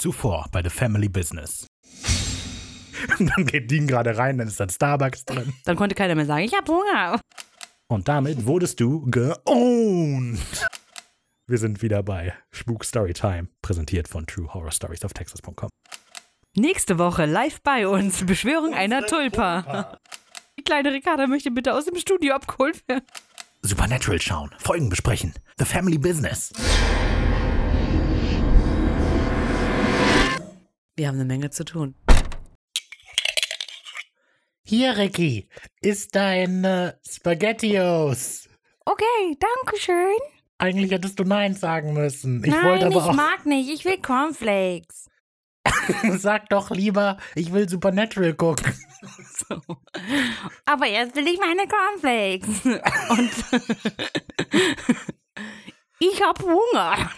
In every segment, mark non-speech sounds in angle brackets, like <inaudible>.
Zuvor bei The Family Business. Und <laughs> dann geht Dean gerade rein, dann ist dann Starbucks drin. Dann konnte keiner mehr sagen, ich hab Hunger. Und damit wurdest du geowned. Wir sind wieder bei Spook Storytime, präsentiert von True Horror Stories of Texas.com. Nächste Woche live bei uns Beschwörung einer Tulpa. Die kleine Ricarda möchte bitte aus dem Studio abgeholt werden. Supernatural schauen, Folgen besprechen, The Family Business. Wir haben eine Menge zu tun. Hier, Ricky, ist dein äh, Spaghettios. Okay, danke schön. Eigentlich hättest du Nein sagen müssen. Ich Nein, wollte aber ich auch. mag nicht. Ich will Cornflakes. <laughs> Sag doch lieber, ich will Supernatural gucken. So. Aber jetzt will ich meine Cornflakes. Und <laughs> <laughs> ich hab Hunger.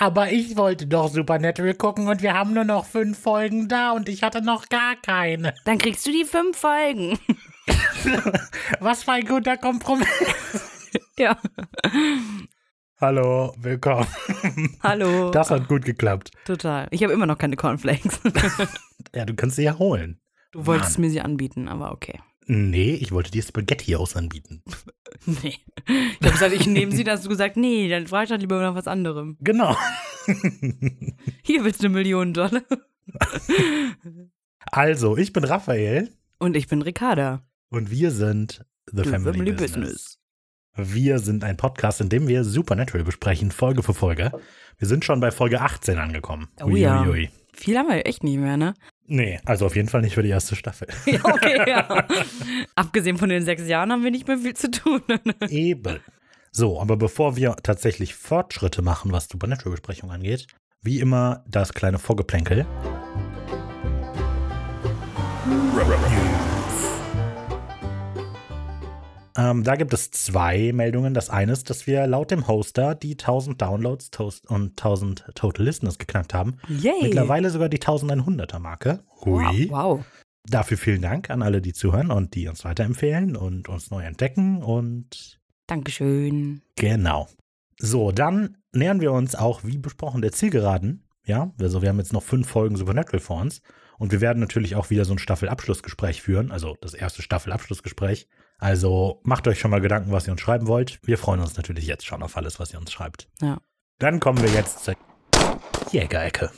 Aber ich wollte doch Supernatural gucken und wir haben nur noch fünf Folgen da und ich hatte noch gar keine. Dann kriegst du die fünf Folgen. <laughs> Was für ein guter Kompromiss. Ja. Hallo, willkommen. Hallo. Das hat gut geklappt. Total. Ich habe immer noch keine Cornflakes. <laughs> Ja, du kannst sie ja holen. Du wolltest Mann. mir sie anbieten, aber okay. Nee, ich wollte dir Spaghettios anbieten. <laughs> Nee. Ich habe gesagt, ich nehme sie, da hast du gesagt, nee, dann frag ich doch lieber nach was anderem. Genau. <laughs> Hier willst du eine Million Dollar. <laughs> Also, ich bin Raphael Und ich bin Ricarda. und wir sind The, The Family, Family Business. Business. Wir sind ein Podcast, in dem wir Supernatural besprechen, Folge für Folge. Wir sind schon bei Folge 18 angekommen. Oh ja. Uiuiui. Viel haben wir echt nicht mehr, ne? Nee, also auf jeden Fall nicht für die erste Staffel. <laughs> Ja, okay, ja. Abgesehen von den sechs Jahren haben wir nicht mehr viel zu tun. <laughs> Eben. So, aber bevor wir tatsächlich Fortschritte machen, was Supernatural-Besprechung angeht, wie immer das kleine Vorgeplänkel. Ähm, da gibt es zwei Meldungen. Das eine ist, dass wir laut dem Hoster die 1000 Downloads und 1000 Total Listeners geknackt haben. Yay. Mittlerweile sogar die 1100er Marke. Hui. Wow. wow. Dafür vielen Dank an alle, die zuhören und die uns weiterempfehlen und uns neu entdecken und Dankeschön. genau. So, dann nähern wir uns auch, wie besprochen, der Zielgeraden. Ja, also wir haben jetzt noch fünf Folgen Supernatural vor uns und wir werden natürlich auch wieder so ein Staffelabschlussgespräch führen, also das erste Staffelabschlussgespräch. Also macht euch schon mal Gedanken, was ihr uns schreiben wollt. Wir freuen uns natürlich jetzt schon auf alles, was ihr uns schreibt. Ja. Dann kommen wir jetzt zur Jägerecke.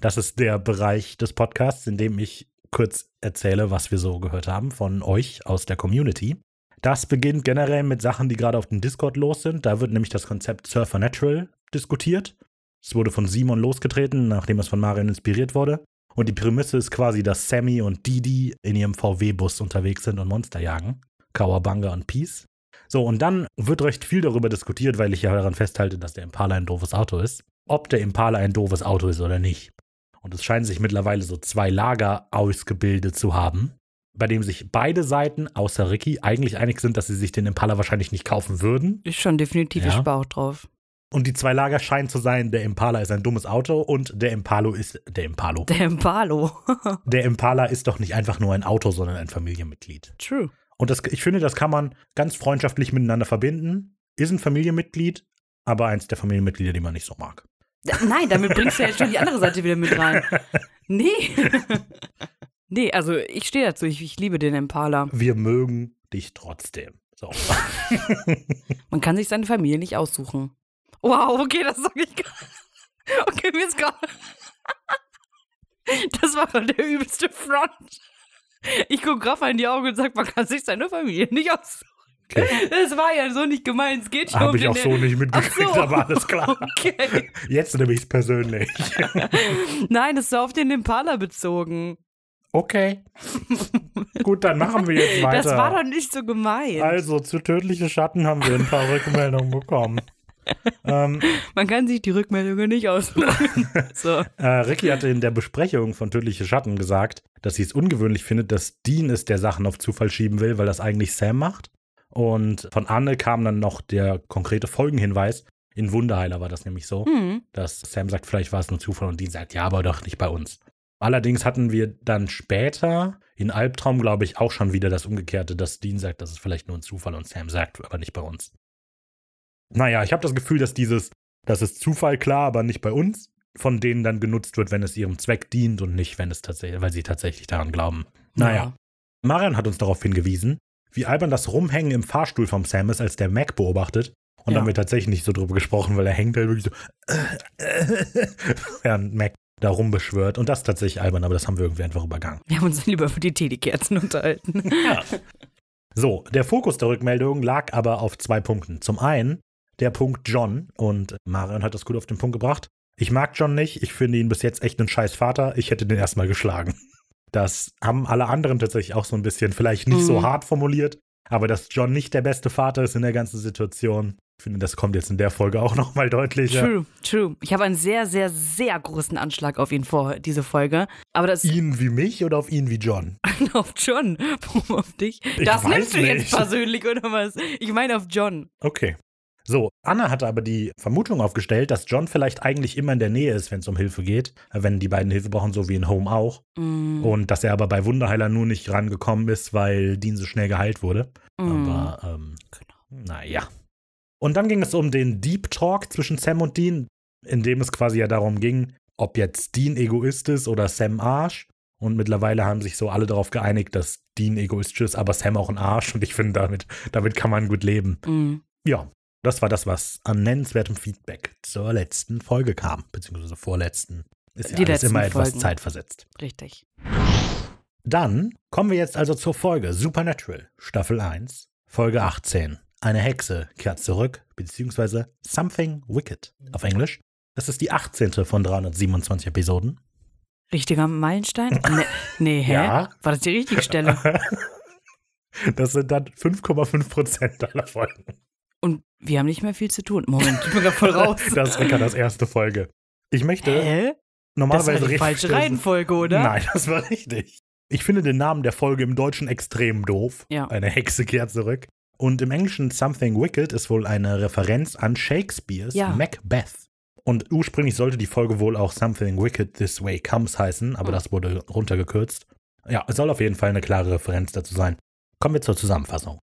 Das ist der Bereich des Podcasts, in dem ich kurz erzähle, was wir so gehört haben von euch aus der Community. Das beginnt generell mit Sachen, die gerade auf dem Discord los sind. Da wird nämlich das Konzept Surfer Natural diskutiert. Es wurde von Simon losgetreten, nachdem es von Marion inspiriert wurde. Und die Prämisse ist quasi, dass Sammy und Didi in ihrem VW-Bus unterwegs sind und Monster jagen. Kawabanga und Peace. So, und dann wird recht viel darüber diskutiert, weil ich ja daran festhalte, dass der Impala ein doofes Auto ist. Ob der Impala ein doofes Auto ist oder nicht. Und es scheinen sich mittlerweile so zwei Lager ausgebildet zu haben, bei dem sich beide Seiten, außer Ricky, eigentlich einig sind, dass sie sich den Impala wahrscheinlich nicht kaufen würden. Ist schon definitiv Ja. ich Bauch drauf. Und die zwei Lager scheinen zu sein, der Impala ist ein dummes Auto und der Impalo ist der Impalo. Der Impalo. <laughs> Der Impala ist doch nicht einfach nur ein Auto, sondern ein Familienmitglied. True. Und das, ich finde, das kann man ganz freundschaftlich miteinander verbinden. Ist ein Familienmitglied, aber eins der Familienmitglieder, die man nicht so mag. Nein, damit bringst du ja jetzt schon die andere Seite wieder mit rein. <laughs> Nee. <laughs> Nee, also ich stehe dazu. Ich, ich liebe den Impala. Wir mögen dich trotzdem. So. Man kann sich seine Familie nicht aussuchen. Wow, okay, das sag ich gar Okay, mir ist gerade. Das war doch der übelste Front. Ich gucke Rafa in die Augen und sag, man kann sich seine Familie nicht aussuchen. Okay. Das war ja so nicht gemeint. Es geht schon um Habe ich den- auch so nicht mitgekriegt, so. aber alles klar. Okay. Jetzt nehme ich es persönlich. Nein, es war auf den Impala bezogen. Okay. Gut, dann machen wir jetzt weiter. Das war doch nicht so gemeint. also, zu tödliche Schatten haben wir ein paar Rückmeldungen bekommen. <laughs> ähm, Man kann sich die Rückmeldungen nicht aussuchen. <laughs> so. äh, Ricky hatte in der Besprechung von Tödliche Schatten gesagt, dass sie es ungewöhnlich findet, dass Dean ist, der Sachen auf Zufall schieben will, weil das eigentlich Sam macht. Und von Anne kam dann noch der konkrete Folgenhinweis. In Wunderheiler war das nämlich so, Hm. dass Sam sagt, vielleicht war es nur Zufall und Dean sagt, ja, aber doch nicht bei uns. Allerdings hatten wir dann später in Albtraum, glaube ich, auch schon wieder das Umgekehrte, dass Dean sagt, das ist vielleicht nur ein Zufall und Sam sagt, aber nicht bei uns. Naja, ich habe das Gefühl, dass dieses Das ist Zufall, klar, aber nicht bei uns. Von denen dann genutzt wird, wenn es ihrem Zweck dient und nicht, wenn es tatsächlich, weil sie tatsächlich daran glauben. Naja. Ja. Marian hat uns darauf hingewiesen, wie albern das Rumhängen im Fahrstuhl vom Sam ist, als der Mac beobachtet. Und Ja. dann wird tatsächlich nicht so drüber gesprochen, weil er hängt halt wirklich so, <laughs> während Mac da rumbeschwört. Und das ist tatsächlich albern, aber das haben wir irgendwie einfach übergangen. Wir haben uns lieber für die Telekerzen unterhalten. So, der Fokus der Rückmeldung lag aber auf zwei Punkten. Zum einen der Punkt John und Marion hat das gut auf den Punkt gebracht. Ich mag John nicht, ich finde ihn bis jetzt echt einen scheiß Vater, ich hätte den erstmal geschlagen. <laughs> Das haben alle anderen tatsächlich auch so ein bisschen, vielleicht nicht so Mhm. hart formuliert, aber dass John nicht der beste Vater ist in der ganzen Situation. Ich finde, das kommt jetzt in der Folge auch <laughs> nochmal deutlicher. True, true. Ich habe einen sehr, sehr, sehr großen Anschlag auf ihn vor, diese Folge. Aber das Ihn wie mich oder auf ihn wie John? <laughs> auf John. Warum auf dich? Ich das nimmst du jetzt nicht. persönlich, oder was? Ich meine auf John. Okay. So, Anna hatte aber die Vermutung aufgestellt, dass John vielleicht eigentlich immer in der Nähe ist, wenn es um Hilfe geht, wenn die beiden Hilfe brauchen, so wie in Home auch. Mm, Und dass er aber bei Wunderheiler nur nicht rangekommen ist, weil Dean so schnell geheilt wurde. mm. Aber, ähm, naja. Und dann ging es um den Deep Talk zwischen Sam und Dean, in dem es quasi ja darum ging, ob jetzt Dean Egoist ist oder Sam Arsch. Und mittlerweile haben sich so alle darauf geeinigt, dass Dean egoistisch ist, aber Sam auch ein Arsch. Und ich finde, damit, damit kann man gut leben. Mm. Ja, das war das, was an nennenswertem Feedback zur letzten Folge kam, beziehungsweise vorletzten. Ist ja Die alles immer etwas Folgen. zeitversetzt. Richtig. Dann kommen wir jetzt also zur Folge Supernatural, Staffel 1, Folge 18. Eine Hexe kehrt zurück, beziehungsweise Something Wicked auf Englisch. Das ist die 18. von 327 Episoden. Richtiger Meilenstein? <laughs> Nee, nee hä? Ja. War das die richtige Stelle? <laughs> Das sind dann 5,5 Prozent aller Folgen. Und wir haben nicht mehr viel zu tun. Moment, ich bin gerade voll raus. <laughs> Das ist Rickard, das erste Folge. Ich möchte Hä? Das normalerweise war die falsche. Reihenfolge, oder? Nein, das war richtig. Ich finde den Namen der Folge im Deutschen extrem doof. Ja. Eine Hexe kehrt zurück. Und im Englischen Something Wicked ist wohl eine Referenz an Shakespeares Ja. Macbeth. Und ursprünglich sollte die Folge wohl auch Something Wicked This Way Comes heißen, aber Hm. das wurde runtergekürzt. Ja, es soll auf jeden Fall eine klare Referenz dazu sein. Kommen wir zur Zusammenfassung.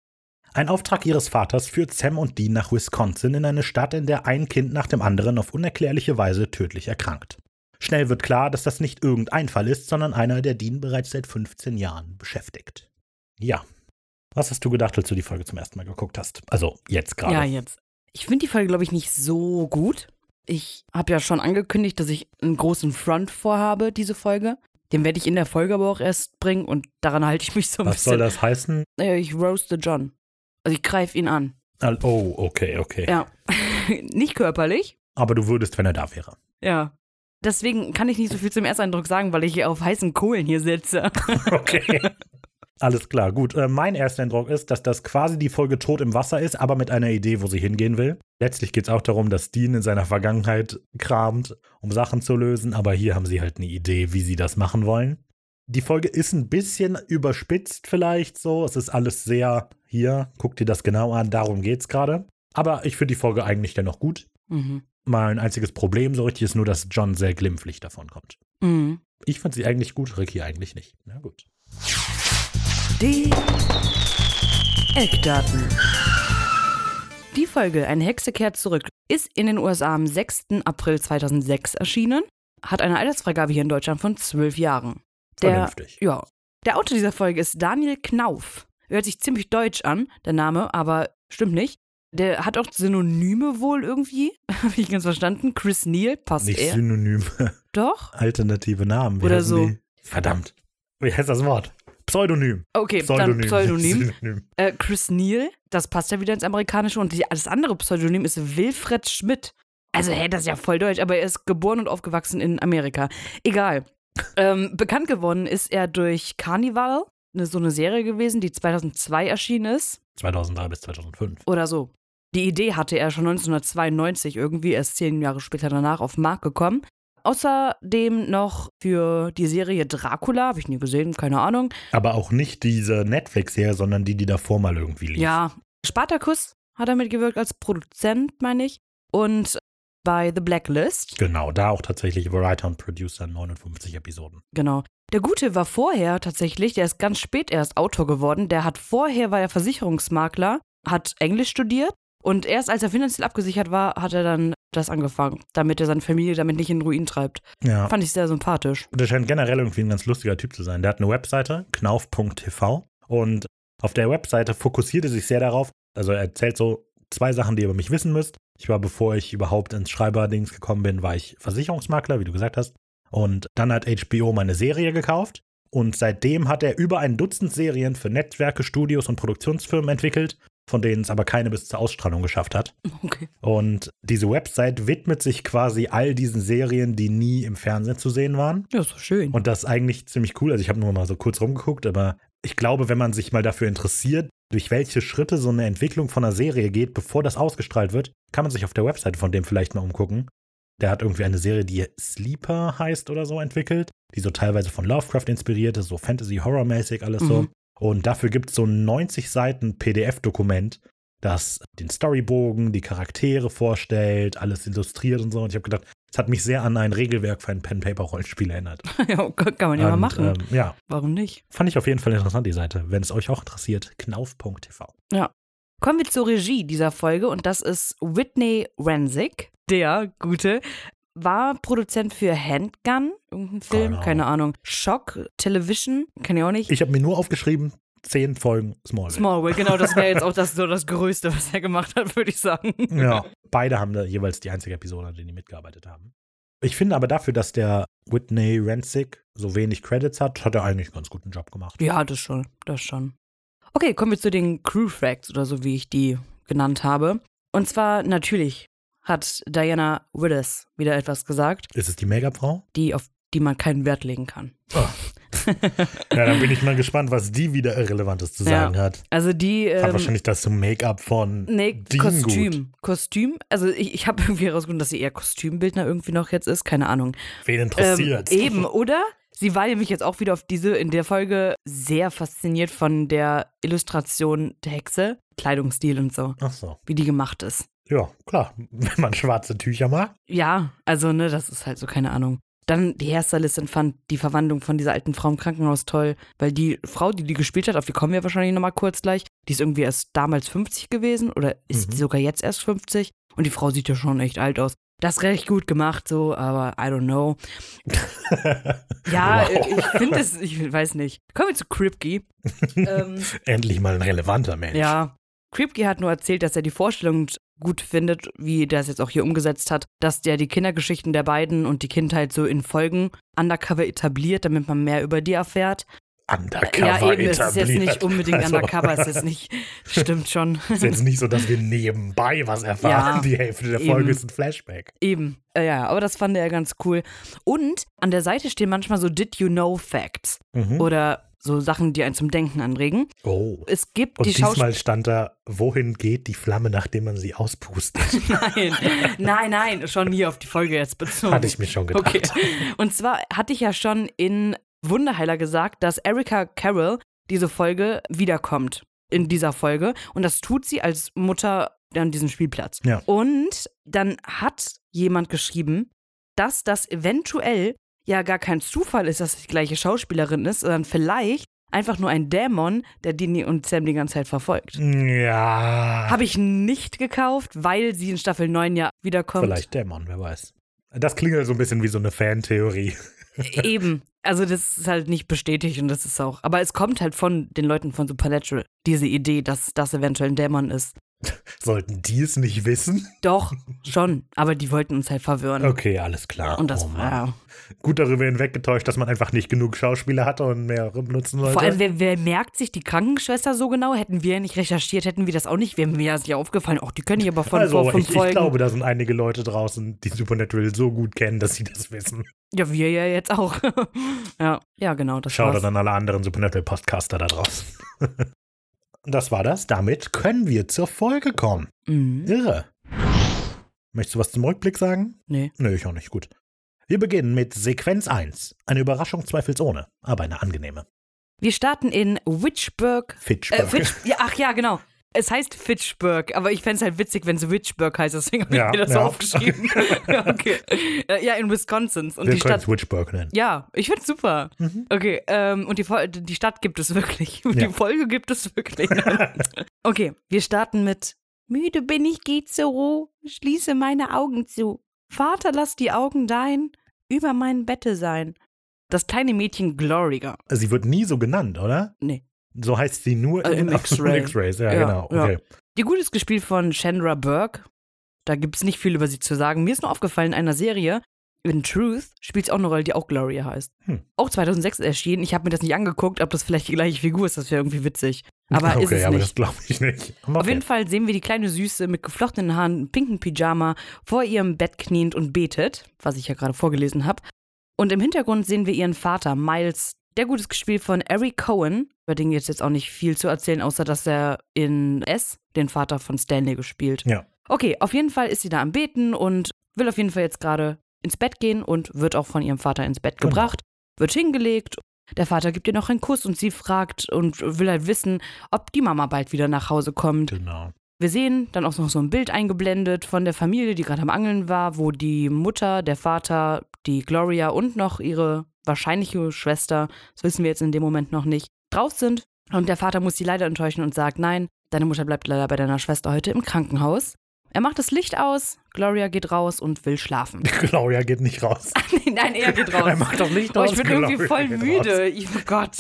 Ein Auftrag ihres Vaters führt Sam und Dean nach Wisconsin in eine Stadt, in der ein Kind nach dem anderen auf unerklärliche Weise tödlich erkrankt. Schnell wird klar, dass das nicht irgendein Fall ist, sondern einer, der Dean bereits seit 15 Jahren beschäftigt. Ja. Was hast du gedacht, als du die Folge zum ersten Mal geguckt hast? Also jetzt gerade. Ja, jetzt. Ich finde die Folge, glaube ich, nicht so gut. Ich habe ja schon angekündigt, dass ich einen großen Front vorhabe, diese Folge. Den werde ich in der Folge aber auch erst bringen und daran halte ich mich so ein Was soll bisschen. das heißen? Äh, Ich roaste John. Also ich greife ihn an. Oh, okay, okay. Ja. <laughs> nicht körperlich. Aber du würdest, wenn er da wäre. Ja. Deswegen kann ich nicht so viel zum Ersteindruck sagen, weil ich hier auf heißen Kohlen hier sitze. <laughs> Okay. Alles klar, gut. Äh, mein erster Eindruck ist, dass das quasi die Folge Tod im Wasser ist, aber mit einer Idee, wo sie hingehen will. Letztlich geht es auch darum, dass Dean in seiner Vergangenheit kramt, um Sachen zu lösen, aber hier haben sie halt eine Idee, wie sie das machen wollen. Die Folge ist ein bisschen überspitzt vielleicht so. Es ist alles sehr hier, guck dir das genau an, darum geht's gerade. Aber ich finde die Folge eigentlich dennoch gut. mhm. Mein einziges Problem so richtig ist nur, dass John sehr glimpflich davon kommt. Mhm. Ich fand sie eigentlich gut, Ricky eigentlich nicht. Na gut. Die Eckdaten. Die Folge Eine Hexe kehrt zurück ist in den USA am 6. April 2006 erschienen, hat eine Altersfreigabe hier in Deutschland von 12 Jahren. Der, Vernünftig. ja, der Autor dieser Folge ist Daniel Knauf. Hört sich ziemlich deutsch an, der Name, aber stimmt nicht. Der hat auch Synonyme wohl irgendwie, <laughs> habe ich ganz verstanden. Chris Neal, passt Nicht er. Synonym. Doch? Alternative Namen. Wie Oder so. Die? Verdammt. Wie heißt das Wort? Pseudonym. Okay, Pseudonym. dann Pseudonym. <laughs> Äh, Chris Neal, das passt ja wieder ins Amerikanische. Und die, das andere Pseudonym ist Wilfred Schmidt. Also, hey, das ist ja voll deutsch, aber er ist geboren und aufgewachsen in Amerika. Egal. Ähm, bekannt geworden ist er durch Carnival, eine, so eine Serie gewesen, die 2002 erschienen ist. 2003 bis 2005. Oder so. Die Idee hatte er schon 1992 irgendwie, erst zehn Jahre später danach auf den Markt gekommen. Außerdem noch für die Serie Dracula, habe ich nie gesehen, keine Ahnung. Aber auch nicht diese Netflix-Serie, sondern die, die davor mal irgendwie lief. Ja, Spartacus hat er mitgewirkt als Produzent, meine ich. Und bei The Blacklist, Genau, da auch tatsächlich Writer und Producer 59 Episoden. genau. Der Gute war vorher tatsächlich, der ist ganz spät erst Autor geworden. Der hat vorher, war er Versicherungsmakler, hat Englisch studiert Und erst als er finanziell abgesichert war, hat er dann das angefangen, damit er seine Familie damit nicht in Ruin treibt. Ja. Fand ich sehr sympathisch. Der scheint generell irgendwie ein ganz lustiger Typ zu sein. Der hat eine Webseite, knauf.tv. Und auf der Webseite fokussiert er sich sehr darauf. Also er erzählt so zwei Sachen, die ihr über mich wissen müsst. Ich war, bevor ich überhaupt ins Schreiberdings gekommen bin, war ich Versicherungsmakler, wie du gesagt hast. Und dann hat HBO meine Serie gekauft. Und seitdem hat er über ein Dutzend Serien für Netzwerke, Studios und Produktionsfirmen entwickelt, von denen es aber keine bis zur Ausstrahlung geschafft hat. Okay. Und diese Website widmet sich quasi all diesen Serien, die nie im Fernsehen zu sehen waren. Ja, so schön. Und das ist eigentlich ziemlich cool. Also ich habe nur mal so kurz rumgeguckt, aber ich glaube, wenn man sich mal dafür interessiert, durch welche Schritte so eine Entwicklung von einer Serie geht, bevor das ausgestrahlt wird, kann man sich auf der Webseite von dem vielleicht mal umgucken. Der hat irgendwie eine Serie, die Sleeper heißt oder so entwickelt, die so teilweise von Lovecraft inspiriert ist, so Fantasy-Horror-mäßig alles so. Mhm. Und dafür gibt es so ein 90 Seiten PDF-Dokument, das den Storybogen, die Charaktere vorstellt, alles illustriert und so. Und ich habe gedacht, es hat mich sehr an ein Regelwerk für ein Pen-Paper-Rollenspiel erinnert. <laughs> ja, kann man ja mal Und, machen. Ähm, ja, Warum nicht? fand ich auf jeden Fall interessant, die Seite. Wenn es euch auch interessiert, knauf.tv. Kommen wir zur Regie dieser Folge und das ist Whitney Renzick. Der Gute war Produzent für Handgun, irgendein Film, Keine keine, Ahnung. Shock Television, kann ich auch nicht. Ich habe mir nur aufgeschrieben, zehn Folgen Smallville. Smallville, genau, das wäre <laughs> jetzt auch das, so das Größte, was er gemacht hat, würde ich sagen. Ja, beide haben da jeweils die einzige Episode, an der die mitgearbeitet haben. Ich finde aber dafür, dass der Whitney Renzick so wenig Credits hat, hat er eigentlich einen ganz guten Job gemacht. Ja, das schon, das schon. Okay, kommen wir zu den Crew Facts oder so, wie ich die genannt habe. Und zwar natürlich hat Diana Willis wieder etwas gesagt, Ist es die Make-up-Frau? die auf die man keinen Wert legen kann. <laughs> <laughs> Ja, dann bin ich mal gespannt, was die wieder Irrelevantes zu sagen hat. Also die Hat ähm, wahrscheinlich das zum Make-up von Nee, Dean Kostüm. gut. Kostüm. Also ich, ich habe <laughs> irgendwie herausgefunden, dass sie eher Kostümbildner irgendwie noch jetzt ist. Keine Ahnung. Wen Ähm, interessiert? eben, oder? Sie war nämlich jetzt auch wieder auf diese, in der Folge sehr fasziniert von der Illustration der Hexe, Kleidungsstil und so, Ach so. wie die gemacht ist. Ja, klar. <laughs> Wenn man schwarze Tücher mag. Ja, also, ne, das ist halt so, keine Ahnung. Dann die Hairstylistin fand die Verwandlung von dieser alten Frau im Krankenhaus toll, weil die Frau, die die gespielt hat, auf die kommen wir wahrscheinlich nochmal kurz gleich, die ist irgendwie erst damals 50 gewesen oder ist Mhm. sogar jetzt erst 50 und die Frau sieht ja schon echt alt aus. Das ist recht gut gemacht, so, aber I don't know. <laughs> Ja, Wow. ich finde es, ich weiß nicht. Kommen wir zu Kripke. <laughs> ähm, Endlich mal ein relevanter Mensch. ja, Kripke hat nur erzählt, dass er die Vorstellung gut findet, wie der es jetzt auch hier umgesetzt hat, dass der die Kindergeschichten der beiden und die Kindheit so in Folgen undercover etabliert, damit man mehr über die erfährt. Undercover ja, eben, es ist etabliert. jetzt nicht unbedingt Also, undercover, es ist nicht, <laughs> stimmt schon. Es ist jetzt nicht so, dass wir nebenbei was erfahren. Ja, die Hälfte der Folge eben. ist ein Flashback. Eben, äh, ja, aber das fand er ganz cool. Und an der Seite stehen manchmal so Did You Know Facts Mhm. oder so Sachen, die einen zum Denken anregen. Oh. Es gibt Und die diesmal stand da, wohin geht die Flamme, nachdem man sie auspustet? <laughs> Nein, nein, nein, schon nie auf die Folge jetzt bezogen. Hatte ich mir schon gedacht. Okay. Und zwar hatte ich ja schon in Wunderheiler gesagt, dass Erika Carroll diese Folge wiederkommt. In dieser Folge. Und das tut sie als Mutter an diesem Spielplatz. Ja. Und dann hat jemand geschrieben, dass das eventuell ja gar kein Zufall ist, dass es die gleiche Schauspielerin ist, sondern vielleicht einfach nur ein Dämon, der Dini und Sam die ganze Zeit verfolgt. Ja. Habe ich nicht gekauft, weil sie in Staffel 9 ja wiederkommt. Vielleicht Dämon, wer weiß. Das klingt so ein bisschen wie so eine Fantheorie. Eben. Also das ist halt nicht bestätigt und das ist auch. Aber es kommt halt von den Leuten von Supernatural, diese Idee, dass das eventuell ein Dämon ist. <laughs> Sollten die es nicht wissen? Doch, schon. Aber die wollten uns halt verwirren. Okay, alles klar. Und das Oh war. Gut darüber hinweggetäuscht, dass man einfach nicht genug Schauspieler hatte und mehr benutzen wollte. Vor allem, wer, wer merkt sich die Krankenschwester so genau? Hätten wir ja nicht recherchiert, hätten wir das auch nicht. Wäre mir ja nicht aufgefallen. Ach, die können ich aber von also, vor ich, ich Folgen. glaube, da sind einige Leute draußen, die Supernatural so gut kennen, dass sie das wissen. ja, wir ja jetzt auch. <laughs> ja, ja, genau. Das Schau dann an alle anderen Supernatural-Podcaster da draußen. <laughs> das war das. Damit können wir zur Folge kommen. Mhm. Irre. Möchtest du was zum Rückblick sagen? Nee. Nö, ich auch nicht. Gut. Wir beginnen mit Sequenz 1. Eine Überraschung zweifelsohne, aber eine angenehme. Wir starten in Witchburg. Äh, Fitchburg. Fitch, ja, ach ja, genau. Es heißt Fitchburg, aber ich fände es halt witzig, wenn es Witchburg heißt, deswegen habe ich Ja, mir das so ja. aufgeschrieben. ja, <laughs> okay. Äh, Ja, in Wisconsin. Und Wir die Stadt. es Witchburg nennen. Ja, ich find's super. Mhm. Okay, ähm, und die, die Stadt gibt es wirklich. <laughs> Und Ja. Die Folge gibt es wirklich. <laughs> okay, wir starten mit Müde bin ich, geht zur Ruhe, schließe meine Augen zu. Vater, lass die Augen dein über mein Bette sein. Das kleine Mädchen Gloria. Sie wird nie so genannt, oder? Nee. So heißt sie nur Äh, in X-Ray. X-Rays. Ja, Ja, genau. ja. Okay. Die Gute ist gespielt von Chandra Burke. Da gibt es nicht viel über sie zu sagen. Mir ist nur aufgefallen, in einer Serie, in Truth, spielt sie auch eine Rolle, die auch Gloria heißt. Hm. Auch 2006 erschienen. Ich habe mir das nicht angeguckt, ob das vielleicht die gleiche Figur ist. Das wäre irgendwie witzig. Aber <laughs> okay, ist es aber nicht. das glaube ich nicht. Aber Auf okay. jeden Fall sehen wir die kleine Süße mit geflochtenen Haaren, pinken Pyjama vor ihrem Bett kniend und betet, was ich ja gerade vorgelesen habe. Und im Hintergrund sehen wir ihren Vater, Miles. Der gut ist gespielt von Eric Cohen. Über den jetzt jetzt auch nicht viel zu erzählen, außer dass er in S den Vater von Stanley gespielt. Ja. Okay, auf jeden Fall ist sie da am Beten und will auf jeden Fall jetzt gerade ins Bett gehen und wird auch von ihrem Vater ins Bett Genau. gebracht, wird hingelegt. Der Vater gibt ihr noch einen Kuss und sie fragt und will halt wissen, ob die Mama bald wieder nach Hause kommt. Genau. Wir sehen dann auch noch so ein Bild eingeblendet von der Familie, die gerade am Angeln war, wo die Mutter, der Vater, die Gloria und noch ihre wahrscheinliche Schwester, das wissen wir jetzt in dem Moment noch nicht, drauf sind. Und der Vater muss sie leider enttäuschen und sagt, nein, deine Mutter bleibt leider bei deiner Schwester heute im Krankenhaus. Er macht das Licht aus, Gloria geht raus und will schlafen. <laughs> Gloria geht nicht raus. <laughs> nein, er geht raus. Er macht doch Licht Oh, aus. ich bin irgendwie Gloria voll geht müde. oh Gott.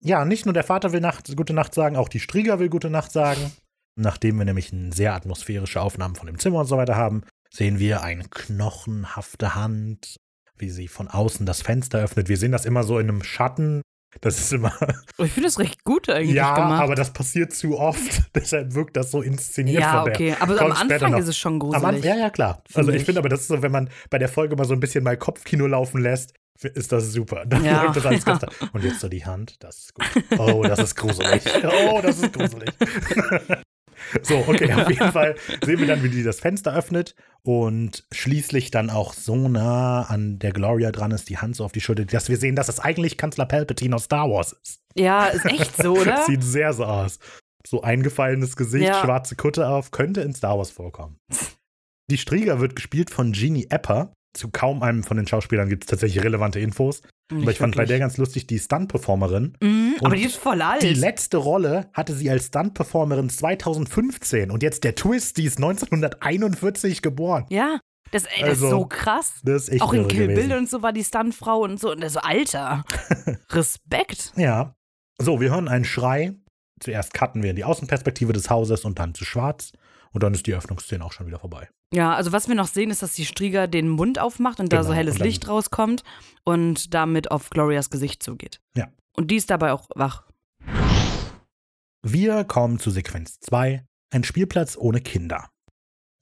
Ja, nicht nur der Vater will Nacht, gute Nacht sagen, auch die Strieger will gute Nacht sagen. Nachdem wir nämlich eine sehr atmosphärische Aufnahmen von dem Zimmer und so weiter haben, sehen wir eine knochenhafte Hand, wie sie von außen das Fenster öffnet. Wir sehen das immer so in einem Schatten. Das ist immer. Oh, Ich finde das recht gut eigentlich ja, gemacht. aber das passiert zu oft. <laughs> Deshalb wirkt das so inszeniert ja, von der. okay. Aber am Kommt Anfang noch. ist es schon Am gruselig. Anfang, ja, ja, klar. Also ich ich. finde aber, das ist so, wenn man bei der Folge mal so ein bisschen mal Kopfkino laufen lässt, ist das super. <laughs> Dann Ja, läuft das alles ja. ganz. <laughs> Und jetzt so die Hand, das ist gut. Oh, das ist gruselig. Oh, das ist gruselig. So, okay, auf jeden <laughs> Fall sehen wir dann, wie die das Fenster öffnet und schließlich dann auch so nah an der Gloria dran ist, die Hand so auf die Schulter, dass wir sehen, dass es eigentlich Kanzler Palpatine aus Star Wars ist. Ja, ist echt so, oder? <laughs> Sieht sehr so aus. So eingefallenes Gesicht, Ja. schwarze Kutte auf, könnte in Star Wars vorkommen. Die Strieger wird gespielt von Jeannie Epper. Zu kaum einem von den Schauspielern gibt es tatsächlich relevante Infos. Aber ich fand bei der ganz lustig die Stunt-Performerin. Mhm, aber die ist voll alt. Die letzte Rolle hatte sie als Stunt-Performerin 2015 und jetzt der Twist, die ist 1941 geboren. ja, das, ey, das Also, ist so krass. Das ist echt Auch in Kill. Bill und so war die Stuntfrau und so. Und so, Alter. <laughs> Respekt. Ja. So, wir hören einen Schrei. Zuerst cutten wir in die Außenperspektive des Hauses und dann zu schwarz. Und dann ist die Öffnungsszene auch schon wieder vorbei. Ja, also was wir noch sehen, ist, dass die Strieger den Mund aufmacht und da Genau, so helles und dann- Licht rauskommt und damit auf Glorias Gesicht zugeht. Ja. Und die ist dabei auch wach. Wir kommen zu Sequenz 2, ein Spielplatz ohne Kinder.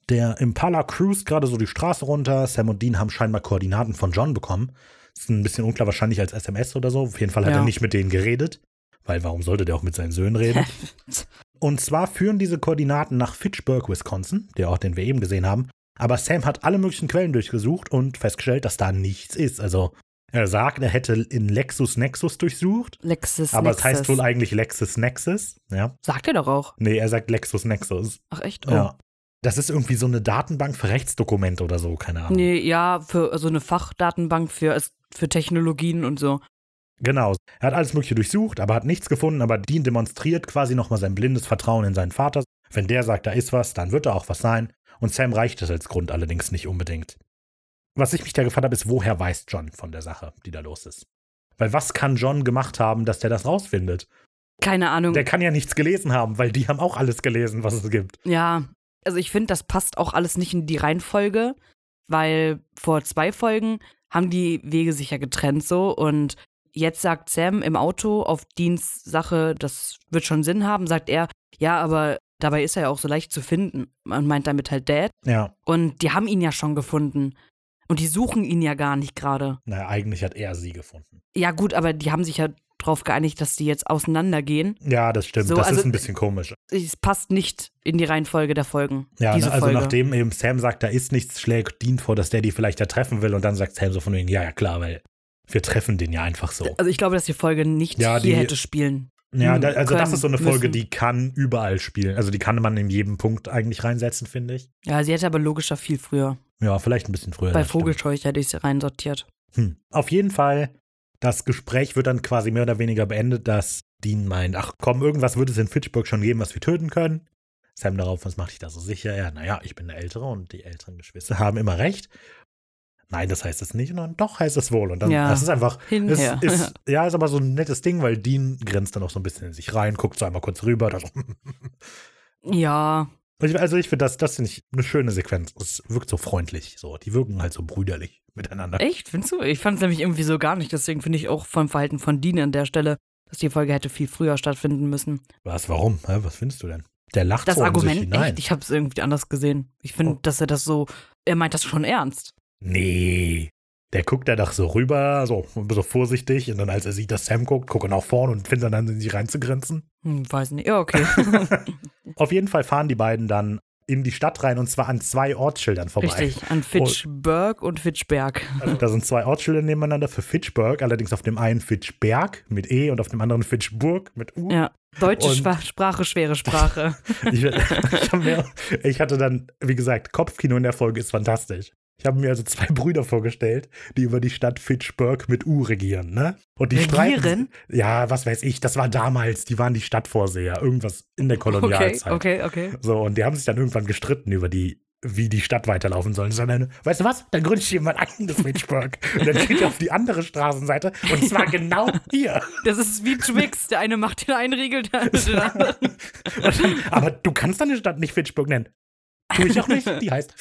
Der Impala cruist gerade so die Straße runter. Sam und Dean haben scheinbar Koordinaten von John bekommen. Ist ein bisschen unklar, wahrscheinlich als SMS oder so. Auf jeden Fall hat Ja. er nicht mit denen geredet, weil warum sollte der auch mit seinen Söhnen reden? <laughs> und zwar führen diese Koordinaten nach Fitchburg, Wisconsin, der Ort, den wir eben gesehen haben. Aber Sam hat alle möglichen Quellen durchgesucht und festgestellt, dass da nichts ist. Also er sagt, er hätte in Lexus Nexus durchsucht, Lexus aber es Nexus. heißt wohl eigentlich Lexus Nexus. Ja. Sagt er doch auch. Nee, er sagt Lexus Nexus. Ach echt? Oh. Ja. Das ist irgendwie so eine Datenbank für Rechtsdokumente oder so, keine Ahnung. Nee, ja, für so eine Fachdatenbank für, es- für Technologien und so. Genau. Er hat alles Mögliche durchsucht, aber hat nichts gefunden. Aber Dean demonstriert quasi nochmal sein blindes Vertrauen in seinen Vater. Wenn der sagt, da ist was, dann wird da auch was sein. Und Sam reicht das als Grund allerdings nicht unbedingt. Was ich mich da gefragt habe, ist, woher weiß John von der Sache, die da los ist? Weil was kann John gemacht haben, dass der das rausfindet? Keine Ahnung. Der kann ja nichts gelesen haben, weil die haben auch alles gelesen, was es gibt. Ja, also ich finde, das passt auch alles nicht in die Reihenfolge, weil vor zwei Folgen haben die Wege sich ja getrennt so und jetzt sagt Sam im Auto auf Deans Sache, das wird schon Sinn haben, sagt er, ja, aber dabei ist er ja auch so leicht zu finden. Man meint damit halt Dad Ja, und die haben ihn ja schon gefunden und die suchen ihn ja gar nicht gerade. naja, eigentlich hat er sie gefunden. Ja gut, aber die haben sich ja darauf geeinigt, dass die jetzt auseinandergehen. Ja, das stimmt. So, das also- ist ein bisschen komisch. Es passt nicht in die Reihenfolge der Folgen. Ja, diese also Folge. nachdem eben Sam sagt, da ist nichts, schlägt Dean vor, dass der die vielleicht da treffen will und dann sagt Sam so von wegen, ja, ja, klar, weil wir treffen den ja einfach so. Also ich glaube, dass die Folge nicht Ja, hier die- hätte spielen. Ja, da, also das können, ist so eine Folge, müssen. die kann überall spielen. Also die kann man in jedem Punkt eigentlich reinsetzen, finde ich. Ja, sie hätte aber logischer viel früher. Ja, vielleicht ein bisschen früher. Bei das. Vogelscheuch hätte ich sie reinsortiert. Hm. Auf jeden Fall, das Gespräch wird dann quasi mehr oder weniger beendet, dass Dean meint, ach komm, irgendwas wird es in Fitchburg schon geben, was wir töten können. Sam darauf, was macht dich da so sicher? Ja, naja, ich bin der Ältere und die älteren Geschwister <laughs> haben immer recht. Nein, das heißt es nicht. Und dann doch heißt es wohl. Und dann, Ja. das ist einfach, ist, ist, <laughs> ja, ist aber so ein nettes Ding, weil Dean grinst dann auch so ein bisschen in sich rein, guckt so einmal kurz rüber. So. ja, Also ich finde, das, das finde ich eine schöne Sequenz. Es wirkt so freundlich. So, die wirken halt so brüderlich miteinander. echt, findest du? Ich fand es nämlich irgendwie so gar nicht. Deswegen finde ich auch vom Verhalten von Dean an der Stelle, dass die Folge hätte viel früher stattfinden müssen. Was, warum? Hä, was findest du denn? Der lacht Das so sich Argument, hinein. echt, ich habe es irgendwie anders gesehen. Ich finde, Oh. dass er das so, er meint das schon ernst. Nee. Der guckt da doch so rüber, so, so vorsichtig. Und dann, als er sieht, dass Sam guckt, guckt er nach vorne und findet dann an, sich reinzugrinsen. Hm, weiß nicht. Ja, okay. <laughs> Auf jeden Fall fahren die beiden dann in die Stadt rein und zwar an zwei Ortsschildern vorbei. Richtig, an Fitchburg und Fitchberg. Also da sind zwei Ortsschilder nebeneinander für Fitchburg, allerdings auf dem einen Fitchberg mit E und auf dem anderen Fitchburg mit U. Ja, deutsche Und- Sprache, schwere Sprache. <laughs> Ich, ich, mir, ich hatte dann, wie gesagt, Kopfkino in der Folge ist fantastisch. Ich habe mir also zwei <laughs> Brüder vorgestellt, die über die Stadt Fitchburg mit U regieren, ne? Und die streiten. Regieren? Ja, was weiß ich, das war damals, die waren die Stadtvorseher, irgendwas in der Okay, Kolonialzeit. okay, okay. So, und die haben sich dann irgendwann gestritten über die, wie die Stadt weiterlaufen soll. Sondern, weißt du was? Dann gründe ich mein eigenes Fitchburg. und dann geht er auf die andere Straßenseite und zwar <laughs> genau hier. Das ist wie Twix. Der eine macht den einen Riegel, der andere den. <laughs> Aber du kannst deine Stadt nicht Fitchburg nennen. Tue ich auch nicht. Die heißt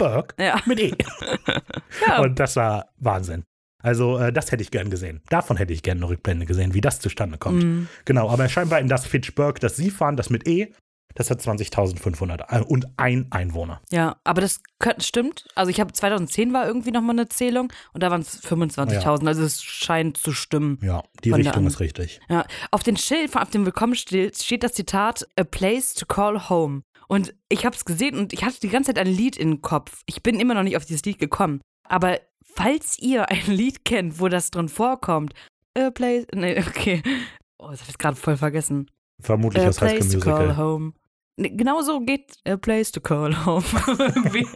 Fitchburg Ja. <laughs> mit E. ja. Und das war Wahnsinn. Also, äh, das hätte ich gern gesehen. Davon hätte ich gerne eine Rückblende gesehen, wie das zustande kommt. Mm. Genau, aber scheinbar in das Fitchburg, das Sie fahren, das mit E, das hat 20.500 äh, und ein Einwohner. Ja, aber das könnt- stimmt. Also ich habe 2010 war irgendwie nochmal eine Zählung und da waren es 25.000. Also es scheint zu stimmen. Ja, die Richtung ist richtig. Ja, auf dem Schild, auf dem Willkommensschild steht das Zitat A place to call home. Und ich habe es gesehen und ich hatte die ganze Zeit ein Lied im Kopf. Ich bin immer noch nicht auf dieses Lied gekommen. Aber falls ihr <laughs> ein Lied kennt, wo das drin vorkommt, A place, nee, okay. Oh, das habe ich gerade voll vergessen. Vermutlich das heißt place to call Musical. home. Nee, genau so geht A place to call home. <laughs>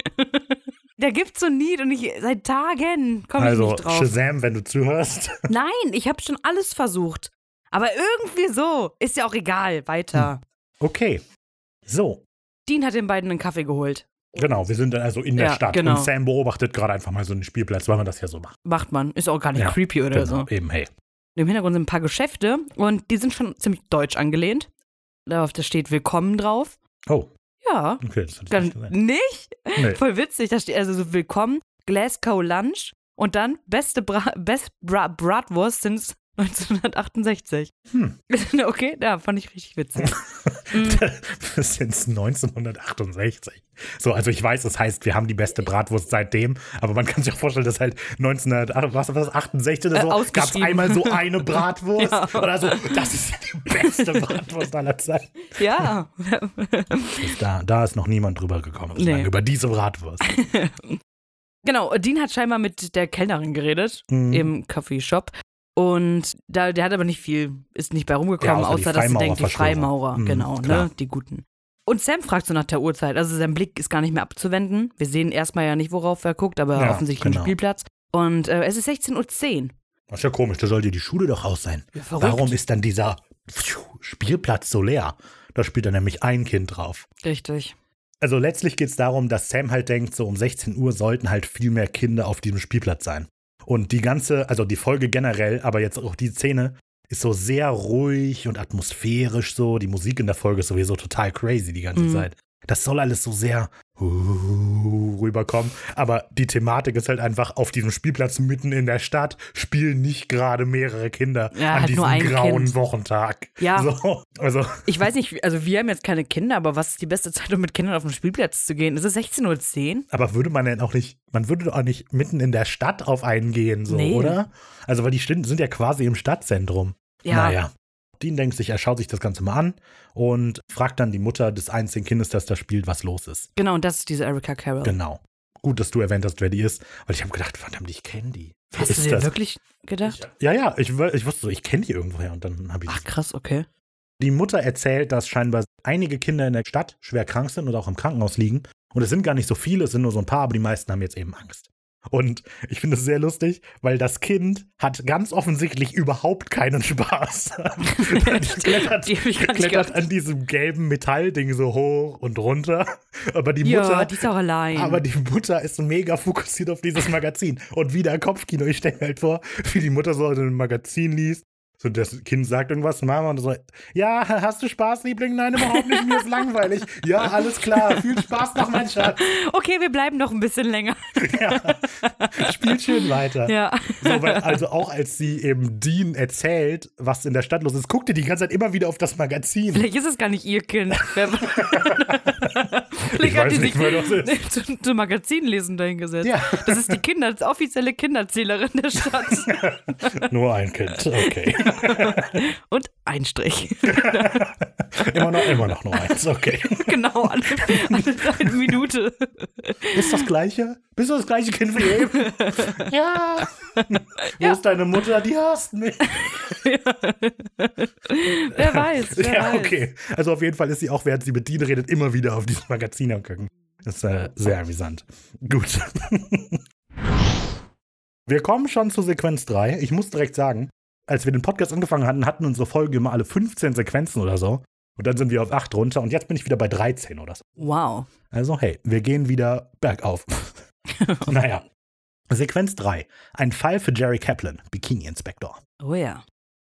Da gibt's so ein Lied und ich seit Tagen komme ich Also, nicht drauf. Shazam, wenn du zuhörst. <laughs> Nein, ich habe schon alles versucht. Aber irgendwie so. Ist ja auch egal. Weiter. Okay. So, Dean hat den beiden einen Kaffee geholt. genau, wir sind dann also in der Ja, Stadt. genau. Und Sam beobachtet gerade einfach mal so einen Spielplatz, weil man das ja so macht. Macht man. Ist auch gar nicht Ja, creepy oder Genau, so. eben, hey. Im Hintergrund sind ein paar Geschäfte und die sind schon ziemlich deutsch angelehnt. Darauf da steht Willkommen drauf. Oh, Ja. okay, das hatte ich Dann nicht gesehen. nicht? Nee. <laughs> Voll witzig. Da steht also so Willkommen, Glasgow Lunch und dann beste Bra Best Bra Bratwurst since 1968. Hm. <laughs> Okay, ja, fand ich richtig witzig. <laughs> Bis ins 1968. So, also ich weiß, es heißt, wir haben die beste Bratwurst seitdem, aber man kann sich auch vorstellen, dass halt 1968 oder Äh, so gab es einmal so eine Bratwurst <laughs> Ja. oder so. Das ist ja die beste Bratwurst aller Zeiten. ja. Da, da ist noch niemand drüber gekommen, Nee. über diese Bratwurst. Genau, Dean hat scheinbar mit der Kellnerin geredet Mhm. im Coffeeshop. Und da, der hat aber nicht viel, ist nicht bei rumgekommen, Ja, außer außer dass sie denkt, die. Freimaurer, Mhm, genau, klar. ne, die Guten. Und Sam fragt so nach der Uhrzeit, also sein Blick ist gar nicht mehr abzuwenden. Wir sehen erstmal ja nicht, worauf er guckt, aber Ja, offensichtlich genau. Spielplatz. Und äh, es ist 16.10 Uhr. Das ist ja komisch, da sollte die Schule doch aus sein. Ja. Warum ist dann dieser Spielplatz so leer? Da spielt dann nämlich ein Kind drauf. Richtig. Also letztlich geht es darum, dass Sam halt denkt, so um 16 Uhr sollten halt viel mehr Kinder auf diesem Spielplatz sein. Und die ganze, also die Folge generell, aber jetzt auch die Szene, ist so sehr ruhig und atmosphärisch so. Die Musik in der Folge ist sowieso total crazy die ganze Mhm. Zeit. Das soll alles so sehr uh, rüberkommen. Aber die Thematik ist halt einfach, auf diesem Spielplatz mitten in der Stadt spielen nicht gerade mehrere Kinder Ja, an halt diesem grauen Kind. Wochentag. Ja. So, also, Ich weiß nicht, also wir haben jetzt keine Kinder, aber was ist die beste Zeit, um mit Kindern auf den Spielplatz zu gehen? Ist es 16.10 Uhr? Aber würde man denn auch nicht, man würde doch auch nicht mitten in der Stadt auf einen gehen, so, Nee. oder? Also, weil die sind ja quasi im Stadtzentrum. Ja. Naja. Dean denkt sich, er schaut sich das Ganze mal an und fragt dann die Mutter des einzigen Kindes, das da spielt, was los ist. Genau, und das ist diese Erika Carroll. Genau. Gut, dass du erwähnt hast, wer die ist, weil ich habe gedacht, verdammt, ich kenne die. Wer Hast du dir das? wirklich gedacht? Ja, ja, ich, ich wusste so, ich kenne die irgendwoher und dann habe ich Ach krass, okay. Die Mutter erzählt, dass scheinbar einige Kinder in der Stadt schwer krank sind oder auch im Krankenhaus liegen. Und es sind gar nicht so viele, es sind nur so ein paar, aber die meisten haben jetzt eben Angst. Und ich finde es sehr lustig, weil das Kind hat ganz offensichtlich überhaupt keinen Spaß. <laughs> <laughs> die klettert, Die klettert an diesem gelben Metallding so hoch und runter. <laughs> Aber die Ja, Mutter, die ist auch allein. aber die Mutter ist mega fokussiert auf dieses Magazin. Und wieder Kopfkino. Ich stelle mir halt vor, wie die Mutter so in einem Magazin liest. So, das Kind sagt irgendwas, Mama, und so, ja, hast du Spaß, Liebling? Nein, überhaupt nicht, mir ist langweilig. Ja, alles klar, viel Spaß noch, mein Schatz. okay, wir bleiben noch ein bisschen länger. <laughs> Ja. Spielt schön weiter. Ja. So, weil, also auch als sie eben Dean erzählt, was in der Stadt los ist, guckt ihr die ganze Zeit immer wieder auf das Magazin. Vielleicht ist es gar nicht ihr Kind. Vielleicht Ich hat die nicht, sich <laughs> zum, zum Magazinlesen dahingesetzt. Ja. Das ist die Kinder, offizielle Kinderzählerin der Stadt. <laughs> Nur ein Kind, okay. Und ein Strich. <laughs> Immer noch, immer noch nur eins, okay. <laughs> genau, alle, alle eine Minute. Ist das gleiche? Bist du das gleiche Kind wie eben? <laughs> Ja. Wo ist deine Mutter? Die hasst mich. Wer weiß, wer ja, weiß. okay. Also auf jeden Fall ist sie auch, während sie mit Dean redet, immer wieder auf dieses Magazin am gucken. Das ist äh, sehr amüsant. Gut. wir kommen schon zu Sequenz 3. Ich muss direkt sagen, als wir den Podcast angefangen hatten, hatten unsere Folgen immer alle 15 Sequenzen oder so. Und dann sind wir auf 8 runter und jetzt bin ich wieder bei 13 oder so. Wow. Also hey, wir gehen wieder bergauf. <laughs> naja. Sequenz 3. Ein Fall für Jerry Kaplan, Bikini Inspector. Oh ja.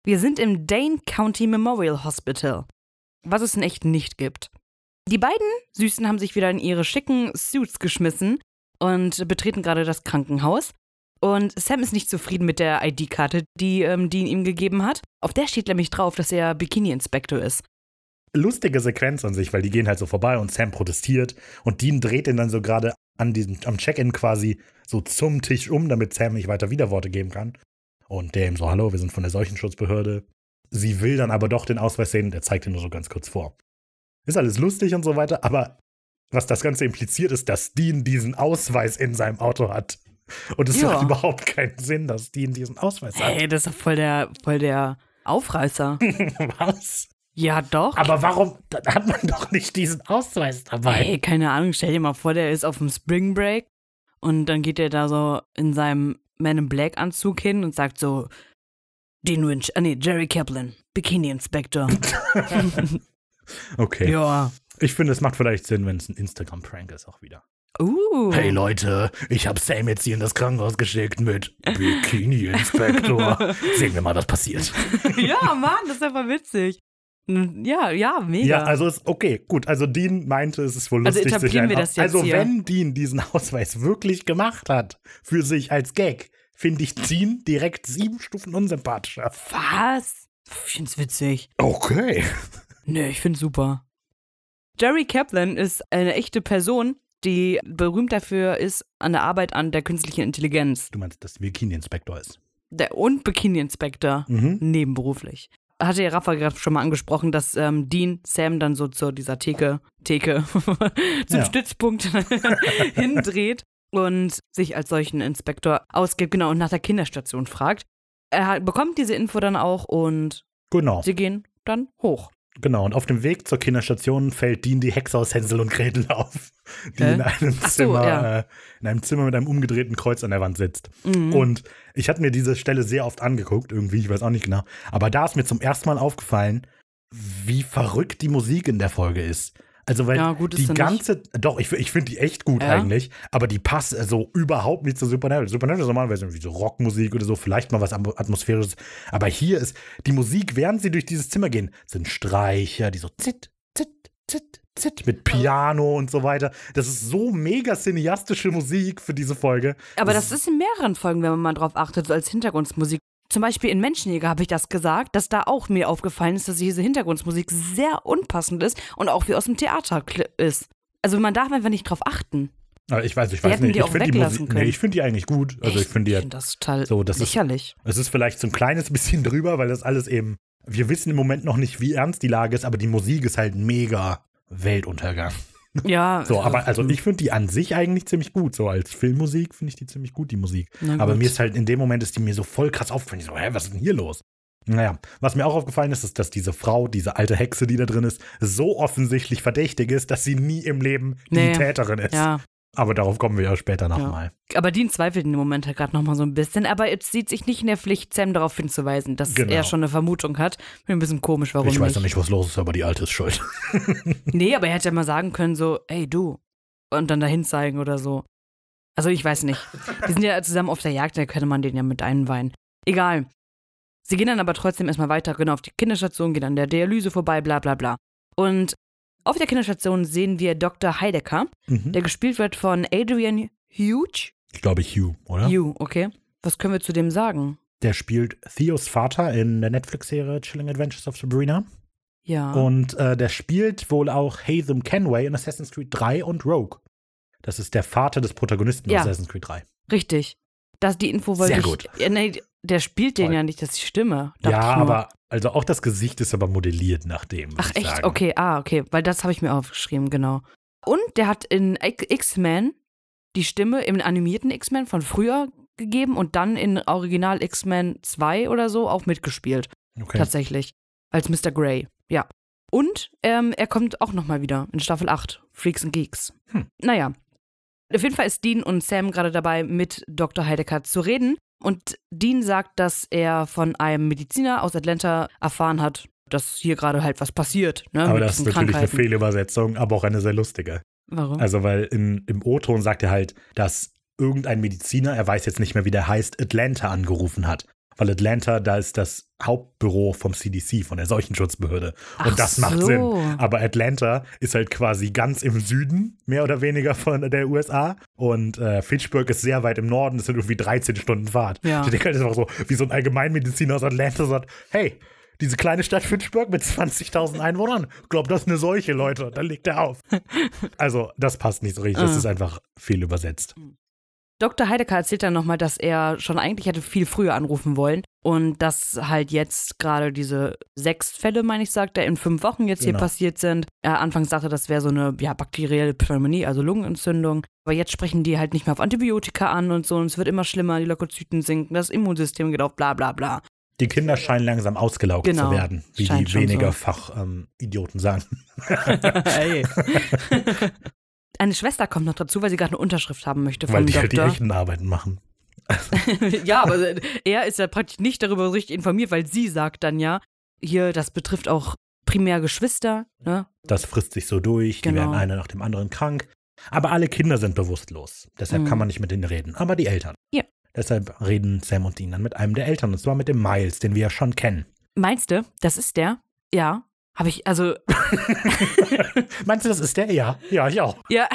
Wir sind im Dane County Memorial Hospital, was es in echt nicht gibt. Die beiden Süßen haben sich wieder in ihre schicken Suits geschmissen und betreten gerade das Krankenhaus. Und Sam ist nicht zufrieden mit der ID-Karte, die ähm, Dean ihm gegeben hat. Auf der steht nämlich drauf, dass er Bikini-Inspektor ist. lustige Sequenz an sich, weil die gehen halt so vorbei und Sam protestiert und Dean dreht ihn dann so gerade an diesem, am Check-in quasi so zum Tisch um, damit Sam nicht weiter Widerworte geben kann. Und der ihm so, hallo, wir sind von der Seuchenschutzbehörde. Sie will dann aber doch den Ausweis sehen, der zeigt ihn nur so ganz kurz vor. Ist alles lustig und so weiter, aber was das Ganze impliziert, ist, dass Dean diesen Ausweis in seinem Auto hat. Und es macht überhaupt keinen Sinn, dass Dean diesen Ausweis hat. Hey, das ist voll der, voll der Aufreißer. <laughs> Was? ja, doch. Aber warum dann hat man doch nicht diesen Ausweis dabei? Hey, keine Ahnung, stell dir mal vor, der ist auf dem Spring Break und dann geht er da so in seinem Man in Black Anzug hin und sagt so, Dean Winch, ah nee, Jerry Kaplan, Bikini Inspector. <laughs> <laughs> Okay. ja. Ich finde, es macht vielleicht Sinn, wenn es ein Instagram-Prank ist auch wieder. Uh. Hey Leute, ich habe Sam jetzt hier in das Krankenhaus geschickt mit Bikini-Inspektor. <laughs> Sehen wir mal, was passiert. <laughs> ja, Mann, das ist einfach witzig. Ja, ja, mega. Ja, also ist okay, gut. Also Dean meinte, es ist wohl Also lustig. sich etablieren wir das jetzt Also hier. wenn Dean diesen Ausweis wirklich gemacht hat für sich als Gag, finde ich Dean direkt sieben Stufen unsympathischer. Was? Ich find's witzig. Okay. Nö, ich find's super. Jerry Kaplan ist eine echte Person, die berühmt dafür ist an der Arbeit an der künstlichen Intelligenz. Du meinst, dass Bikini-Inspektor ist? Der und Bikini-Inspektor. Mhm. nebenberuflich. Hatte ja Rafa gerade schon mal angesprochen, dass ähm, Dean Sam dann so zu dieser Theke, Theke, <laughs> zum. Stützpunkt <laughs> hindreht und sich als solchen Inspektor ausgibt, genau, und nach der Kinderstation fragt. Er bekommt diese Info dann auch und Genau. sie gehen dann hoch. Genau, und auf dem Weg zur Kinderstation fällt Dean die Hexe aus Hänsel und Gretel auf, die Hä? in einem so, Zimmer, ja. äh, in einem Zimmer mit einem umgedrehten Kreuz an der Wand sitzt. Mhm. Und ich hatte mir diese Stelle sehr oft angeguckt, irgendwie, ich weiß auch nicht genau. Aber da ist mir zum ersten Mal aufgefallen, wie verrückt die Musik in der Folge ist. Also, weil Ja, die sie nicht. ganze, doch, ich, ich finde die echt gut Ja? eigentlich, aber die passt also überhaupt nicht zu Supernatural. Supernatural ist normalerweise irgendwie so Rockmusik oder so, vielleicht mal was Atmosphärisches. Aber hier ist die Musik, während sie durch dieses Zimmer gehen, sind Streicher, die so zit, zit, zit, zit, mit Piano und so weiter. Das ist so mega cineastische Musik für diese Folge. Aber das ist in mehreren Folgen, wenn man mal drauf achtet, so als Hintergrundmusik. Zum Beispiel in Menschenjäger habe ich das gesagt, dass da auch mir aufgefallen ist, dass diese Hintergrundmusik sehr unpassend ist und auch wie aus dem Theater ist. Also man darf einfach nicht drauf achten. Aber ich weiß, ich weiß nicht. Ich finde die Musik, nee, ich finde die eigentlich gut. Also ich Echt? finde die, ich find das total so, das ist- lächerlich. es ist vielleicht so ein kleines <laughs> bisschen drüber, weil das alles eben, wir wissen im Moment noch nicht, wie ernst die Lage ist, aber die Musik ist halt mega Weltuntergang. Ja. So, aber also ich finde die an sich eigentlich ziemlich gut. So als Filmmusik finde ich die ziemlich gut, die Musik. Aber mir ist halt in dem Moment ist die mir so voll krass aufgefallen. Ich so, hä, was ist denn hier los? Naja, was mir auch aufgefallen ist, ist, dass diese Frau, diese alte Hexe, die da drin ist, so offensichtlich verdächtig ist, dass sie nie im Leben die Nee. Täterin ist. Ja. Aber darauf kommen wir ja später nochmal. Aber Dean zweifelt in dem Moment halt gerade nochmal so ein bisschen. Aber er sieht sich nicht in der Pflicht, Sam darauf hinzuweisen, dass Genau. er schon eine Vermutung hat. Ich ein bisschen komisch, warum Ich weiß noch nicht, was los ist, aber die Alte ist schuld. <laughs> <laughs> Nee, aber er hätte ja mal sagen können, so, ey, du. Und dann dahin zeigen oder so. Also ich weiß nicht. Die sind ja zusammen auf der Jagd, da könnte man den ja mit einweihen. Egal. Sie gehen dann aber trotzdem erstmal weiter, genau auf die Kinderstation, gehen an der Dialyse vorbei, bla bla bla. Und auf der Kinderstation sehen wir Dr. Heidecker, Mhm. der gespielt wird von Adrian Huge. Ich glaube Hugh, oder? Hugh, okay. Was können wir zu dem sagen? Der spielt Theos Vater in der Netflix-Serie Chilling Adventures of Sabrina. Ja. Und äh, der spielt wohl auch Hatham Kenway in Assassin's Creed 3 und Rogue. Das ist der Vater des Protagonisten Ja. aus Assassin's Creed 3. Richtig. Das, die Info wollte Sehr ich. gut. Ja, nee, der spielt den Toll. ja nicht, das ist die Stimme. ja, aber also auch das Gesicht ist aber modelliert nach dem. Ach echt? Sagen. Okay, ah, okay, weil das habe ich mir aufgeschrieben, genau. Und der hat in X-Men die Stimme im animierten X-Men von früher gegeben und dann in Original X-Men 2 oder so auch mitgespielt, Okay. tatsächlich. Als Mr. Grey, ja. Und ähm, er kommt auch nochmal wieder in Staffel 8, Freaks and Geeks. Hm. Naja. Auf jeden Fall ist Dean und Sam gerade dabei, mit Dr. Heidecker zu reden. Und Dean sagt, dass er von einem Mediziner aus Atlanta erfahren hat, dass hier gerade halt was passiert. Ne, aber das ist natürlich eine. Fehlübersetzung, aber auch eine sehr lustige. Warum? Also, weil in, im O-Ton sagt er halt, dass irgendein Mediziner, er weiß jetzt nicht mehr, wie der heißt, Atlanta angerufen hat. Weil Atlanta, da ist das Hauptbüro vom CDC, von der Seuchenschutzbehörde. Und Ach das macht so. Sinn. Aber Atlanta ist halt quasi ganz im Süden, mehr oder weniger von der USA. Und äh, Fitchburg ist sehr weit im Norden, das sind irgendwie 13 Stunden Fahrt. Ja. Ich denke halt einfach so, wie so ein Allgemeinmediziner aus Atlanta sagt, hey, diese kleine Stadt Fitchburg mit 20.000 Einwohnern, glaubt, das ist eine Seuche, Leute. Dann legt er auf. <laughs> Also, das passt nicht so richtig. Das Ah. ist einfach viel übersetzt. Dr. Heidecker erzählt dann nochmal, dass er schon eigentlich hätte viel früher anrufen wollen und dass halt jetzt gerade diese sechs Fälle, meine ich, sagt er, in fünf Wochen jetzt hier Genau. passiert sind. Er anfangs sagte, das wäre so eine ja, bakterielle Pneumonie, also Lungenentzündung. Aber jetzt sprechen die halt nicht mehr auf Antibiotika an und so und es wird immer schlimmer, die Leukozyten sinken, das Immunsystem geht auf, bla bla bla. Die Kinder scheinen langsam ausgelaugt Genau. zu werden, wie Scheint die weniger so. Fachidioten sagen. <laughs> <laughs> <laughs> Eine Schwester kommt noch dazu, weil sie gerade eine Unterschrift haben möchte vom Weil die halt die Doktor. echten Arbeiten machen. <laughs> ja, aber er ist ja praktisch nicht darüber richtig informiert, weil sie sagt dann ja, hier, das betrifft auch primär Geschwister, ne? Das frisst sich so durch, die Genau. werden einer nach dem anderen krank. Aber alle Kinder sind bewusstlos. Deshalb Mhm. kann man nicht mit denen reden. Aber die Eltern. Ja. Deshalb reden Sam und Dean dann mit einem der Eltern. Und zwar mit dem Miles, den wir ja schon kennen. Meinst du, das ist der? Ja. Habe ich, also, <laughs> Meinst du, das ist der? Ja. Ja, ich auch. ja.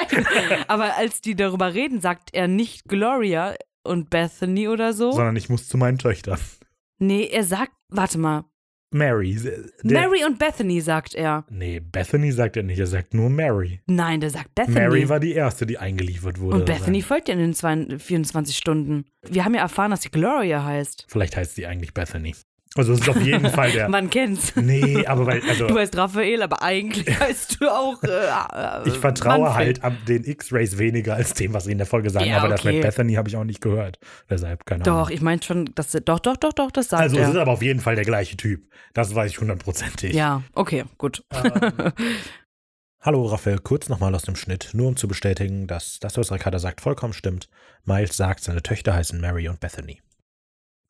<laughs> Aber als die darüber reden, sagt er nicht Gloria und Bethany oder so. Sondern ich muss zu meinen Töchtern. nee, er sagt, warte mal, Mary. Der, Mary und Bethany sagt er. Nee, Bethany sagt er nicht. Er sagt nur Mary. Nein, der sagt Bethany. Mary war die erste, die eingeliefert wurde. und Bethany folgt ja in den zwei- 24 Stunden. Wir haben ja erfahren, dass sie Gloria heißt. Vielleicht heißt sie eigentlich Bethany. Also es ist auf jeden Fall <laughs> der. Man kennt's. Nee, aber weil, also Du heißt Raphael, aber eigentlich <laughs> heißt du auch. Äh, äh, ich vertraue Manfred. halt am den X-Rays weniger als dem, was sie in der Folge sagen. Ja, aber das okay. mit Bethany habe ich auch nicht gehört. Deshalb, keine Doch, Ahnung. ich meine schon, dass doch, doch, doch, doch, das sagt Also es ist aber auf jeden Fall der gleiche Typ. Das weiß ich hundertprozentig. ja, okay, gut. Ähm, <laughs> Hallo Raphael, kurz nochmal aus dem Schnitt, nur um zu bestätigen, dass das, was Ricarda sagt, vollkommen stimmt. Miles sagt, seine Töchter heißen Mary und Bethany.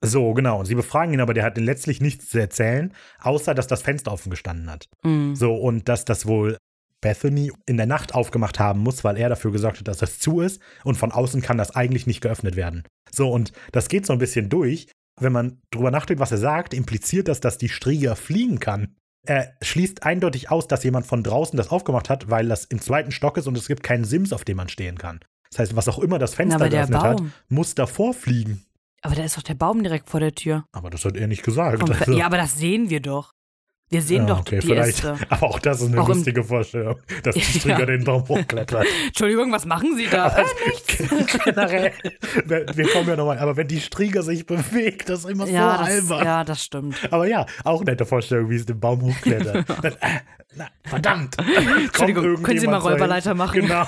So, genau. Und sie befragen ihn, aber der hat letztlich nichts zu erzählen, außer dass das Fenster offen gestanden hat. Mm. So, und dass das wohl Bethany in der Nacht aufgemacht haben muss, weil er dafür gesorgt hat, dass das zu ist und von außen kann das eigentlich nicht geöffnet werden. So, und das geht so ein bisschen durch. Wenn man drüber nachdenkt, was er sagt, impliziert das, dass die Strieger fliegen kann. Er schließt eindeutig aus, dass jemand von draußen das aufgemacht hat, weil das im zweiten Stock ist und es gibt keinen Sims, auf dem man stehen kann. Das heißt, was auch immer das Na, Fenster der geöffnet hat, muss davor fliegen. Aber da ist doch der Baum direkt vor der Tür. Aber das hat er nicht gesagt. Also- Ja, aber das sehen wir doch. Wir sehen Ja, doch okay, die vielleicht. Äste. <laughs> Aber auch das ist eine Auch lustige Vorstellung, dass die <laughs> Ja. Strieger den Baum hochklettert. <laughs> Entschuldigung, was machen Sie da? Äh, nichts. generell, wir wir kommen ja nochmal, aber wenn die Strieger sich bewegt, das ist immer Ja, so das, albern. ja, das stimmt. Aber ja, auch nette Vorstellung, wie es den Baum hochklettert. Dann, äh, na, verdammt. Entschuldigung, können Sie mal Räuberleiter machen? Genau.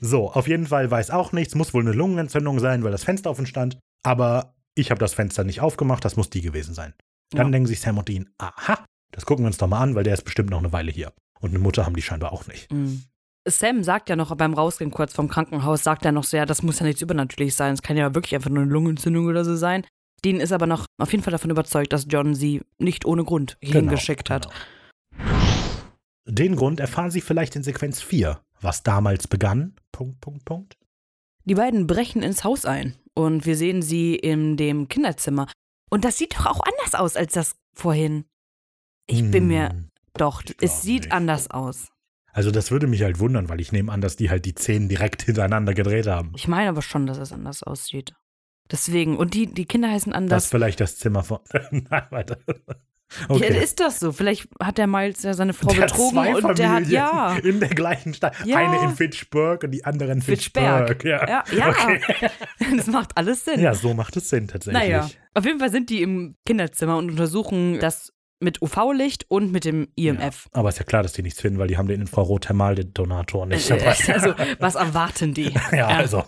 So, auf jeden Fall weiß auch nichts, muss wohl eine Lungenentzündung sein, weil das Fenster offen stand. Aber ich habe das Fenster nicht aufgemacht, das muss die gewesen sein. Dann Ja. denken sich Sam und Dean, aha, das gucken wir uns doch mal an, weil der ist bestimmt noch eine Weile hier. Und eine Mutter haben die scheinbar auch nicht. Mm. Sam sagt ja noch beim Rausgehen kurz vom Krankenhaus, sagt er noch sehr, das muss ja nichts übernatürlich sein. Es kann ja wirklich einfach nur eine Lungenentzündung oder so sein. Dean ist aber noch auf jeden Fall davon überzeugt, dass John sie nicht ohne Grund Genau, hingeschickt hat. genau. Den Grund erfahren Sie vielleicht in Sequenz 4, was damals begann. Punkt, Punkt, Punkt. Die beiden brechen ins Haus ein und wir sehen sie in dem Kinderzimmer. Und das sieht doch auch anders aus als das vorhin. Ich bin mir Hm, doch, es sieht nicht. anders aus. Also das würde mich halt wundern, weil ich nehme an, dass die halt die Szenen direkt <laughs> hintereinander gedreht haben. Ich meine aber schon, dass es anders aussieht. Deswegen, und die, die Kinder heißen Das anders. ist vielleicht das Zimmer von. <laughs> Nein, weiter. Ja, Okay. ist das so? Vielleicht hat der Miles ja seine Frau Der betrogen und der hat, Familien ja, In der gleichen Stadt. Ja. Eine in Fitchburg und die andere in Fitchberg. Fitchburg. Ja. ja, ja. Okay. <laughs> das macht alles Sinn. ja, so macht es Sinn tatsächlich. naja, auf jeden Fall sind die im Kinderzimmer und untersuchen das mit UV-Licht und mit dem IMF. Aber ist ja klar, dass die nichts finden, weil die haben den Infrarot-Thermaldetonator nicht Äh, dabei. <laughs> Also, was erwarten die? <laughs> ja, also,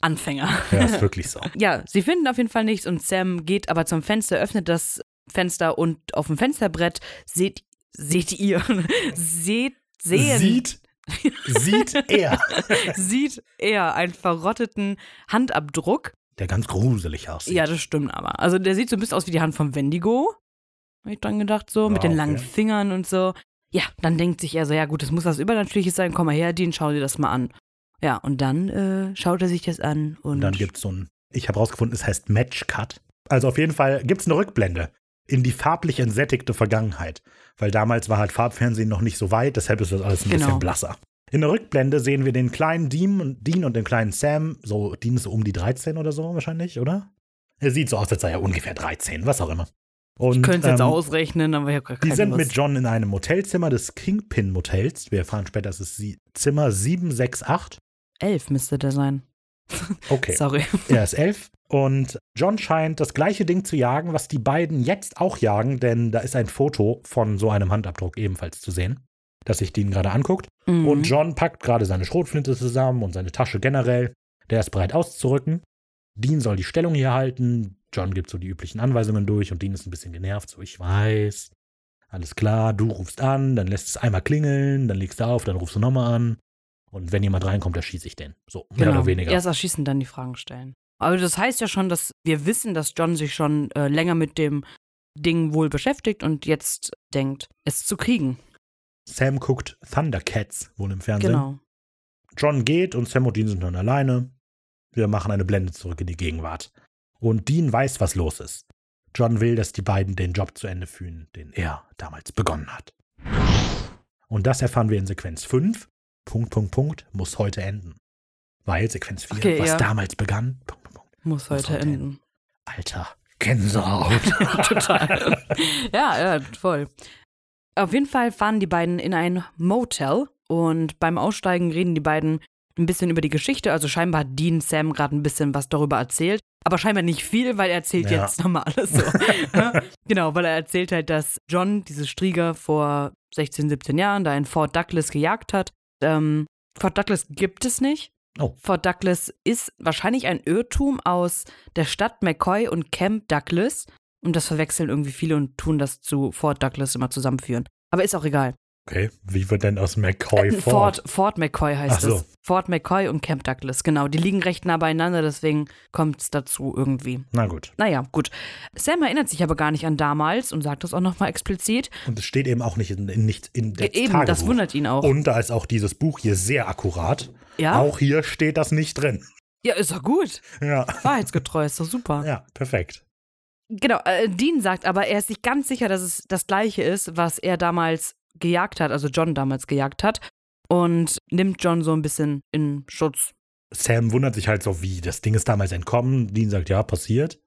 Anfänger. ja, ist wirklich so. Ja, sie finden auf jeden Fall nichts und Sam geht aber zum Fenster, öffnet das Fenster und auf dem Fensterbrett seht, seht ihr, <laughs> seht, sehen, Sieht, sieht er, <laughs> sieht er einen verrotteten Handabdruck. der ganz gruselig aussieht. Ja, das stimmt aber. Also der sieht so ein bisschen aus wie die Hand vom Wendigo. Hab ich dran gedacht, so, mit Ja, den langen okay. Fingern und so. Ja, dann denkt sich er so, ja gut, das muss was Übernatürliches sein, komm mal her, Dean, schau dir das mal an. Ja, und dann äh, schaut er sich das an und, Und dann gibt es so ein, ich habe rausgefunden, es heißt Match Cut. Also auf jeden Fall gibt es eine Rückblende in die farblich entsättigte Vergangenheit. Weil damals war halt Farbfernsehen noch nicht so weit, deshalb ist das alles ein Genau. bisschen blasser. In der Rückblende sehen wir den kleinen Dean und, Dean und den kleinen Sam. So, Dean ist so um die 13 oder so wahrscheinlich, oder? Er sieht so aus, als sei er ungefähr 13, was auch immer. Und, ich könnte es jetzt ähm, ausrechnen, aber ich habe gar Die keine sind Lust. mit John in einem Hotelzimmer des Kingpin Motels. Wir erfahren später, dass es sie- Zimmer 768. Elf müsste der sein. <laughs> Okay. Sorry. Er ist elf. Und John scheint das gleiche Ding zu jagen, was die beiden jetzt auch jagen, denn da ist ein Foto von so einem Handabdruck ebenfalls zu sehen, das sich Dean gerade anguckt. Mhm. Und John packt gerade seine Schrotflinte zusammen und seine Tasche generell. Der ist bereit auszurücken. Dean soll die Stellung hier halten. John gibt so die üblichen Anweisungen durch und Dean ist ein bisschen genervt. So, ich weiß. Alles klar, du rufst an, dann lässt es einmal klingeln, dann legst du auf, dann rufst du nochmal an. Und wenn jemand reinkommt, dann schieße ich den. So, mehr genau. oder weniger. Erst erschießen, dann die Fragen stellen. Aber das heißt ja schon, dass wir wissen, dass John sich schon äh, länger mit dem Ding wohl beschäftigt und jetzt denkt, es zu kriegen. Sam guckt Thundercats wohl im Fernsehen. Genau. John geht und Sam und Dean sind dann alleine. Wir machen eine Blende zurück in die Gegenwart. Und Dean weiß, was los ist. John will, dass die beiden den Job zu Ende führen, den er damals begonnen hat. Und das erfahren wir in Sequenz 5. Punkt, Punkt, Punkt, muss heute enden. Weil Sequenz 4, Okay, was ja. damals begann, Punkt, Punkt, Punkt. Muss heute heute enden. Alter, Gänsehaut. <laughs> Total. ja, ja, voll. Auf jeden Fall fahren die beiden in ein Motel und beim Aussteigen reden die beiden ein bisschen über die Geschichte. Also scheinbar hat Dean Sam gerade ein bisschen was darüber erzählt. Aber scheinbar nicht viel, weil er erzählt Ja. jetzt nochmal alles so. <laughs> genau, weil er erzählt halt, dass John, diese Strieger, vor 16, 17 Jahren da in Fort Douglas gejagt hat. Ähm, Fort Douglas gibt es nicht. Oh. Fort Douglas ist wahrscheinlich ein Irrtum aus der Stadt McCoy und Camp Douglas. Und das verwechseln irgendwie viele und tun das zu Fort Douglas immer zusammenführen. Aber ist auch egal. Okay, wie wird denn aus McCoy Äh, fort? Fort, Fort McCoy heißt so. es. Fort McCoy und Camp Douglas, genau. Die liegen recht nah beieinander, deswegen kommt es dazu irgendwie. Na gut. Naja, gut. Sam erinnert sich aber gar nicht an damals und sagt das auch nochmal explizit. Und es steht eben auch nicht in, in, nicht in der Eben, Tagebuch. das wundert ihn auch. Und da ist auch dieses Buch hier sehr akkurat. ja? Auch hier steht das nicht drin. Ja, ist doch gut. Ja, Wahrheitsgetreu, ist doch super. ja perfekt. Genau, äh, Dean sagt aber, er ist sich ganz sicher, dass es das gleiche ist, was er damals gejagt hat, also John damals gejagt hat. Und nimmt John so ein bisschen in Schutz. Sam wundert sich halt so, wie, das Ding ist damals entkommen. Dean sagt, ja, passiert.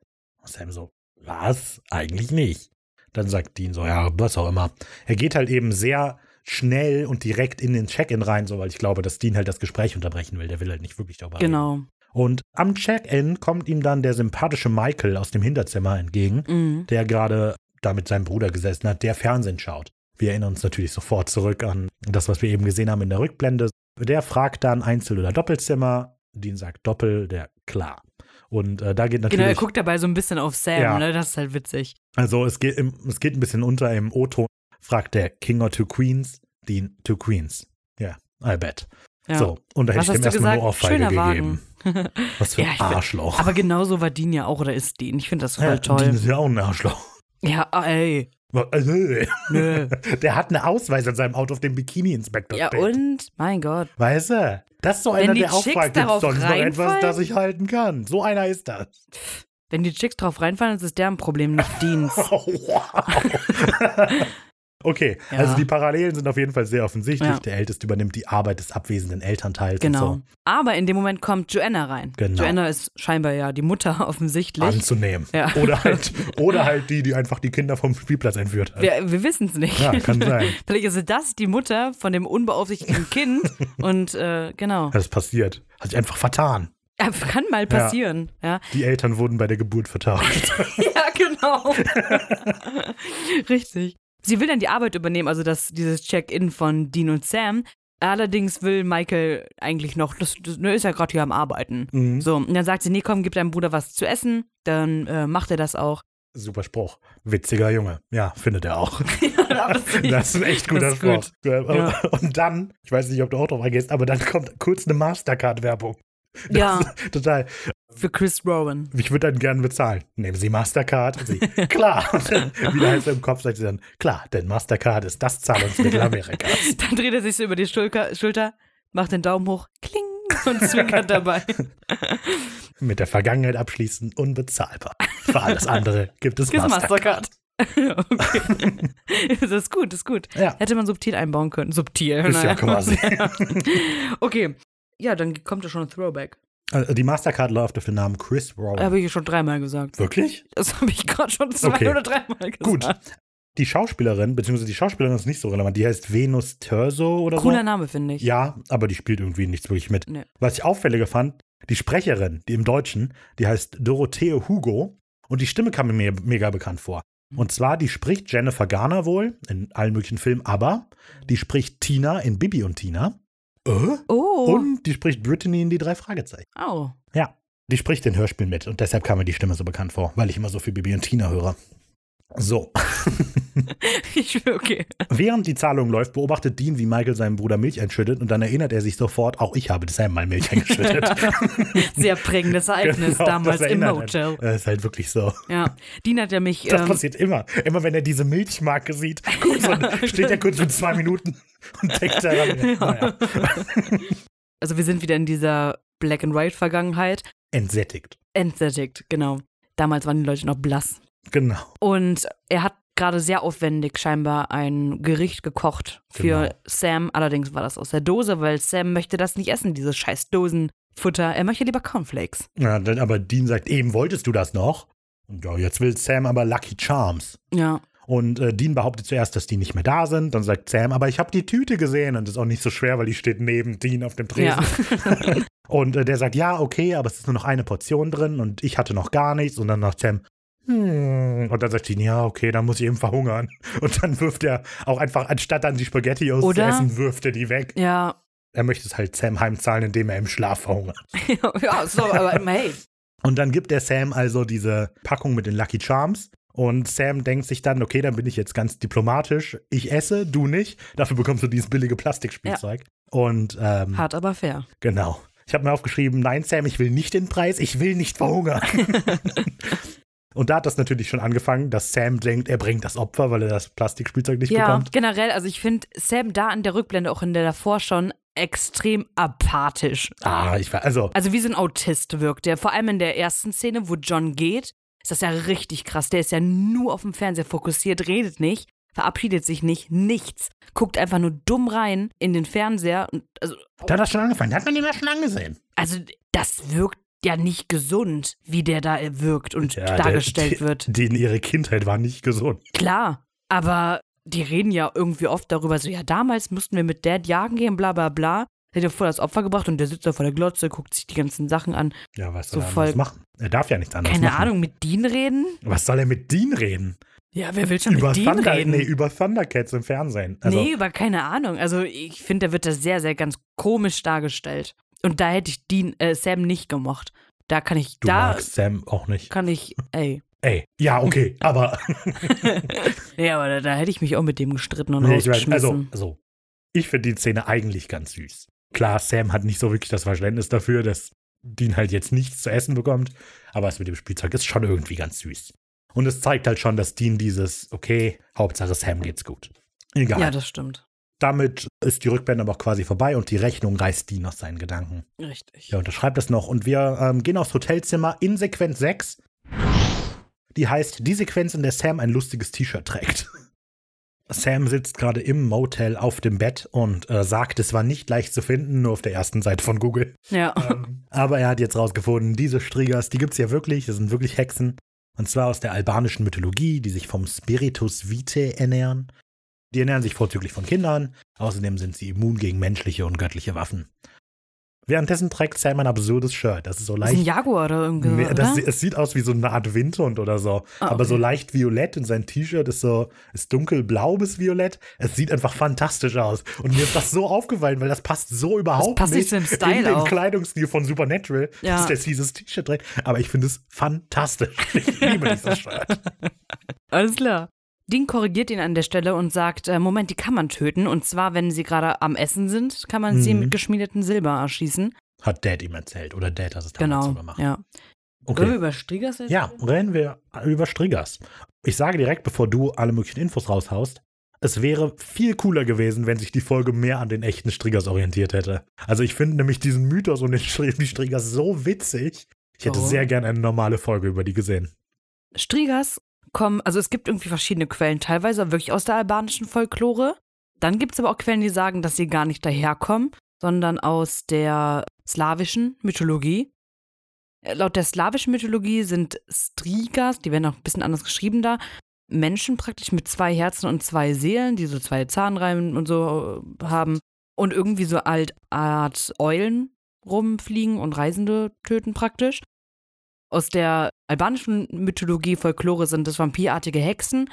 Und Sam so, was? Eigentlich nicht. Dann sagt Dean so, ja, was auch immer. Er geht halt eben sehr schnell und direkt in den Check-in rein, so, weil ich glaube, dass Dean halt das Gespräch unterbrechen will. Der will halt nicht wirklich darüber reden. Genau. Und am Check-in kommt ihm dann der sympathische Michael aus dem Hinterzimmer entgegen. Mhm. der gerade da mit seinem Bruder gesessen hat, der Fernsehen schaut. Wir erinnern uns natürlich sofort zurück an das, was wir eben gesehen haben in der Rückblende. Der fragt dann Einzel- oder Doppelzimmer. Dean sagt Doppel, der klar. Und äh, da geht Genau, er natürlich, guckt dabei so ein bisschen auf Sam, Ja. ne? Das ist halt witzig. also es geht, im, es geht ein bisschen unter im O-Ton, fragt der King or Two Queens, Dean Two Queens. Ja, I bet. Ja. So, und da hätte Was ich dem erstmal gesagt? Ohrfeige gegeben. <laughs> Was für Ja, ein bin- Arschloch. Aber genauso war Dean ja auch oder ist Dean. Ich finde das voll ja, toll. Dean ist ja auch ein Arschloch. Ja, ey. <laughs> Der hat einen Ausweis an seinem Auto, auf dem Bikini-Inspektor Ja, steht. und? Mein Gott. Weißt du? Das ist so Wenn einer, die der auch Chicks fragt, gibt darauf sonst noch etwas, reinfallen? das ich halten kann. So einer ist das. Wenn die Chicks drauf reinfallen, ist es deren Problem, nicht <laughs> Deans. Oh, wow. <laughs> Okay, Ja. also die Parallelen sind auf jeden Fall sehr offensichtlich. Ja. Der Älteste übernimmt die Arbeit des abwesenden Elternteils Genau. so Aber in dem Moment kommt Joanna rein. Genau. Joanna ist scheinbar ja die Mutter <laughs> offensichtlich. anzunehmen. Ja. Oder, halt, <laughs> oder halt die, die einfach die Kinder vom Spielplatz entführt hat. Wir, wir wissen es nicht. Ja, kann <laughs> sein. Vielleicht ist das die Mutter von dem unbeaufsichtigten Kind. und äh, genau. Das passiert. Hat sich einfach vertan. Ja, Kann mal passieren. Ja, Die Eltern wurden bei der Geburt vertauscht. ja genau. Richtig. Sie will dann die Arbeit übernehmen, also das, dieses Check-in von Dean und Sam. Allerdings will Michael eigentlich noch, das, das ne, ist ja gerade hier am Arbeiten. Mhm. So, und dann sagt sie, nee, komm, gib deinem Bruder was zu essen. Dann äh, macht er das auch. Super Spruch. Witziger Junge. Ja, findet er auch. <laughs> das <laughs> Das ist ein echt guter Das ist Spruch. gut. Ja. Und dann, ich weiß nicht, ob du auch drauf eingehst, aber dann kommt kurz eine Mastercard-Werbung. <laughs> Ja. Total. Für Chris Rowan. Ich würde dann gerne bezahlen. Nehmen Sie Mastercard. Sie, <laughs> klar. Und dann wieder halt im Kopf sagt sie dann, klar, denn Mastercard ist das Zahlungsmittel Amerikas. <laughs> Dann dreht er sich so über die Schulter, Schulter macht den Daumen hoch, kling und zwinkert dabei. Mit der Vergangenheit abschließen, unbezahlbar. Für alles andere gibt es Mastercard. Mastercard. okay. Das ist gut, das ist gut. Ja, Hätte man subtil einbauen können. Subtil. ist ja naja. quasi. Okay. Ja, dann kommt ja schon ein Throwback. Also die Mastercard läuft auf den Namen Chris Rowan. Habe ich ja schon dreimal gesagt. Wirklich? Das habe ich gerade schon zwei Okay. oder dreimal gesagt. Gut. Die Schauspielerin, beziehungsweise die Schauspielerin ist nicht so relevant, die heißt Venus Terzo oder Cooler so. Name, finde ich. Ja, aber die spielt irgendwie nichts wirklich mit. Nee. Was ich auffälliger fand, die Sprecherin, die im Deutschen, die heißt Dorothee Hugo und die Stimme kam mir mega bekannt vor. Und zwar, die spricht Jennifer Garner wohl in allen möglichen Filmen, aber die spricht Tina in Bibi und Tina. Äh? Oh. Und die spricht Brittany in die drei Fragezeichen. oh. Ja, die spricht den Hörspiel mit und deshalb kam mir die Stimme so bekannt vor, weil ich immer so viel Bibi und Tina höre. So, <laughs> Ich, okay. während die Zahlung läuft, beobachtet Dean, wie Michael seinem Bruder Milch einschüttet und dann erinnert er sich sofort, auch ich habe Sam mal Milch eingeschüttet. <laughs> Sehr prägendes Ereignis Genau, damals im Motel. Das ist halt wirklich so. Ja. Dean hat ja mich. Das ähm, passiert immer. Immer wenn er diese Milchmarke sieht, und <laughs> steht er kurz für zwei Minuten und denkt daran. Naja. also wir sind wieder in dieser Black and White Vergangenheit. Entsättigt. Entsättigt, genau. Damals waren die Leute noch blass. Genau. Und er hat gerade sehr aufwendig scheinbar ein Gericht gekocht für Genau. Sam. Allerdings war das aus der Dose, weil Sam möchte das nicht essen, diese scheiß Dosenfutter. Er möchte lieber Cornflakes. Ja, aber Dean sagt, eben wolltest du das noch? Und ja, jetzt will Sam aber Lucky Charms. Ja. Und äh, Dean behauptet zuerst, dass die nicht mehr da sind. Dann sagt Sam, aber ich habe die Tüte gesehen. Und das ist auch nicht so schwer, weil die steht neben Dean auf dem Tresen. Ja. <laughs> Und äh, der sagt, ja, okay, aber es ist nur noch eine Portion drin und ich hatte noch gar nichts. Und dann sagt Sam, hm. Und dann sagt Dean, ja, okay, dann muss ich eben verhungern. <laughs> Und dann wirft er auch einfach, anstatt dann die Spaghetti auszuessen, wirft er die weg. ja. Er möchte es halt Sam heimzahlen, indem er im Schlaf verhungert. <laughs> ja, so, aber hey. Und dann gibt er Sam also diese Packung mit den Lucky Charms. Und Sam denkt sich dann, okay, dann bin ich jetzt ganz diplomatisch. Ich esse, du nicht. Dafür bekommst du dieses billige Plastikspielzeug. Und ähm, Hart, aber fair. genau. Ich habe mir aufgeschrieben, nein, Sam, ich will nicht den Preis, ich will nicht verhungern. <laughs> Und da hat das natürlich schon angefangen, dass Sam denkt, er bringt das Opfer, weil er das Plastikspielzeug nicht Ja, bekommt. generell, also ich finde Sam da in der Rückblende, auch in der davor schon, extrem apathisch. Ah, ich war, also, Also wie so ein Autist wirkt der. Vor allem in der ersten Szene, wo John geht, ist das ja richtig krass. Der ist ja nur auf dem Fernseher fokussiert, redet nicht, verabschiedet sich nicht, nichts. Guckt einfach nur dumm rein in den Fernseher. Und also, da hat das schon angefangen. Da hat man ihn ja schon angesehen. also das wirkt ja nicht gesund, wie der da wirkt und Ja, der- dargestellt die- wird. Denen ihre Kindheit war nicht gesund. Klar, aber die reden ja irgendwie oft darüber, so ja, damals mussten wir mit Dad jagen gehen, bla bla bla. Der hat ja voll das Opfer gebracht und der sitzt da vor der Glotze, guckt sich die ganzen Sachen an. Ja, was So soll er voll- machen? Er darf ja nichts anderes Keine machen. Ahnung, mit Dean reden? Was soll er mit Dean reden? Ja, wer will schon über, mit Dean Thunder, reden? nee, über Thundercats im Fernsehen. Also, nee, über keine Ahnung. Also ich finde, da wird das sehr, sehr ganz komisch dargestellt. Und da hätte ich Dean, äh, Sam nicht gemocht. Da kann ich, du da magst Sam auch nicht. kann ich, ey. Ey, ja, okay, <laughs> aber <laughs> Ja, aber da, da hätte ich mich auch mit dem gestritten und rausgeschmissen. also, also, Ich finde die Szene eigentlich ganz süß. Klar, Sam hat nicht so wirklich das Verständnis dafür, dass Dean halt jetzt nichts zu essen bekommt, aber es mit dem Spielzeug ist schon irgendwie ganz süß. Und es zeigt halt schon, dass Dean dieses, okay, Hauptsache Sam geht's gut. Egal. Ja, das stimmt. Damit ist die Rückblende aber auch quasi vorbei und die Rechnung reißt Dean aus seinen Gedanken. Richtig. Er unterschreibt das noch und wir ähm, gehen aufs Hotelzimmer in Sequenz 6. Die heißt die Sequenz, in der Sam ein lustiges T-Shirt trägt. Sam sitzt gerade im Motel auf dem Bett und äh, sagt, es war nicht leicht zu finden, nur auf der ersten Seite von Google. Ja. Ähm, aber er hat jetzt rausgefunden, diese Strigas, die gibt es ja wirklich, das sind wirklich Hexen. Und zwar aus der albanischen Mythologie, die sich vom Spiritus Vitae ernähren. Die ernähren sich vorzüglich von Kindern, außerdem sind sie immun gegen menschliche und göttliche Waffen. Währenddessen trägt Sam ein absurdes Shirt. Das ist so Das ist ein leicht. Jaguar oder irgendwie. Das, oder? es sieht aus wie so eine Art Windhund oder so. Ah, Aber so okay. leicht violett und sein T-Shirt ist so, ist dunkelblau bis violett. Es sieht einfach fantastisch aus. Und mir ist das so aufgefallen, weil das passt so überhaupt passt nicht nicht Style in den auch. Kleidungsstil von Supernatural, Ja. dass der dieses T-Shirt trägt. Aber ich finde es fantastisch. Ich liebe dieses Shirt. <laughs> Alles klar. Dean korrigiert ihn an der Stelle und sagt, äh, Moment, die kann man töten. Und zwar, wenn sie gerade am Essen sind, kann man sie Mhm. mit geschmiedetem Silber erschießen. Hat Dad ihm erzählt. Oder Dad hat es damals Genau, so gemacht. ja. Okay. wir über Striegers jetzt Ja, reden? reden wir über Striggers. Ich sage direkt, bevor du alle möglichen Infos raushaust, es wäre viel cooler gewesen, wenn sich die Folge mehr an den echten Striggers orientiert hätte. Also ich finde nämlich diesen Mythos und den Str- die Striggers so witzig. Ich hätte Warum? sehr gern eine normale Folge über die gesehen. Striegers kommen, also es gibt irgendwie verschiedene Quellen, teilweise wirklich aus der albanischen Folklore. Dann gibt es aber auch Quellen, die sagen, dass sie gar nicht daherkommen, sondern aus der slawischen Mythologie. Äh, Laut der slawischen Mythologie sind Strigas, die werden auch ein bisschen anders geschrieben da, Menschen praktisch mit zwei Herzen und zwei Seelen, die so zwei Zahnreihen und so äh, haben und irgendwie so alt Art Eulen rumfliegen und Reisende töten praktisch. Aus der albanischen Mythologie, Folklore sind es vampirartige Hexen,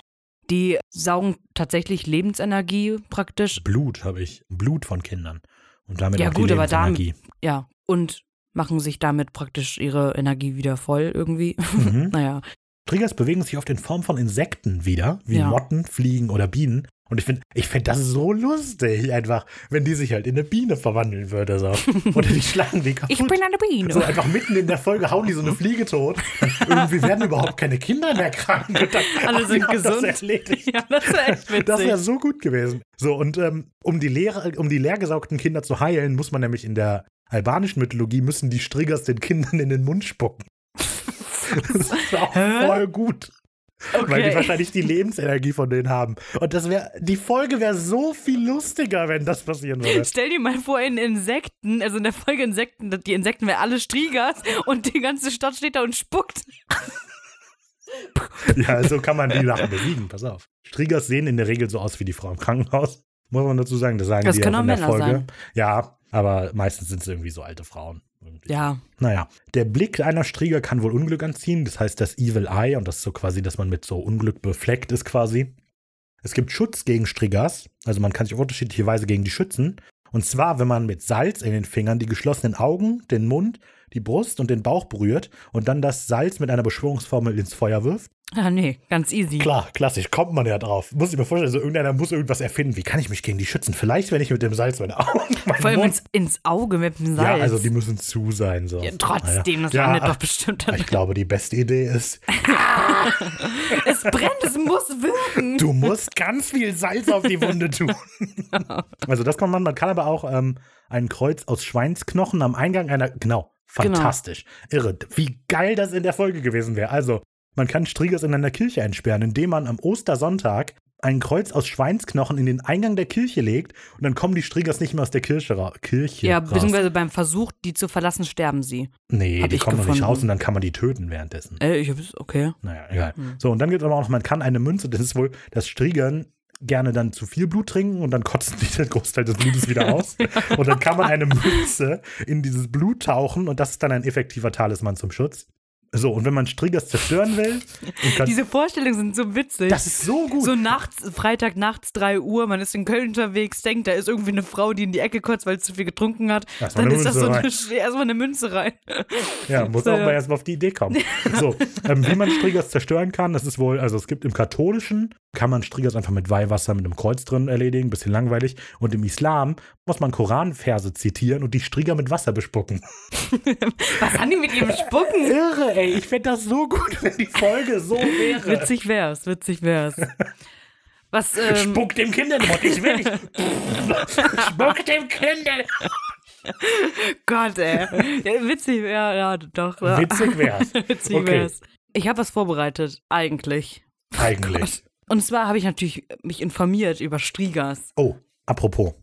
die saugen tatsächlich Lebensenergie praktisch, Blut habe ich. Blut von Kindern. Und damit Ja, auch gut, die aber da- Lebensenergie. ja, und machen sich damit praktisch ihre Energie wieder voll irgendwie. Mhm. <laughs> naja, Triggers bewegen sich oft in Form von Insekten wieder, wie Ja. Motten, Fliegen oder Bienen. Und ich finde, ich find das so lustig, einfach, wenn die sich halt in eine Biene verwandeln würde. So. Oder die schlagen die kaputt. ich bin eine Biene. So einfach mitten in der Folge hauen die so eine Fliege tot. Irgendwie werden überhaupt keine Kinder mehr krank. Alle sind gesund. Das erledigt. ja, das wäre echt witzig. Das wäre so gut gewesen. So, und ähm, um, die leer, um die leergesaugten Kinder zu heilen, muss man nämlich in der albanischen Mythologie, müssen die Striggers den Kindern in den Mund spucken. Das ist auch Hä? voll gut. Weil die Okay. wahrscheinlich die Lebensenergie von denen haben. Und das wäre, die Folge wäre so viel lustiger, wenn das passieren würde. Stell dir mal vor, in Insekten, also in der Folge Insekten, die Insekten wären alle Striegers und die ganze Stadt steht da und spuckt. <laughs> Ja, so kann man die Sachen besiegen, pass auf. Striegers sehen in der Regel so aus wie die Frau im Krankenhaus. Muss man dazu sagen, das sagen Das die auch in der Männer Folge. sein. Ja, aber meistens sind es irgendwie so alte Frauen. Ja, Naja, der Blick einer Strieger kann wohl Unglück anziehen. Das heißt, das Evil Eye, und das ist so quasi, dass man mit so Unglück befleckt ist quasi. Es gibt Schutz gegen Striggers, also man kann sich auf unterschiedliche Weise gegen die schützen. Und zwar, wenn man mit Salz in den Fingern die geschlossenen Augen, den Mund, die Brust und den Bauch berührt und dann das Salz mit einer Beschwörungsformel ins Feuer wirft. Ah, nee, ganz easy. Klar, klassisch, kommt man ja drauf. Muss ich mir vorstellen, so irgendeiner muss irgendwas erfinden. Wie kann ich mich gegen die schützen? Vielleicht, wenn ich mit dem Salz meine Augen, Vor allem ins, ins Auge mit dem Salz. ja, also die müssen zu sein. So. Ja, trotzdem, das Ja. landet doch bestimmt. Ich glaube, die beste Idee ist, <laughs> es brennt, es muss wirken. du musst ganz viel Salz auf die Wunde tun. <laughs> also das kann man, man kann aber auch ähm, ein Kreuz aus Schweinsknochen am Eingang einer, genau, fantastisch, irre, wie geil das in der Folge gewesen wäre. Also man kann Striegers in einer Kirche einsperren, indem man am Ostersonntag ein Kreuz aus Schweinsknochen in den Eingang der Kirche legt und dann kommen die Striegers nicht mehr aus der Kirche, ra Kirche Ja, raus. beziehungsweise beim Versuch, die zu verlassen, sterben sie. Nee, hab die kommen noch nicht raus und dann kann man die töten währenddessen. Äh, ich hab's, okay. Naja, egal. Hm. So, und dann gibt es aber auch noch, man kann eine Münze, das ist wohl, das Striegern gerne dann zu viel Blut trinken und dann kotzen die den Großteil des Blutes wieder <laughs> aus. Und dann kann man eine Münze in dieses Blut tauchen und das ist dann ein effektiver Talisman zum Schutz. So, und wenn man Striggers zerstören will, Diese Vorstellungen sind so witzig. das ist so gut. so nachts, Freitag nachts 3 Uhr, man ist in Köln unterwegs, denkt, da ist irgendwie eine Frau, die in die Ecke kotzt, weil sie zu viel getrunken hat. Erstmal Dann ist das so Münze eine, erstmal eine Münze rein. Ja, muss So, auch mal erstmal auf die Idee kommen. <laughs> So, ähm, wie man Striggers zerstören kann, das ist wohl, also es gibt im Katholischen, kann man Striggers einfach mit Weihwasser mit einem Kreuz drin erledigen, bisschen langweilig. Und im Islam muss man Koranverse zitieren und die Strigger mit Wasser bespucken. <laughs> Was haben die mit ihrem Spucken? Irre, ey, ich fände das so gut, wenn die Folge so wäre. Witzig wär's, witzig wär's. Was, ähm, Spuck dem Kind in den Mund, ich will nicht. Spuck dem Kind in Gott, ey. Ja, witzig, ja, ja, doch. Ja. Witzig wär's. <laughs> witzig Okay. wär's. Ich habe was vorbereitet, eigentlich. Eigentlich. Und zwar habe ich natürlich mich informiert über Strigas. Oh, apropos.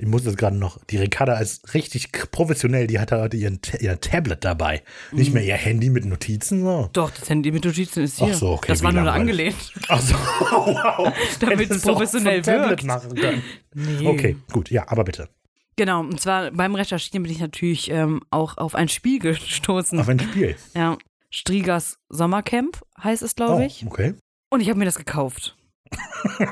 Ich muss jetzt gerade noch, die Ricarda ist richtig professionell, die hat heute ihren, Ta- ihr Tablet dabei. Mhm. Nicht mehr ihr Handy mit Notizen. So. Doch, das Handy mit Notizen ist hier. Ach so, okay, das war nur angelehnt. <laughs> Ach so, wow. <laughs> Damit es professionell vom Tablet wirkt. machen können. Nee. Okay, gut, ja, aber bitte. Genau, und zwar beim Recherchieren bin ich natürlich ähm, auch auf ein Spiel <laughs> gestoßen. Auf ein Spiel. Ja, Strigers Sommercamp heißt es, glaube Oh, ich. okay. Und ich habe mir das gekauft,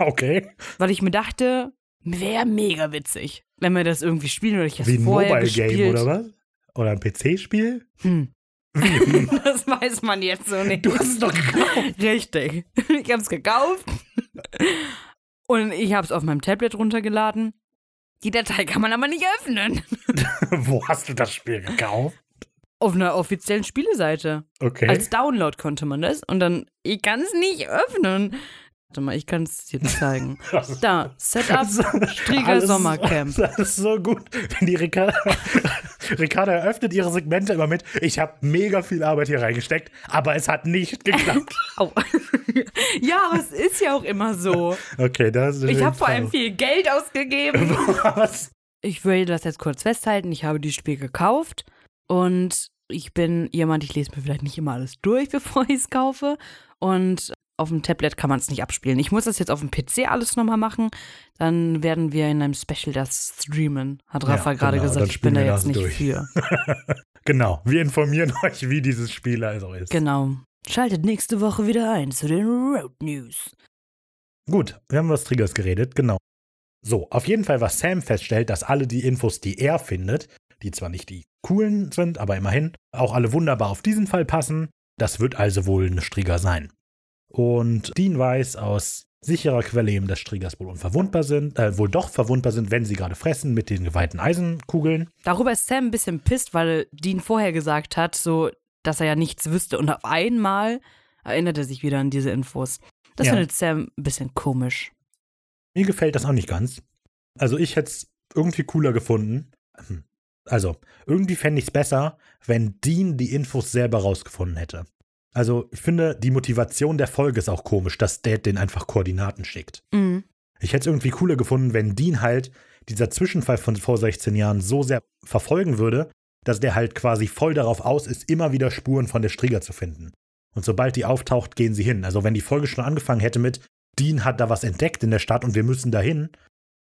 okay. weil ich mir dachte, wäre mega witzig, wenn wir das irgendwie spielen oder ich das Wie ein vorher Mobile gespielt. Game oder was? Oder ein PC-Spiel? Hm. <laughs> Das weiß man jetzt so nicht. Du hast es doch gekauft. <laughs> Richtig. <laughs> Ich habe es gekauft und ich habe es auf meinem Tablet runtergeladen. Die Datei kann man aber nicht öffnen. Wo hast du das Spiel gekauft? Auf einer offiziellen Spieleseite. Okay. Als Download konnte man das und dann, ich kann es nicht öffnen. Warte mal, ich kann es dir zeigen. <laughs> Da, Setup <laughs> Strieger Sommercamp. Das ist so gut. Wenn die Ricarda, <laughs> Ricarda eröffnet ihre Segmente immer mit, ich habe mega viel Arbeit hier reingesteckt, aber es hat nicht geklappt. Ja, aber es ist ja auch immer so. Okay, das ist Ich habe vor allem viel Geld ausgegeben. Was? Ich will das jetzt kurz festhalten. Ich habe dieses Spiel gekauft und ich bin jemand, ich lese mir vielleicht nicht immer alles durch, bevor ich es kaufe. Und auf dem Tablet kann man es nicht abspielen. Ich muss das jetzt auf dem PC alles nochmal machen. Dann werden wir in einem Special das streamen, hat Rafa Ja, gerade genau, gesagt. Ich bin da jetzt nicht durch. für. <laughs> Genau, wir informieren <laughs> euch, wie dieses Spiel also ist. Genau. Schaltet nächste Woche wieder ein zu den Road News. Gut, wir haben über Triggers geredet, genau. So, auf jeden Fall, was Sam feststellt, dass alle die Infos, die er findet, die zwar nicht die coolen sind, aber immerhin, auch alle wunderbar auf diesen Fall passen. Das wird also wohl eine Strigger sein. Und Dean weiß aus sicherer Quelle eben, dass Striggers wohl unverwundbar sind, äh, wohl doch verwundbar sind, wenn sie gerade fressen mit den geweihten Eisenkugeln. Darüber ist Sam ein bisschen pisst, weil Dean vorher gesagt hat, so, dass er ja nichts wüsste. Und auf einmal erinnert er sich wieder an diese Infos. Das Ja. findet Sam ein bisschen komisch. Mir gefällt das auch nicht ganz. Also ich hätte es irgendwie cooler gefunden. Hm. Also, irgendwie fände ich es besser, wenn Dean die Infos selber rausgefunden hätte. Also, ich finde, die Motivation der Folge ist auch komisch, dass Dad den einfach Koordinaten schickt. Mhm. Ich hätte es irgendwie cooler gefunden, wenn Dean halt dieser Zwischenfall von vor 16 Jahren so sehr verfolgen würde, dass der halt quasi voll darauf aus ist, immer wieder Spuren von der Strieger zu finden. Und sobald die auftaucht, gehen sie hin. Also wenn die Folge schon angefangen hätte mit, Dean hat da was entdeckt in der Stadt und wir müssen dahin.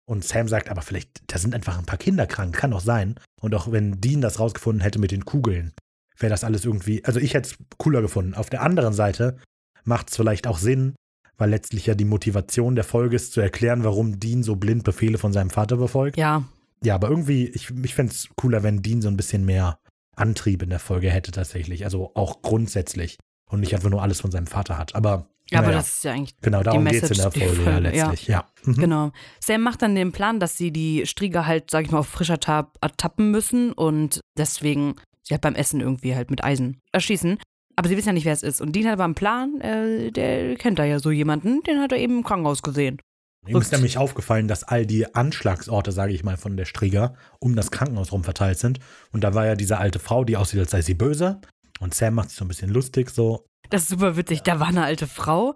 Und Sam sagt, aber vielleicht, da sind einfach ein paar Kinder krank, kann doch sein. Und auch wenn Dean das rausgefunden hätte mit den Kugeln, wäre das alles irgendwie, also ich hätte es cooler gefunden. Auf der anderen Seite macht es vielleicht auch Sinn, weil letztlich ja die Motivation der Folge ist, zu erklären, warum Dean so blind Befehle von seinem Vater befolgt. Ja, Ja, aber irgendwie, ich, ich fände es cooler, wenn Dean so ein bisschen mehr Antrieb in der Folge hätte tatsächlich. Also auch grundsätzlich. Und nicht einfach nur alles von seinem Vater hat. Aber, aber naja, das ist ja eigentlich genau darum geht es in der Folge ja Folge, ja. letztlich. Ja. Mhm. Genau. Sam macht dann den Plan, dass sie die Strieger halt, sag ich mal, auf frischer Tab ertappen müssen und deswegen sie halt beim Essen irgendwie halt mit Eisen erschießen. Aber sie wissen ja nicht, wer es ist. Und Dean hat aber einen Plan, äh, der kennt da ja so jemanden, den hat er eben im Krankenhaus gesehen. Ihm ist nämlich aufgefallen, dass all die Anschlagsorte, sage ich mal, von der Strieger um das Krankenhaus rum verteilt sind. Und da war ja diese alte Frau, die aussieht, als sei sie böse. Und Sam macht sich so ein bisschen lustig, so. Das ist super witzig. Da war eine alte Frau.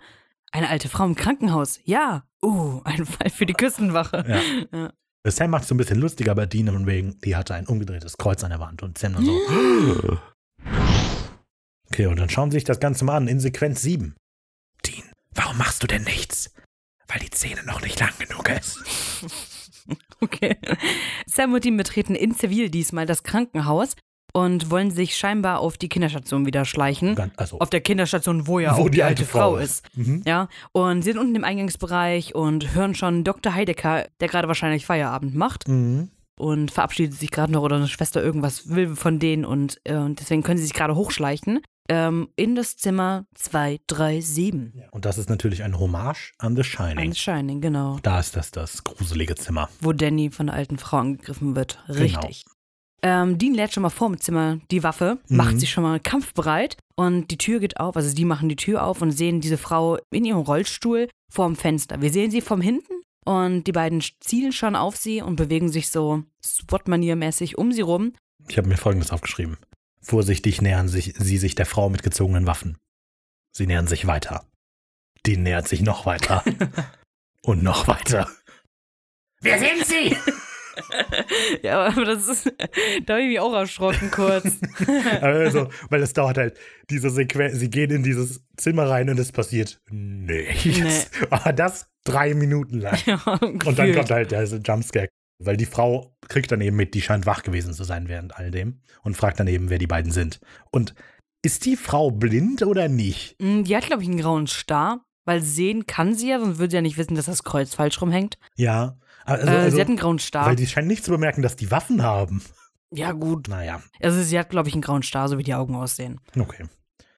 Eine alte Frau im Krankenhaus. Ja. Uh, ein Fall für die Küstenwache. Ja. <laughs> Ja. Sam macht sich so ein bisschen lustig, aber Dean von wegen, die hatte ein umgedrehtes Kreuz an der Wand. Und Sam dann so. <gasps> Okay, und dann schauen sie sich das Ganze mal an in Sequenz 7. Dean, warum machst du denn nichts? Weil die Szene noch nicht lang genug ist. <laughs> Okay. Sam und Dean betreten in Zivil diesmal das Krankenhaus. Und wollen sich scheinbar auf die Kinderstation wieder schleichen. Also, Auf der Kinderstation, wo ja <laughs> Wo auch die die alte alte Frau Frau ist. mhm. Ja, und sind unten im Eingangsbereich und hören schon Dr. Heidecker, der gerade wahrscheinlich Feierabend macht Mhm. und verabschiedet sich gerade noch oder eine Schwester irgendwas will von denen und äh, deswegen können sie sich gerade hochschleichen ähm, in das Zimmer 237. Und das ist natürlich ein Hommage an The Shining. Shining, genau. Da ist das das gruselige Zimmer. Wo Danny von der alten Frau angegriffen wird. Genau. Richtig. Ähm, Dean lädt schon mal vor mit Zimmer die Waffe, macht Mhm. sich schon mal kampfbereit und die Tür geht auf. Also die machen die Tür auf und sehen diese Frau in ihrem Rollstuhl vorm Fenster. Wir sehen sie von hinten und die beiden zielen schon auf sie und bewegen sich so SWAT-maniermäßig um sie rum. Ich habe mir Folgendes aufgeschrieben. Vorsichtig nähern sich, sie sich der Frau mit gezogenen Waffen. Sie nähern sich weiter. Die nähert sich noch weiter. <laughs> Und noch weiter. Wer sind Sie? Ja, aber das ist, da habe ich mich auch erschrocken kurz. <laughs> Also, weil es dauert halt, diese Sequenz, sie gehen in dieses Zimmer rein und es passiert nichts. Nee. Aber das drei Minuten lang. <laughs> ja, Und dann kommt halt der Jumpscare. Weil die Frau kriegt dann eben mit, die scheint wach gewesen zu sein während all dem und fragt dann eben, wer die beiden sind. Und ist die Frau blind oder nicht? Mm, Die hat, glaube ich, einen grauen Star, weil sehen kann sie ja, sonst würde sie ja nicht wissen, dass das Kreuz falsch rumhängt. Ja. Also, äh, also, sie hat einen grauen Star. weil die scheint nicht zu bemerken, dass die Waffen haben. ja, gut. Naja, Also sie hat, glaube ich, einen grauen Star, so wie die Augen aussehen. okay.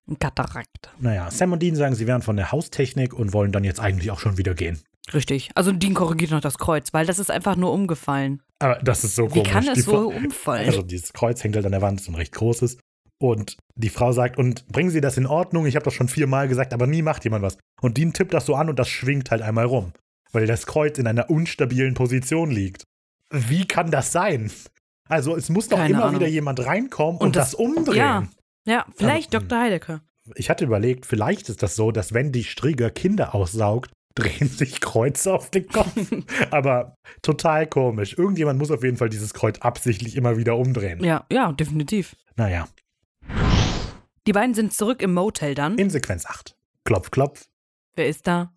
Ein Katarakt. Naja, Sam und Dean sagen, sie wären von der Haustechnik und wollen dann jetzt eigentlich auch schon wieder gehen. Richtig. Also Dean korrigiert noch das Kreuz, weil das ist einfach nur umgefallen. Aber das ist so Wie komisch. kann das Die so umfallen? Also dieses Kreuz hängt halt an der Wand, ist ein recht großes. Und die Frau sagt, und bringen Sie das in Ordnung? Ich habe das schon viermal gesagt, aber nie macht jemand was. Und Dean tippt das so an und das schwingt halt einmal rum. Weil das Kreuz in einer unstabilen Position liegt. Wie kann das sein? Also es muss doch Keine immer Ahnung. wieder jemand reinkommen und, Und das, das- umdrehen. ja. ja, vielleicht Aber, Dr. Heidecker. Ich hatte überlegt, vielleicht ist das so, dass wenn die Strieger Kinder aussaugt, <laughs> drehen sich Kreuze auf den Kopf. <laughs> aber total komisch. Irgendjemand muss auf jeden Fall dieses Kreuz absichtlich immer wieder umdrehen. Ja, ja, definitiv. Naja, Die beiden sind zurück im Motel dann. in Sequenz 8. Klopf, klopf. Wer ist da?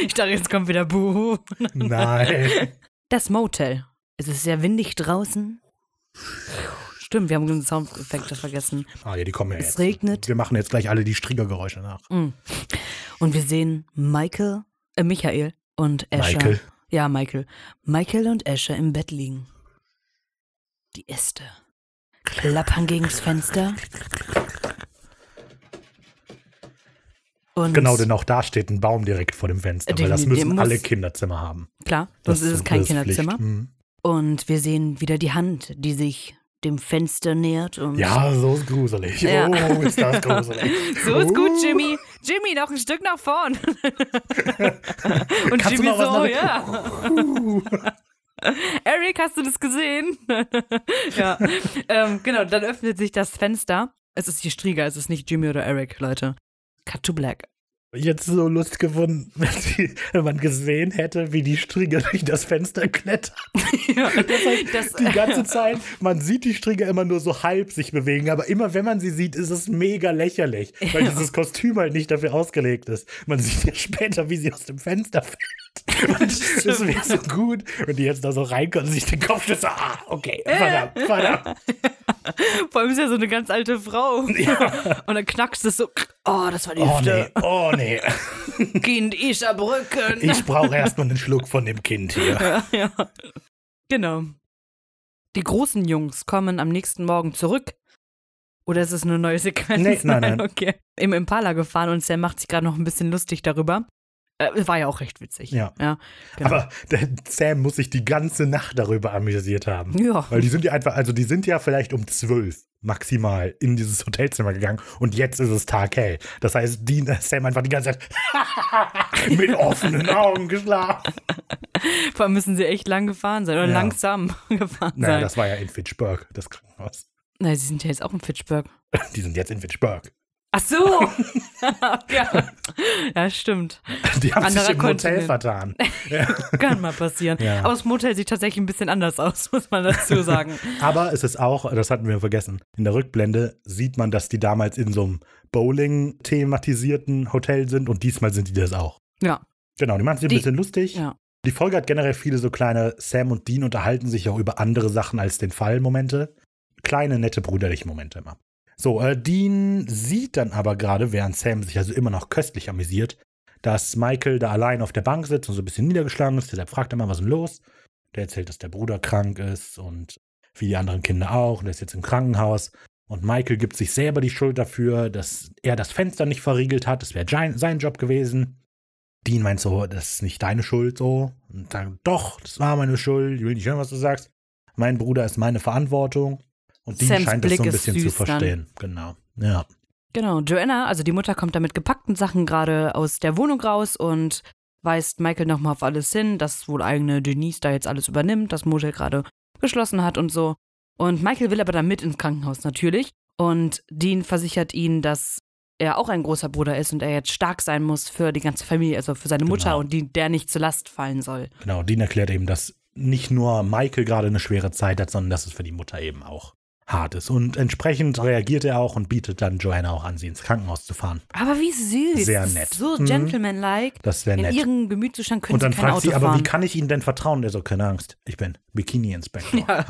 Ich dachte, jetzt kommt wieder Buhu. Nein. Das Motel. Es ist sehr windig draußen. Stimmt, wir haben den Soundeffekte vergessen. Ah ja, die kommen ja Es jetzt. regnet. Wir machen jetzt gleich alle die Striggergeräusche nach. Mm. Und wir sehen Michael, äh, Michael und Asher. Michael. Ja, Michael. Michael und Asher im Bett liegen. Die Äste klappern gegens Fenster. Und Genau, denn auch da steht ein Baum direkt vor dem Fenster, weil das müssen muss- alle Kinderzimmer haben. klar, Das sonst ist es kein. Kinderzimmer. Mhm. Und wir sehen wieder die Hand, die sich dem Fenster nähert. Und Ja, so ist gruselig. Ja. Oh, ist das gruselig. <laughs> So ist gut, Uh. Jimmy. Jimmy, noch ein Stück nach vorn. <laughs> Und Kannst Jimmy so, ja. <laughs> Eric, hast du das gesehen? ja. Ähm, genau, dann öffnet sich das Fenster. Es ist die Strieger, es ist nicht Jimmy oder Eric, Leute. Cut to black. Jetzt so Lust gefunden, <laughs> wenn, die, wenn man gesehen hätte, wie die Strieger <laughs> durch das Fenster klettern. <laughs> ja, das, Die ganze Zeit, man sieht die Strieger immer nur so halb sich bewegen, aber immer wenn man sie sieht, ist es mega lächerlich, weil Ja. dieses Kostüm halt nicht dafür ausgelegt ist. Man sieht ja später, wie sie aus dem Fenster fällt. <laughs> Und das wäre so gut, wenn die jetzt da so reinkommt und sich den Kopf so, Ah, okay, verdammt, <laughs> verdammt. Vor allem ist ja so eine ganz alte Frau. Und dann knackst es so. Oh, das war die Oh nee, Hüfte. oh nee. <laughs> Kind, ich erbrücken. Ich brauche erstmal einen Schluck von dem Kind hier. Ja, ja. Genau. Die großen Jungs kommen am nächsten Morgen zurück. Oder ist es eine neue Sequenz? Nee, nein, nein. Okay. Im Impala gefahren und Sam macht sich gerade noch ein bisschen lustig darüber. Äh, war ja auch recht witzig. Ja. Ja, genau. Aber <laughs> Sam muss sich die ganze Nacht darüber amüsiert haben. ja. Weil die sind ja einfach, also die sind ja vielleicht um zwölf maximal in dieses Hotelzimmer gegangen und jetzt ist es taghell. Das heißt, die, Sam einfach die ganze Zeit <laughs> mit offenen Augen geschlafen. Vor allem müssen sie echt lang gefahren sein oder Ja. langsam <laughs> gefahren Naja, sein. das war ja in Fitchburg, das Krankenhaus. Nein, sie sind ja jetzt auch in Fitchburg. Die sind jetzt in Fitchburg. Ach so! <laughs> ja. ja, stimmt. Die haben Anderer sich im Hotel Kontinent. vertan. <laughs> Kann mal passieren. Ja. Aber das Motel sieht tatsächlich ein bisschen anders aus, muss man dazu sagen. <laughs> Aber es ist auch, das hatten wir vergessen, in der Rückblende sieht man, dass die damals in so einem Bowling-thematisierten Hotel sind und diesmal sind die das auch. ja. Genau, die machen sich ein Die- bisschen lustig. Ja. Die Folge hat generell viele so kleine Sam und Dean unterhalten sich auch über andere Sachen als den Fall-Momente. kleine, nette, brüderliche Momente immer. So, äh, Dean sieht dann aber gerade, während Sam sich also immer noch köstlich amüsiert, dass Michael da allein auf der Bank sitzt und so ein bisschen niedergeschlagen ist. Deshalb fragt er mal, was ist denn los? Der erzählt, dass der Bruder krank ist und wie die anderen Kinder auch. Und der ist jetzt im Krankenhaus. Und Michael gibt sich selber die Schuld dafür, dass er das Fenster nicht verriegelt hat. Das wäre sein Job gewesen. Dean meint so, das ist nicht deine Schuld so. Und dann, doch, das war meine Schuld. Ich will nicht hören, was du sagst. Mein Bruder ist meine Verantwortung. Und Dean Sams scheint das Blick so ein bisschen zu süß dann. verstehen. Genau. Ja. Genau, Joanna, also die Mutter kommt da mit gepackten Sachen gerade aus der Wohnung raus und weist Michael nochmal auf alles hin, dass wohl eigene Denise da jetzt alles übernimmt, das Motel gerade geschlossen hat und so. Und Michael will aber dann mit ins Krankenhaus natürlich. Und Dean versichert ihn, dass er auch ein großer Bruder ist und er jetzt stark sein muss für die ganze Familie, also für seine Mutter Genau. und die, der nicht zur Last fallen soll. Genau, Dean erklärt eben, dass nicht nur Michael gerade eine schwere Zeit hat, sondern dass es für die Mutter eben auch hart ist. Und entsprechend reagiert er auch und bietet dann Joanna auch an, sie ins Krankenhaus zu fahren. Aber wie süß. Sehr Das nett. So Mhm. gentlemanlike. Das wäre In nett. ihrem Gemütszustand können Und dann sie fragt Auto sie, aber fahren. wie kann ich Ihnen denn vertrauen? Der so, keine Angst, ich bin Bikini-Inspektor. Ja.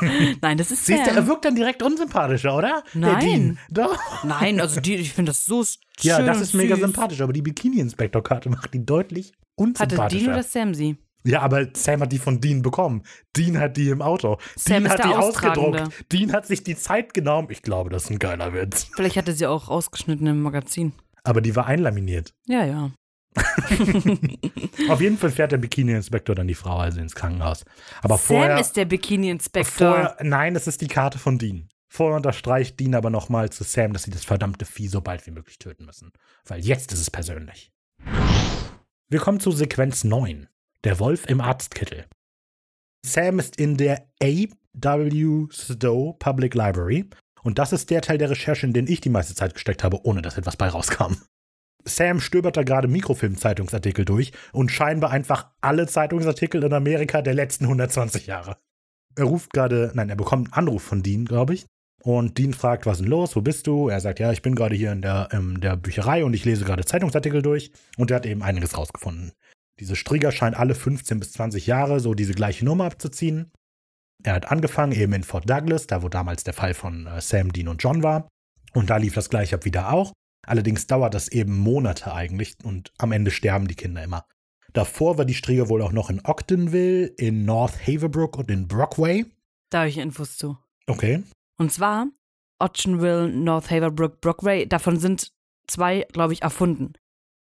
<laughs> Nein, das ist Siehst du, er wirkt dann direkt unsympathischer, oder? Der Nein. Dean. Doch. Nein, also die, ich finde das so Ja, schön das und ist mega süß. sympathisch, aber die Bikini-Inspektor-Karte macht die deutlich Hatte unsympathischer. Dean oder Sam sie? Ja, aber Sam hat die von Dean bekommen. Dean hat die im Auto. Sam Dean ist hat der die ausgedruckt. Dean hat sich die Zeit genommen. Ich glaube, das ist ein geiler Witz. Vielleicht hatte sie auch ausgeschnitten im Magazin. Aber die war einlaminiert. Ja, ja. <laughs> Auf jeden Fall fährt der Bikini-Inspektor dann die Frau also ins Krankenhaus. Aber vorher, Sam ist der Bikini-Inspektor. vorher. Nein, das ist die Karte von Dean. Vorher unterstreicht Dean aber nochmal zu Sam, dass sie das verdammte Vieh so bald wie möglich töten müssen. Weil jetzt ist es persönlich. Wir kommen zu Sequenz 9. Der Wolf im Arztkittel. Sam ist in der A.W. Stowe Public Library. Und das ist der Teil der Recherche, in den ich die meiste Zeit gesteckt habe, ohne dass etwas bei rauskam. Sam stöbert da gerade Mikrofilm-Zeitungsartikel durch und scheinbar einfach alle Zeitungsartikel in Amerika der letzten 120 Jahre. Er ruft gerade, nein, er bekommt einen Anruf von Dean, glaube ich. Und Dean fragt, was ist denn los, wo bist du? Er sagt, ja, ich bin gerade hier in der, in der Bücherei und ich lese gerade Zeitungsartikel durch. Und er hat eben einiges rausgefunden. Diese Strieger scheint alle 15 bis 20 Jahre so diese gleiche Nummer abzuziehen. Er hat angefangen eben in Fort Douglas, da wo damals der Fall von äh, Sam, Dean und John war. Und da lief das gleich ab wieder auch. Allerdings dauert das eben Monate eigentlich und am Ende sterben die Kinder immer. Davor war die Strieger wohl auch noch in Ogdenville, in North Haverbrook und in Brockway. Da habe ich Infos zu. Okay. Und zwar Ogdenville, North Haverbrook, Brockway. Davon sind zwei, glaube ich, erfunden.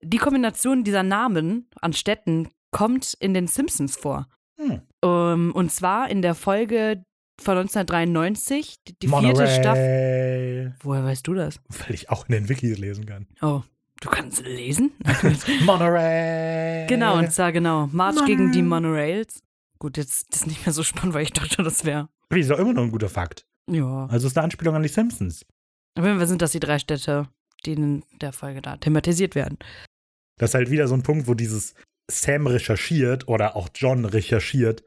Die Kombination dieser Namen an Städten kommt in den Simpsons vor. Hm. Ähm, und zwar in der Folge von 1993, die, die vierte Staffel. Woher weißt du das? Weil ich auch in den Wikis lesen kann. Oh, du kannst lesen? <laughs> Monorail. genau, und zwar genau. March gegen die Monorail. Monorails. Gut, jetzt das ist nicht mehr so spannend, weil ich dachte, das wäre. Wieso immer noch ein guter Fakt. Ja. Also ist eine Anspielung an die Simpsons. Auf jeden Fall sind das die drei Städte, die in der Folge da thematisiert werden. Das ist halt wieder so ein Punkt, wo dieses Sam recherchiert oder auch John recherchiert.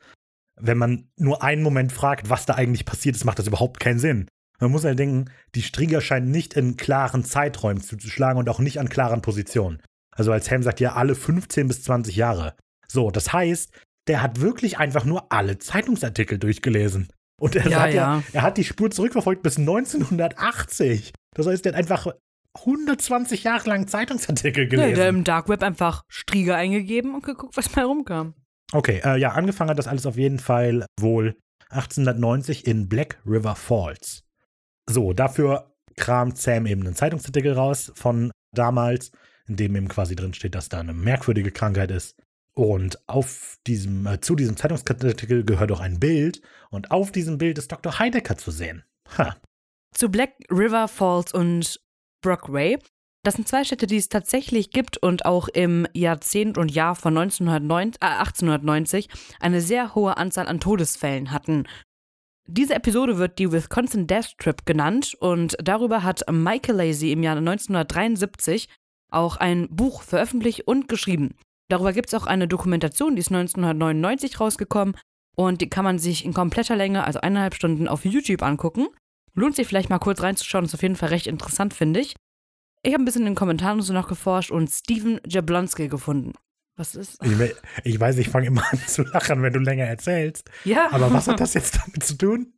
Wenn man nur einen Moment fragt, was da eigentlich passiert ist, macht das überhaupt keinen Sinn. Man muss halt denken, die Strieger scheinen nicht in klaren Zeiträumen zuzuschlagen und auch nicht an klaren Positionen. Also als Sam sagt ja alle 15 bis 20 Jahre. So, das heißt, der hat wirklich einfach nur alle Zeitungsartikel durchgelesen. Und er Ja, sagt ja, ja. er hat die Spur zurückverfolgt bis 1980. Das heißt, er hat einfach 120 Jahre lang Zeitungsartikel Ja, gelesen. der im Dark Web einfach Strieger eingegeben und geguckt, was mal rumkam. Okay, äh, ja, angefangen hat das alles auf jeden Fall wohl 1890 in Black River Falls. So, dafür kramt Sam eben einen Zeitungsartikel raus von damals, in dem eben quasi drin steht, dass da eine merkwürdige Krankheit ist. Und auf diesem, äh, zu diesem Zeitungsartikel gehört auch ein Bild. Und auf diesem Bild ist Dr. Heidecker zu sehen. Ha. Zu Black River Falls und Brockway. Das sind zwei Städte, die es tatsächlich gibt und auch im Jahrzehnt und Jahr von 1990, äh, 1890 eine sehr hohe Anzahl an Todesfällen hatten. Diese Episode wird die Wisconsin Death Trip genannt und darüber hat Michael Lacey im Jahr 1973 auch ein Buch veröffentlicht und geschrieben. Darüber gibt es auch eine Dokumentation, die ist 1999 rausgekommen und die kann man sich in kompletter Länge, also eineinhalb Stunden, auf YouTube angucken. Lohnt sich vielleicht mal kurz reinzuschauen, ist auf jeden Fall recht interessant, finde ich. Ich habe ein bisschen in den Kommentaren so noch geforscht und Steven Jablonski gefunden. Was ist? Ich, ich weiß, ich fange immer <laughs> an zu lachen, wenn du länger erzählst. Ja. Aber was hat das jetzt damit zu tun?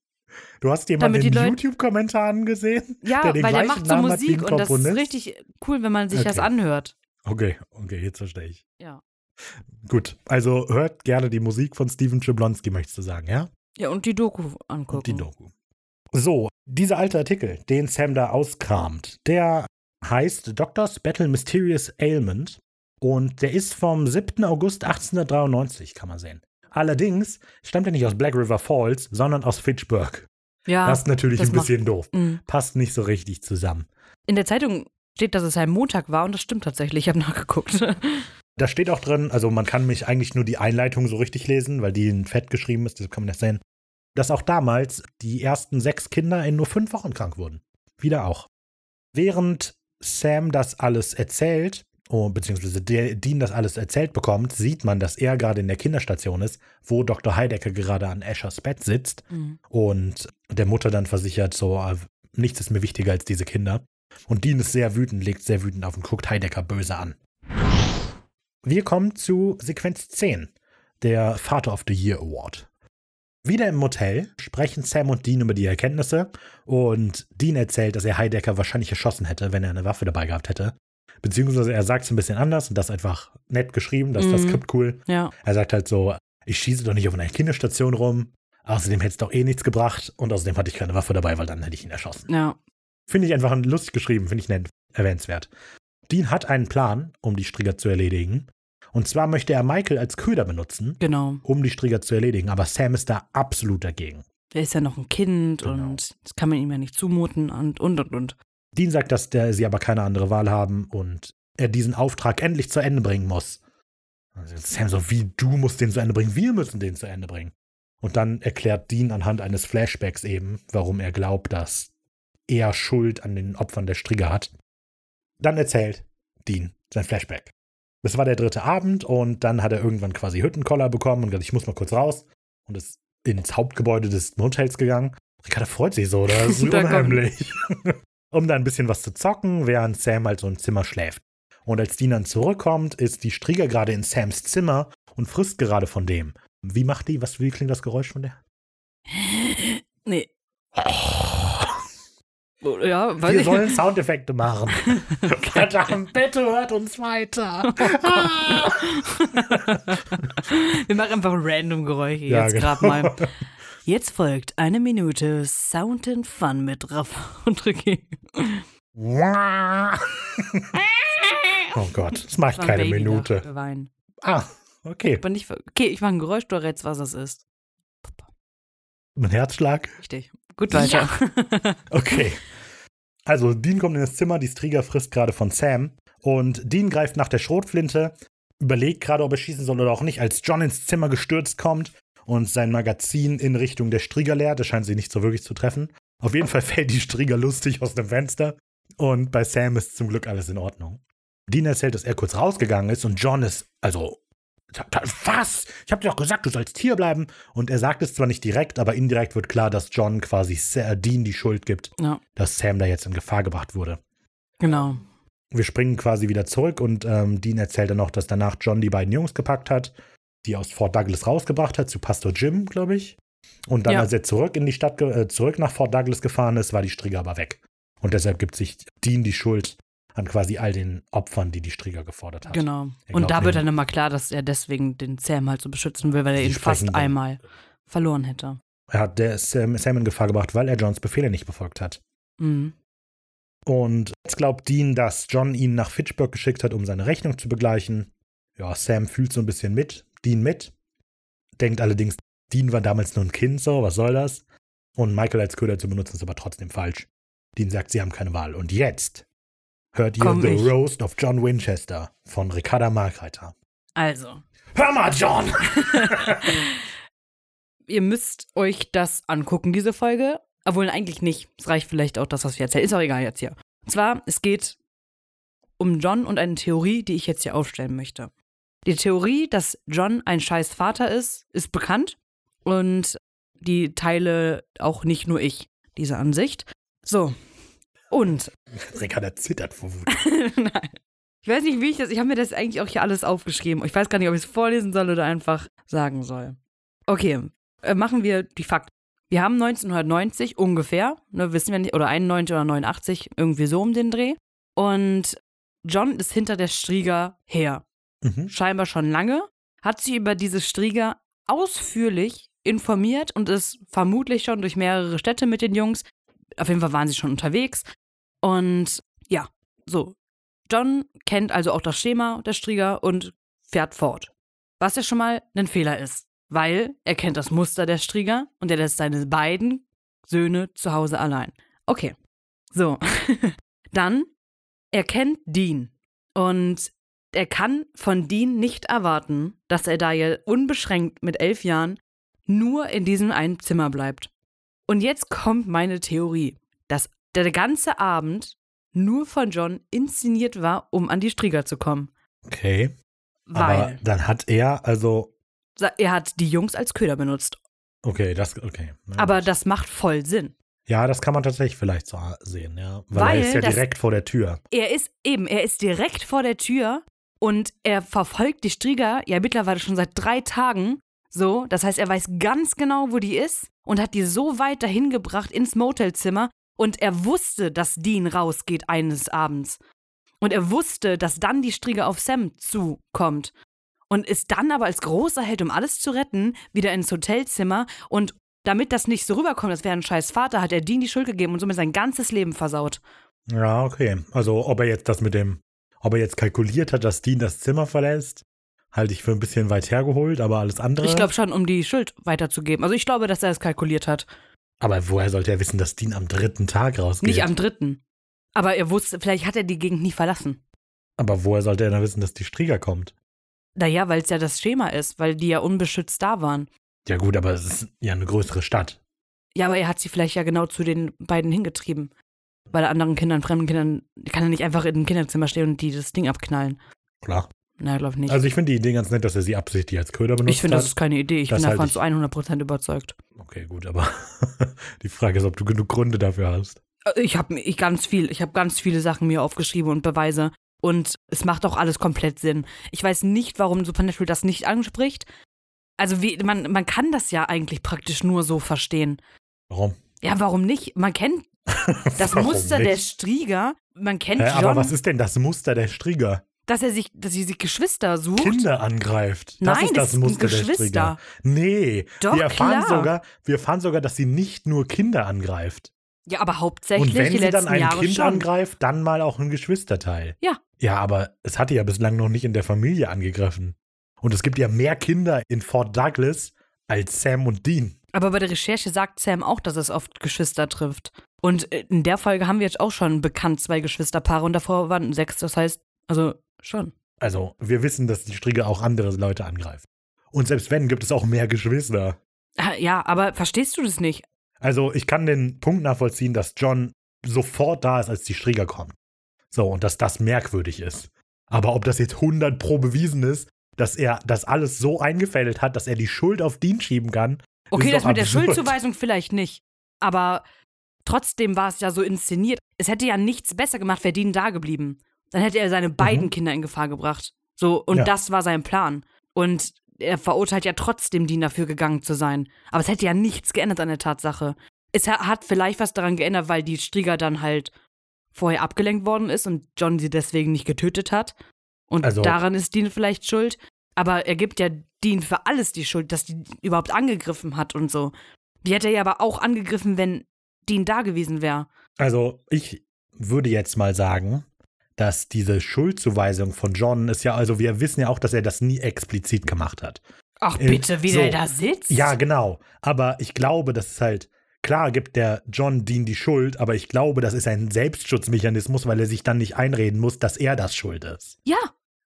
Du hast jemanden in Leute- YouTube-Kommentaren gesehen? Ja, der den weil der macht so Namen Musik und das ist richtig cool, wenn man sich das Okay. anhört. Okay, okay, jetzt verstehe ich. Ja. Gut, also hört gerne die Musik von Steven Schiblonski, möchtest du sagen, ja? Ja, und die Doku angucken. Und die Doku. So, dieser alte Artikel, den Sam da auskramt, der heißt Doctor's Battle Mysterious Ailment und der ist vom 7. August 1893, kann man sehen. Allerdings stammt er nicht aus Black River Falls, sondern aus Fitchburg. Ja. das ist natürlich das ein bisschen doof. Mhm. Passt nicht so richtig zusammen. In der Zeitung steht, dass es ein Montag war und das stimmt tatsächlich. Ich habe nachgeguckt. <laughs> Da steht auch drin, also man kann mich eigentlich nur die Einleitung so richtig lesen, weil die in Fett geschrieben ist, das kann man nicht sehen, dass auch damals die ersten sechs Kinder in nur fünf Wochen krank wurden. Wieder auch. Während Sam das alles erzählt, oh, beziehungsweise Dean das alles erzählt bekommt, sieht man, dass er gerade in der Kinderstation ist, wo Dr. Heidecker gerade an Ashers Bett sitzt Mhm. und der Mutter dann versichert, so, äh, nichts ist mir wichtiger als diese Kinder. Und Dean ist sehr wütend, legt sehr wütend auf und guckt Heidecker böse an. Wir kommen zu Sequenz 10, der Vater of the Year Award. Wieder im Motel sprechen Sam und Dean über die Erkenntnisse und Dean erzählt, dass er Heidecker wahrscheinlich erschossen hätte, wenn er eine Waffe dabei gehabt hätte. Beziehungsweise er sagt es ein bisschen anders und das ist einfach nett geschrieben, das ist das Mhm. Skript cool. Ja. Er sagt halt so, ich schieße doch nicht auf einer Kinderstation rum, außerdem hätte es doch eh nichts gebracht und außerdem hatte ich keine Waffe dabei, weil dann hätte ich ihn erschossen. Ja. Finde ich einfach lustig geschrieben, finde ich nett, erwähnenswert. Dean hat einen Plan, um die Strigger zu erledigen. Und zwar möchte er Michael als Köder benutzen, Genau. um die Strigger zu erledigen, aber Sam ist da absolut dagegen. Er ist ja noch ein Kind Genau. und das kann man ihm ja nicht zumuten und und und und. Dean sagt, dass der, sie aber keine andere Wahl haben und er diesen Auftrag endlich zu Ende bringen muss. Also Sam so, wie du musst den zu Ende bringen, wir müssen den zu Ende bringen. Und dann erklärt Dean anhand eines Flashbacks eben, warum er glaubt, dass er Schuld an den Opfern der Strigger hat. Dann erzählt Dean sein Flashback. Das war der dritte Abend und dann hat er irgendwann quasi Hüttenkoller bekommen und gesagt, ich muss mal kurz raus und ist ins Hauptgebäude des Motels gegangen. Ricarda freut sich so, das ist <laughs> unheimlich. <laughs> um da ein bisschen was zu zocken, während Sam halt so im Zimmer schläft. Und als Dean dann zurückkommt, ist die Strieger gerade in Sams Zimmer und frisst gerade von dem. Wie macht die? Was, wie klingt das Geräusch von der? Nee. Oh, Ja, weiß Wir sollen Soundeffekte machen. <laughs> Verdammt, bitte hört uns weiter. <laughs> Wir machen einfach random Geräusche Ja, jetzt genau. gerade mal. Jetzt folgt eine Minute Sound and Fun mit Raff und Ricky. <laughs> oh Gott, das macht keine Baby Minute. Wein. Ah, okay. Aber nicht, okay, ich mache ein Geräusch, du rätst, was das ist. Mein Herzschlag. Richtig. Gut weiter. <laughs> Okay. Also, Dean kommt in das Zimmer, die Strieger frisst gerade von Sam. Und Dean greift nach der Schrotflinte, überlegt gerade, ob er schießen soll oder auch nicht, als John ins Zimmer gestürzt kommt und sein Magazin in Richtung der Strieger leert. Das scheint sie nicht so wirklich zu treffen. Auf jeden Fall fällt die Strieger lustig aus dem Fenster. Und bei Sam ist zum Glück alles in Ordnung. Dean erzählt, dass er kurz rausgegangen ist und John ist, also, was? Ich hab dir doch gesagt, du sollst hier bleiben. Und er sagt es zwar nicht direkt, aber indirekt wird klar, dass John quasi Dean die Schuld gibt, Ja, dass Sam da jetzt in Gefahr gebracht wurde. genau. Wir springen quasi wieder zurück und ähm, Dean erzählt dann noch, dass danach John die beiden Jungs gepackt hat, die aus Fort Douglas rausgebracht hat, zu Pastor Jim, glaube ich. Und dann, Ja. als er zurück in die Stadt, äh, zurück nach Fort Douglas gefahren ist, war die Strieger aber weg. Und deshalb gibt sich Dean die Schuld an quasi all den Opfern, die die Strieger gefordert hat. Genau. Er Und da wird dann immer klar, dass er deswegen den Sam halt so beschützen will, weil er ihn fast einmal verloren hätte. Er hat der Sam, Sam in Gefahr gebracht, weil er Johns Befehle nicht befolgt hat. Mhm. Und jetzt glaubt Dean, dass John ihn nach Fitchburg geschickt hat, um seine Rechnung zu begleichen. Ja, Sam fühlt so ein bisschen mit, Dean mit. Denkt allerdings, Dean war damals nur ein Kind, so, was soll das? Und Michael als Köder zu benutzen ist aber trotzdem falsch. Dean sagt, sie haben keine Wahl. Und jetzt hört ihr Komm The ich. Roast of John Winchester von Ricarda Markreiter. Also, Hör mal, John! <laughs> ihr müsst euch das angucken, diese Folge. Obwohl eigentlich nicht. Es reicht vielleicht auch das, was wir erzählen. Ist auch egal jetzt hier. Und zwar, es geht um John und eine Theorie, die ich jetzt hier aufstellen möchte. Die Theorie, dass John ein scheiß Vater ist, ist bekannt. Und die teile auch nicht nur ich, diese Ansicht. So. Und <laughs> Ricarda zittert vor Wut. <laughs> Nein. Ich weiß nicht, wie ich das. Ich habe mir das eigentlich auch hier alles aufgeschrieben. Ich weiß gar nicht, ob ich es vorlesen soll oder einfach sagen soll. Okay, äh, machen wir die Fakten. Wir haben 1990 ungefähr, ne, wissen wir nicht, oder 91 oder 89, irgendwie so um den Dreh. Und John ist hinter der Strieger her. Mhm. Scheinbar schon lange, hat sich über diese Strieger ausführlich informiert und ist vermutlich schon durch mehrere Städte mit den Jungs. Auf jeden Fall waren sie schon unterwegs. Und ja, so. John kennt also auch das Schema der Strieger und fährt fort. Was ja schon mal ein Fehler ist, weil er kennt das Muster der Strieger und er lässt seine beiden Söhne zu Hause allein. Okay. So. <laughs> Dann, er kennt Dean und er kann von Dean nicht erwarten, dass er da ja unbeschränkt mit elf Jahren nur in diesem einen Zimmer bleibt. Und jetzt kommt meine Theorie, dass der ganze Abend nur von John inszeniert war, um an die Strieger zu kommen. Okay. Aber Weil dann hat er, also, er hat die Jungs als Köder benutzt. okay, das, okay. Na Aber gut. das macht voll Sinn. ja, das kann man tatsächlich vielleicht so sehen, ja. Weil, Weil er ist ja direkt vor der Tür. Er ist eben, er ist direkt vor der Tür und er verfolgt die Strieger ja mittlerweile schon seit drei Tagen. So, das heißt, er weiß ganz genau, wo die ist und hat die so weit dahin gebracht ins Motelzimmer und er wusste, dass Dean rausgeht eines Abends. Und er wusste, dass dann die Strieger auf Sam zukommt. Und ist dann aber als großer Held, um alles zu retten, wieder ins Hotelzimmer und damit das nicht so rüberkommt, das wäre ein scheiß Vater, hat er Dean die Schuld gegeben und somit sein ganzes Leben versaut. Ja, okay. Also, ob er jetzt das mit dem, ob er jetzt kalkuliert hat, dass Dean das Zimmer verlässt, halte ich für ein bisschen weit hergeholt, aber alles andere. Ich glaube schon, um die Schuld weiterzugeben. Also ich glaube, dass er es kalkuliert hat. Aber woher sollte er wissen, dass Dean am dritten Tag rausgeht? Nicht am dritten. Aber er wusste, vielleicht hat er die Gegend nie verlassen. aber woher sollte er dann wissen, dass die Strieger kommt? Naja, weil es ja das Schema ist, weil die ja unbeschützt da waren. Ja, gut, aber es ist ja eine größere Stadt. Ja, aber er hat sie vielleicht ja genau zu den beiden hingetrieben. Weil anderen Kindern, fremden Kindern, kann er nicht einfach in einem Kinderzimmer stehen und die das Ding abknallen. Klar. Na, glaube ich nicht. Also, ich finde die Idee ganz nett, dass er sie absichtlich als Köder benutzt ich finde, das ist keine Idee. Ich Das bin davon zu ich- 100% überzeugt. Okay, gut, aber <laughs> die Frage ist, ob du genug Gründe dafür hast. Äh, Ich habe ich ganz viel, ich habe ganz viele Sachen mir aufgeschrieben und Beweise und es macht auch alles komplett Sinn. Ich weiß nicht, warum Supernatural das nicht anspricht. Also wie, man, man kann das ja eigentlich praktisch nur so verstehen. Warum? Ja, warum nicht? Man kennt <laughs> das Muster der nicht? Strieger. Man kennt Hä, John, aber was ist denn das Muster der Strieger? Dass er sich, dass sie sich Geschwister sucht. Kinder angreift. Das Nein, ist das, das Muster Geschwister. Nee, Doch, wir erfahren klar. sogar, wir erfahren sogar, dass sie nicht nur Kinder angreift. Ja, aber hauptsächlich Und wenn die sie dann ein Jahre Kind schon. angreift, dann mal auch ein Geschwisterteil. Ja. Ja, aber es hatte ja bislang noch nicht in der Familie angegriffen. Und es gibt ja mehr Kinder in Fort Douglas als Sam und Dean. Aber bei der Recherche sagt Sam auch, dass es oft Geschwister trifft. Und in der Folge haben wir jetzt auch schon bekannt zwei Geschwisterpaare und davor waren sechs. Das heißt, also schon. Also, wir wissen, dass die Strieger auch andere Leute angreifen. Und selbst wenn, gibt es auch mehr Geschwister. Ah, Ja, aber verstehst du das nicht? Also, ich kann den Punkt nachvollziehen, dass John sofort da ist, als die Strieger kommen. So, und dass das merkwürdig ist. Aber ob das jetzt 100 pro bewiesen ist, dass er das alles so eingefädelt hat, dass er die Schuld auf Dean schieben kann. Okay, das mit der absurd. Schuldzuweisung vielleicht nicht. Aber trotzdem war es ja so inszeniert. Es hätte ja nichts besser gemacht, wäre Dean da geblieben. Dann hätte er seine beiden Kinder in Gefahr gebracht. So, und Mhm. Ja. das war sein Plan. Und er verurteilt ja trotzdem Dean dafür gegangen zu sein. Aber es hätte ja nichts geändert an der Tatsache. Es ha- hat vielleicht was daran geändert, weil die Strieger dann halt vorher abgelenkt worden ist und John sie deswegen nicht getötet hat. Und Also- daran ist Dean vielleicht schuld. Aber er gibt ja Dean für alles die Schuld, dass die überhaupt angegriffen hat und so. Die hätte er ja aber auch angegriffen, wenn Dean da gewesen wäre. Also, ich würde jetzt mal sagen, dass diese Schuldzuweisung von John ist ja, also wir wissen ja auch, dass er das nie explizit gemacht hat. Ach Äh, bitte, wie so. der da sitzt? Ja, genau. Aber ich glaube, das ist halt, klar gibt der John Dean die Schuld, aber ich glaube, das ist ein Selbstschutzmechanismus, weil er sich dann nicht einreden muss, dass er das schuld ist. Ja,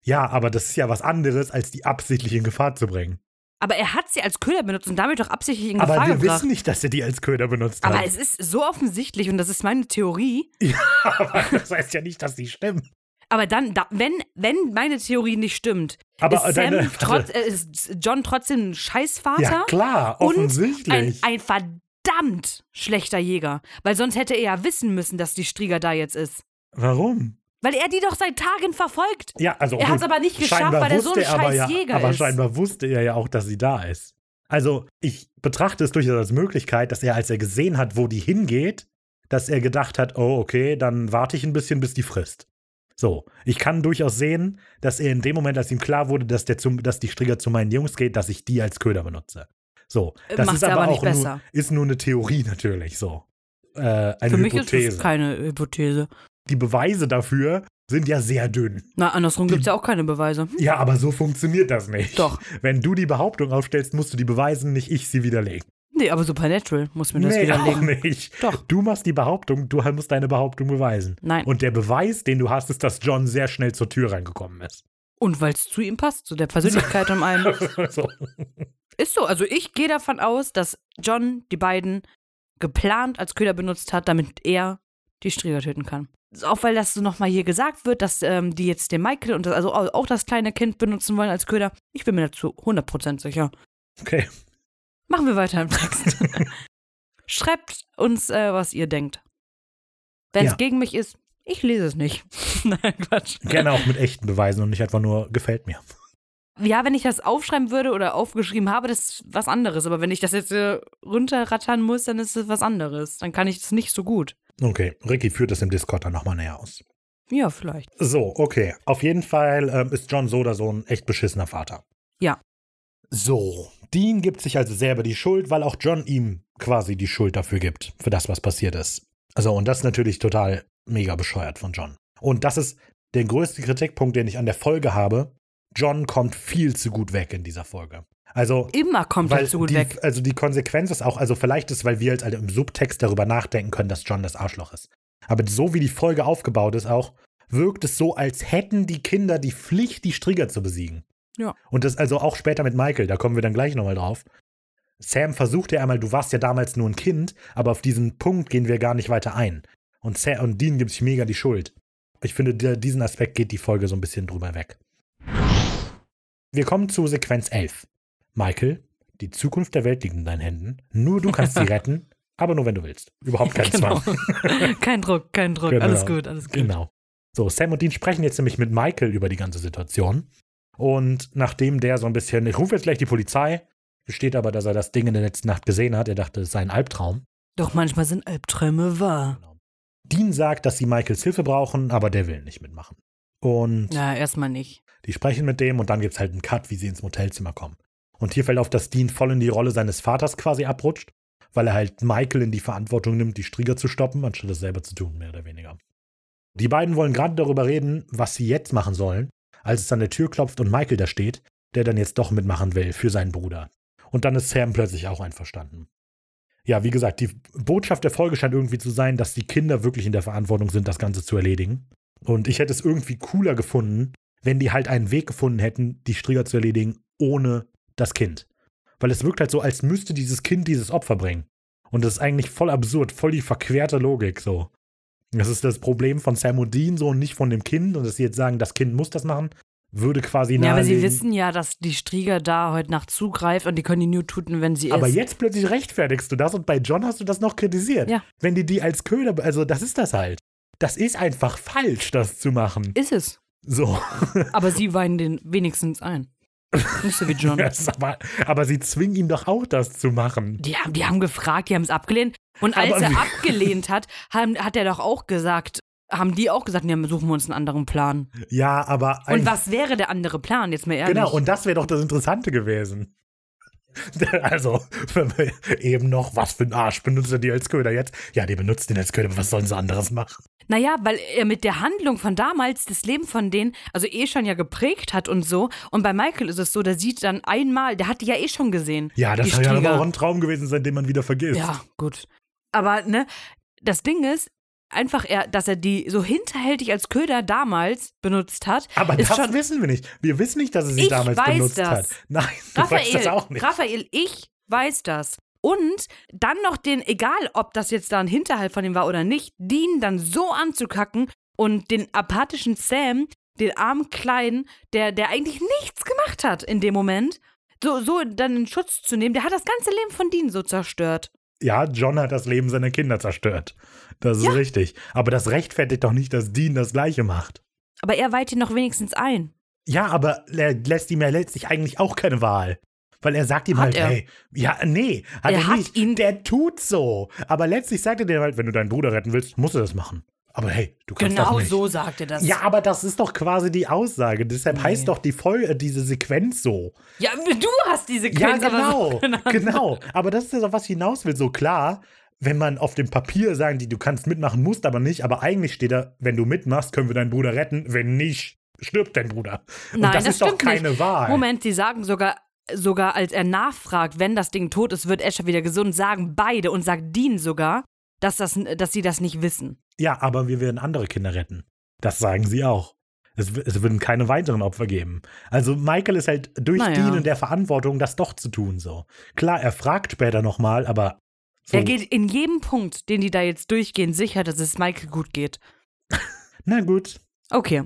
Ja, aber das ist ja was anderes, als die absichtlich in Gefahr zu bringen. Aber er hat sie als Köder benutzt und damit doch absichtlich in aber Gefahr wir gebracht. wissen nicht, dass er die als Köder benutzt aber hat. es ist so offensichtlich und das ist meine Theorie. <laughs> aber das heißt ja nicht, dass die stimmt. Aber dann, da, wenn, wenn meine Theorie nicht stimmt, Aber ist, Sam deine- trotz, äh, ist John trotzdem ein Scheißvater Ja, klar, und ein, offensichtlich. ein verdammt schlechter Jäger. Weil sonst hätte er ja wissen müssen, dass die Strieger da jetzt ist. Warum? Weil er die doch seit Tagen verfolgt. Ja, also Er hat's gut, aber nicht geschafft, weil er so ein aber scheiß ja, Jäger aber ist. scheinbar wusste er ja auch, dass sie da ist. Also, ich betrachte es durchaus als Möglichkeit, dass er, als er gesehen hat, wo die hingeht, dass er gedacht hat, oh, okay, dann warte ich ein bisschen, bis die frisst. So, ich kann durchaus sehen, dass er in dem Moment, als ihm klar wurde, dass, der zum, dass die Strigger zu meinen Jungs geht, dass ich die als Köder benutze. So, Äh, das macht's ist aber, aber nicht auch nur, besser. ist nur eine Theorie natürlich so. Äh, eine Für mich Hypothese. ist das keine Hypothese. Die Beweise dafür sind ja sehr dünn. Na, andersrum gibt es ja auch keine Beweise. Ja, aber so funktioniert das nicht. Doch. Wenn du die Behauptung aufstellst, musst du die beweisen, nicht ich sie widerlegen. Nee, aber Supernatural muss mir das nee, auch widerlegen. nicht. Doch. Du machst die Behauptung, du musst deine Behauptung beweisen. Nein. Und der Beweis, den du hast, ist, dass John sehr schnell zur Tür reingekommen ist. Und weil es zu ihm passt, zu der Persönlichkeit und allem. <laughs> so. Ist so. Also ich gehe davon aus, dass John die beiden geplant als Köder benutzt hat, damit er die Strieger töten kann. Auch weil das so nochmal hier gesagt wird, dass ähm, die jetzt den Michael und das, also au- auch das kleine Kind benutzen wollen als Köder. Ich bin mir dazu 100% sicher. Okay. Machen wir weiter im Text. <laughs> Schreibt uns, äh, was ihr denkt. Wenn es Ja. gegen mich ist, ich lese es nicht. <laughs> Nein, Quatsch. Gerne auch mit echten Beweisen und nicht einfach nur gefällt mir. Ja, wenn ich das aufschreiben würde oder aufgeschrieben habe, das ist was anderes. Aber wenn ich das jetzt äh, runterrattern muss, dann ist es was anderes. Dann kann ich das nicht so gut. Okay, Ricky führt das im Discord dann nochmal näher aus. Ja, vielleicht. So, okay. Auf jeden Fall ähm, ist John so oder so ein echt beschissener Vater. Ja. So, Dean gibt sich also selber die Schuld, weil auch John ihm quasi die Schuld dafür gibt, für das, was passiert ist. Also, und das ist natürlich total mega bescheuert von John. Und das ist der größte Kritikpunkt, den ich an der Folge habe. John kommt viel zu gut weg in dieser Folge. Also, Immer kommt er zu gut die, weg. Also die Konsequenz ist auch, also vielleicht ist, weil wir jetzt alle im Subtext darüber nachdenken können, dass John das Arschloch ist. Aber so wie die Folge aufgebaut ist auch, wirkt es so, als hätten die Kinder die Pflicht, die Strigger zu besiegen. Ja. Und das also auch später mit Michael, da kommen wir dann gleich nochmal drauf. Sam versucht ja einmal, du warst ja damals nur ein Kind, aber auf diesen Punkt gehen wir gar nicht weiter ein. Und, Sam, und Dean gibt sich mega die Schuld. Ich finde, diesen Aspekt geht die Folge so ein bisschen drüber weg. Wir kommen zu Sequenz 11. Michael, die Zukunft der Welt liegt in deinen Händen. Nur du kannst sie <laughs> retten, aber nur wenn du willst. Überhaupt kein Genau. Zwang. <laughs> kein Druck, kein Druck. Genau. Alles gut, alles gut. Genau. So, Sam und Dean sprechen jetzt nämlich mit Michael über die ganze Situation. Und nachdem der so ein bisschen, ich rufe jetzt gleich die Polizei, gesteht aber, dass er das Ding in der letzten Nacht gesehen hat. Er dachte, es sei ein Albtraum. Doch manchmal sind Albträume wahr. Genau. Dean sagt, dass sie Michaels Hilfe brauchen, aber der will nicht mitmachen. Und Ja, erstmal nicht. die sprechen mit dem und dann gibt es halt einen Cut, wie sie ins Motelzimmer kommen. Und hier fällt auf, dass Dean voll in die Rolle seines Vaters quasi abrutscht, weil er halt Michael in die Verantwortung nimmt, die Strieger zu stoppen, anstatt es selber zu tun, mehr oder weniger. Die beiden wollen gerade darüber reden, was sie jetzt machen sollen, als es an der Tür klopft und Michael da steht, der dann jetzt doch mitmachen will für seinen Bruder. Und dann ist Sam plötzlich auch einverstanden. Ja, wie gesagt, die Botschaft der Folge scheint irgendwie zu sein, dass die Kinder wirklich in der Verantwortung sind, das Ganze zu erledigen. Und ich hätte es irgendwie cooler gefunden, wenn die halt einen Weg gefunden hätten, die Strieger zu erledigen, ohne das Kind. Weil es wirkt halt so, als müsste dieses Kind dieses Opfer bringen. Und das ist eigentlich voll absurd, voll die verquerte Logik so. Das ist das Problem von Sam und Dean so und nicht von dem Kind. Und dass sie jetzt sagen, das Kind muss das machen, würde quasi Ja, aber sie nahelegen- wissen ja, dass die Strieger da heute Nacht zugreift und die können die nur tuten, wenn sie Aber ist. jetzt plötzlich rechtfertigst du das und bei John hast du das noch kritisiert. Ja. Wenn die die als Köder, also das ist das halt. Das ist einfach falsch, das zu machen. Ist es. So. Aber sie <laughs> weinen den wenigstens ein. Nicht so wie John. <laughs> Aber, aber sie zwingen ihn doch auch, das zu machen. Die haben, die haben gefragt, die haben es abgelehnt. Und als Aber er abgelehnt hat, haben, hat er doch auch gesagt, haben die auch gesagt, ja, suchen wir uns einen anderen Plan. Ja, aber. Und was wäre der andere Plan, jetzt mal ehrlich? Genau, und das wäre doch das Interessante gewesen. <laughs> Also, wenn wir eben noch, was für ein Arsch benutzt er die als Köder jetzt? Ja, die benutzt den als Köder, aber was sollen sie anderes machen? Naja, weil er mit der Handlung von damals das Leben von denen, also eh schon ja geprägt hat und so. Und bei Michael ist es so, der sieht dann einmal, der hat die ja eh schon gesehen. Ja, das soll ja aber auch ein Traum gewesen sein, den man wieder vergisst. Ja, gut. Aber, ne, das Ding ist, einfach er, dass er die so hinterhältig als Köder damals benutzt hat, Aber das schon. wissen wir nicht. Wir wissen nicht, dass er sie damals benutzt das. hat. <laughs> Nein, du weißt das Raphael, auch nicht. Raphael, ich weiß das. Und dann noch den, egal ob das jetzt da ein Hinterhalt von ihm war oder nicht, Dean dann so anzukacken und den apathischen Sam, den armen Kleinen, der, der eigentlich nichts gemacht hat in dem Moment, so, so dann in Schutz zu nehmen, der hat das ganze Leben von Dean so zerstört. Ja, John hat das Leben seiner Kinder zerstört. Das ist richtig. Aber das rechtfertigt doch nicht, dass Dean das Gleiche macht. Aber er weiht ihn noch wenigstens ein. Ja, aber er lässt ihm ja letztlich eigentlich auch keine Wahl. Weil er sagt ihm Hat halt, er. hey, ja, nee, hat Er er, hat nicht. ihn- der tut so. Aber letztlich sagt er dir halt, wenn du deinen Bruder retten willst, musst du das machen. Aber hey, du kannst das Genau nicht. so sagt er das. Ja, aber das ist doch quasi die Aussage. Deshalb Nee. heißt doch die Folge, diese Sequenz so. Ja, du hast diese Ja, Sequenz aber genau. so genannt. genau. Aber das ist ja so, was hinaus will. So klar, wenn man auf dem Papier sagen, die du kannst mitmachen, musst aber nicht. Aber eigentlich steht da, wenn du mitmachst, können wir deinen Bruder retten. Wenn nicht, stirbt dein Bruder. Und Nein, das, das ist doch keine nicht. Wahl. Moment, sie sagen sogar, sogar als er nachfragt, wenn das Ding tot ist, wird Escher wieder gesund, sagen beide und sagt Dean sogar, dass, das, dass sie das nicht wissen. Ja, aber wir werden andere Kinder retten. Das sagen sie auch. Es, es würden keine weiteren Opfer geben. Also Michael ist halt durch Naja. Dean in der Verantwortung, das doch zu tun. So klar, er fragt später nochmal, aber so, Er geht in jedem Punkt, den die da jetzt durchgehen, sicher, dass es Michael gut geht. <laughs> na gut. Okay.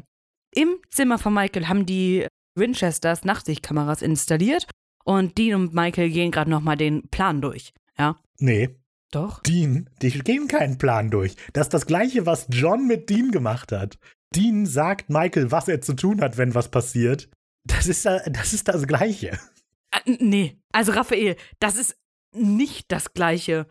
Im Zimmer von Michael haben die Winchesters Nachtsichtkameras installiert und Dean und Michael gehen gerade nochmal den Plan durch. Ja? Nee, Doch? Dean, die gehen keinen Plan durch. Das ist das gleiche, was John mit Dean gemacht hat. Dean sagt Michael, was er zu tun hat, wenn was passiert. Das ist, da- das, ist das Gleiche. Äh, n- nee. Also Raphael, das ist nicht das Gleiche.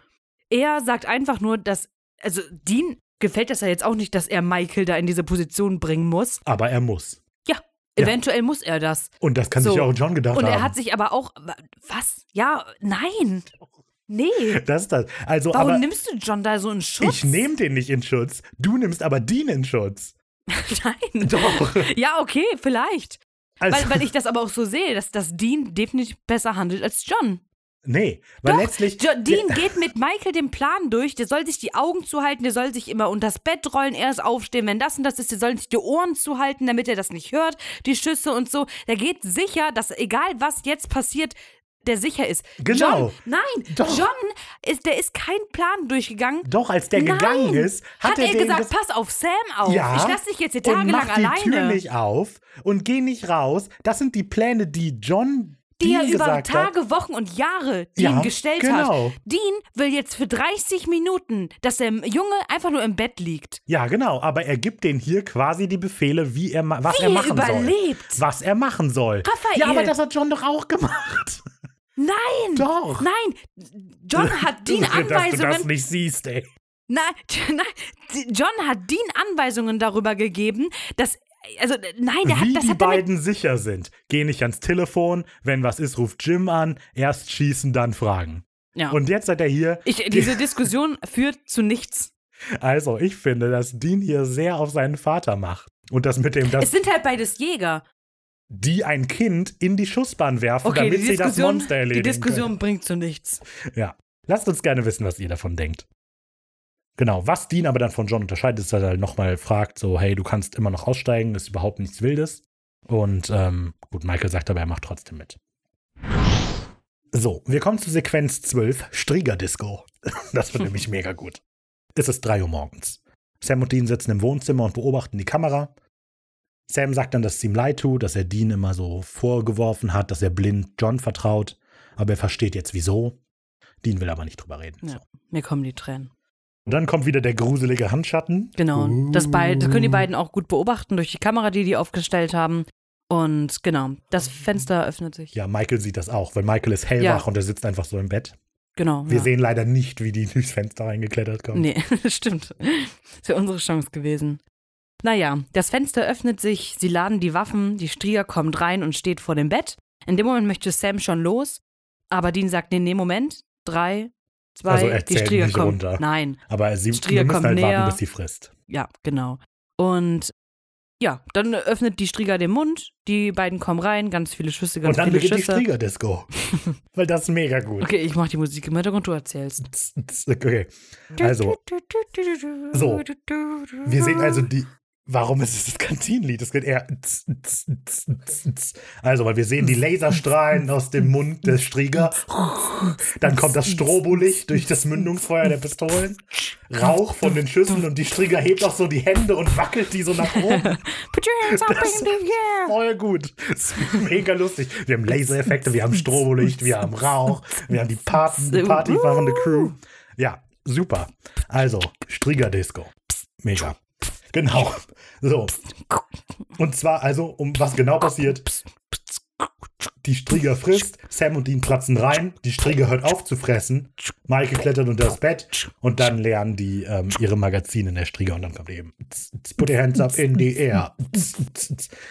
Er sagt einfach nur, dass. Also Dean gefällt das ja jetzt auch nicht, dass er Michael da in diese Position bringen muss. Aber er muss. Ja. Ja. Eventuell muss er das. Und das kann So. sich auch John gedacht Und haben. er hat sich aber auch. Was? Ja, nein. Nee. <laughs> das ist das. Also, Warum aber nimmst du John da so in Schutz? ich nehme den nicht in Schutz. Du nimmst aber Dean in Schutz. <laughs> Nein. Doch. <laughs> Ja, okay, vielleicht. Also, Weil, weil ich das aber auch so sehe, dass, dass Dean definitiv besser handelt als John. Nee, weil Doch, letztlich. Jo Dean geht mit Michael den Plan durch, der soll sich die Augen zuhalten, der soll sich immer unters Bett rollen, erst aufstehen, wenn das und das ist, der soll sich die Ohren zuhalten, damit er das nicht hört, die Schüsse und so. Der geht sicher, dass egal was jetzt passiert, der sicher ist. Genau. John, nein, Doch. John ist, der ist kein Plan durchgegangen. Doch, als der Nein. gegangen ist, hat, Hat, er, er gesagt, ges- pass auf Sam auf. Ja, ich lass dich jetzt hier und tagelang mach die alleine. Tür nicht auf und geh nicht raus. Das sind die Pläne, die John die er über gesagt hat. Tage, Wochen und Jahre Ja, Dean gestellt genau. hat. Dean will jetzt für 30 Minuten, dass der Junge einfach nur im Bett liegt. Ja, genau, aber er gibt den hier quasi die Befehle, wie er was Wie er er machen soll. überlebt. Was er machen soll. Raphael. Ja, aber das hat John doch auch gemacht. Nein! Doch. Nein! John hat <laughs> Dean Dass du das Anweisungen. nicht siehst, ey. Nein, <laughs> nein, John hat Dean Anweisungen darüber gegeben, dass. Also, nein, der Wie hat das die hat beiden sicher sind. Geh nicht ans Telefon, wenn was ist, ruft Jim an, erst schießen, dann fragen. ja. Und jetzt hat er hier, ich, diese <laughs> Diskussion führt zu nichts. also ich finde, dass Dean hier sehr auf seinen Vater macht. Und das mit dem, Es dass sind halt beides Jäger. die ein Kind in die Schussbahn werfen, Okay, damit die sie das Monster die erledigen Diskussion bringt zu nichts. können. Ja. Lasst uns gerne wissen, was ihr davon denkt. Genau, was Dean aber dann von John unterscheidet, ist, dass er halt nochmal fragt, so, hey, du kannst immer noch aussteigen, ist überhaupt nichts Wildes. Und ähm, gut, Michael sagt aber, er macht trotzdem mit. So, wir kommen zu Sequenz 12, Strieger-Disco. <laughs> Das wird nämlich mega gut. Es ist 3 Uhr morgens. Sam und Dean sitzen im Wohnzimmer und beobachten die Kamera. Sam sagt dann, dass es ihm leid tut, dass er Dean immer so vorgeworfen hat, dass er blind John vertraut. Aber er versteht jetzt wieso. Dean will aber nicht drüber reden. Ja. So. Mir kommen die Tränen. Und dann kommt wieder der gruselige Handschatten. Genau. Das, Uh. das können die beiden auch gut beobachten durch die Kamera, die die aufgestellt haben. Und genau, das Fenster öffnet sich. Ja, Michael sieht das auch, weil Michael ist hellwach Ja. und er sitzt einfach so im Bett. Genau. Wir ja. sehen leider nicht, wie die durchs Fenster reingeklettert kommen. Nee, <laughs> stimmt. Das wäre unsere Chance gewesen. Naja, das Fenster öffnet sich, sie laden die Waffen, die Strier kommt rein und steht vor dem Bett. In dem Moment möchte Sam schon los, aber Dean sagt, nee, nee, Moment. Drei, zwei, Also er die Strier nicht kommt. runter. Nein, Aber sie Strier müssen kommt halt näher. warten, bis sie frisst. ja, genau. Und ja, dann öffnet die Strieger den Mund, die beiden kommen rein, ganz viele Schüsse, ganz Und dann viele beginnt die Schüsse. Strieger-Disco. <laughs> weil das ist mega gut. Okay, ich mach die Musik im Hintergrund, du erzählst. <laughs> Okay. Also, so. Wir sehen also die. Warum ist es das Kantinenlied? Es geht eher. Also, weil wir sehen die Laserstrahlen aus dem Mund des Strieger. Dann kommt das Strobolicht durch das Mündungsfeuer der Pistolen. Rauch von den Schüssen und die Strieger hebt auch so die Hände und wackelt die so nach oben. <laughs> Put your hands up Das- in the air. Voll gut. Das ist mega lustig. Wir haben Lasereffekte, wir haben Strobolicht, wir haben Rauch, wir haben die, Part die partyfahrende Crew. Ja, super. Also, Strieger-Disco. Mega. Genau. So. Und zwar also, um was genau passiert. Die Strieger frisst, Sam und Dean platzen rein, die Strieger hört auf zu fressen, Maike klettert unter das Bett und dann lernen die ähm, ihre Magazine in der Strieger und dann kommt eben Put your hands up in the air.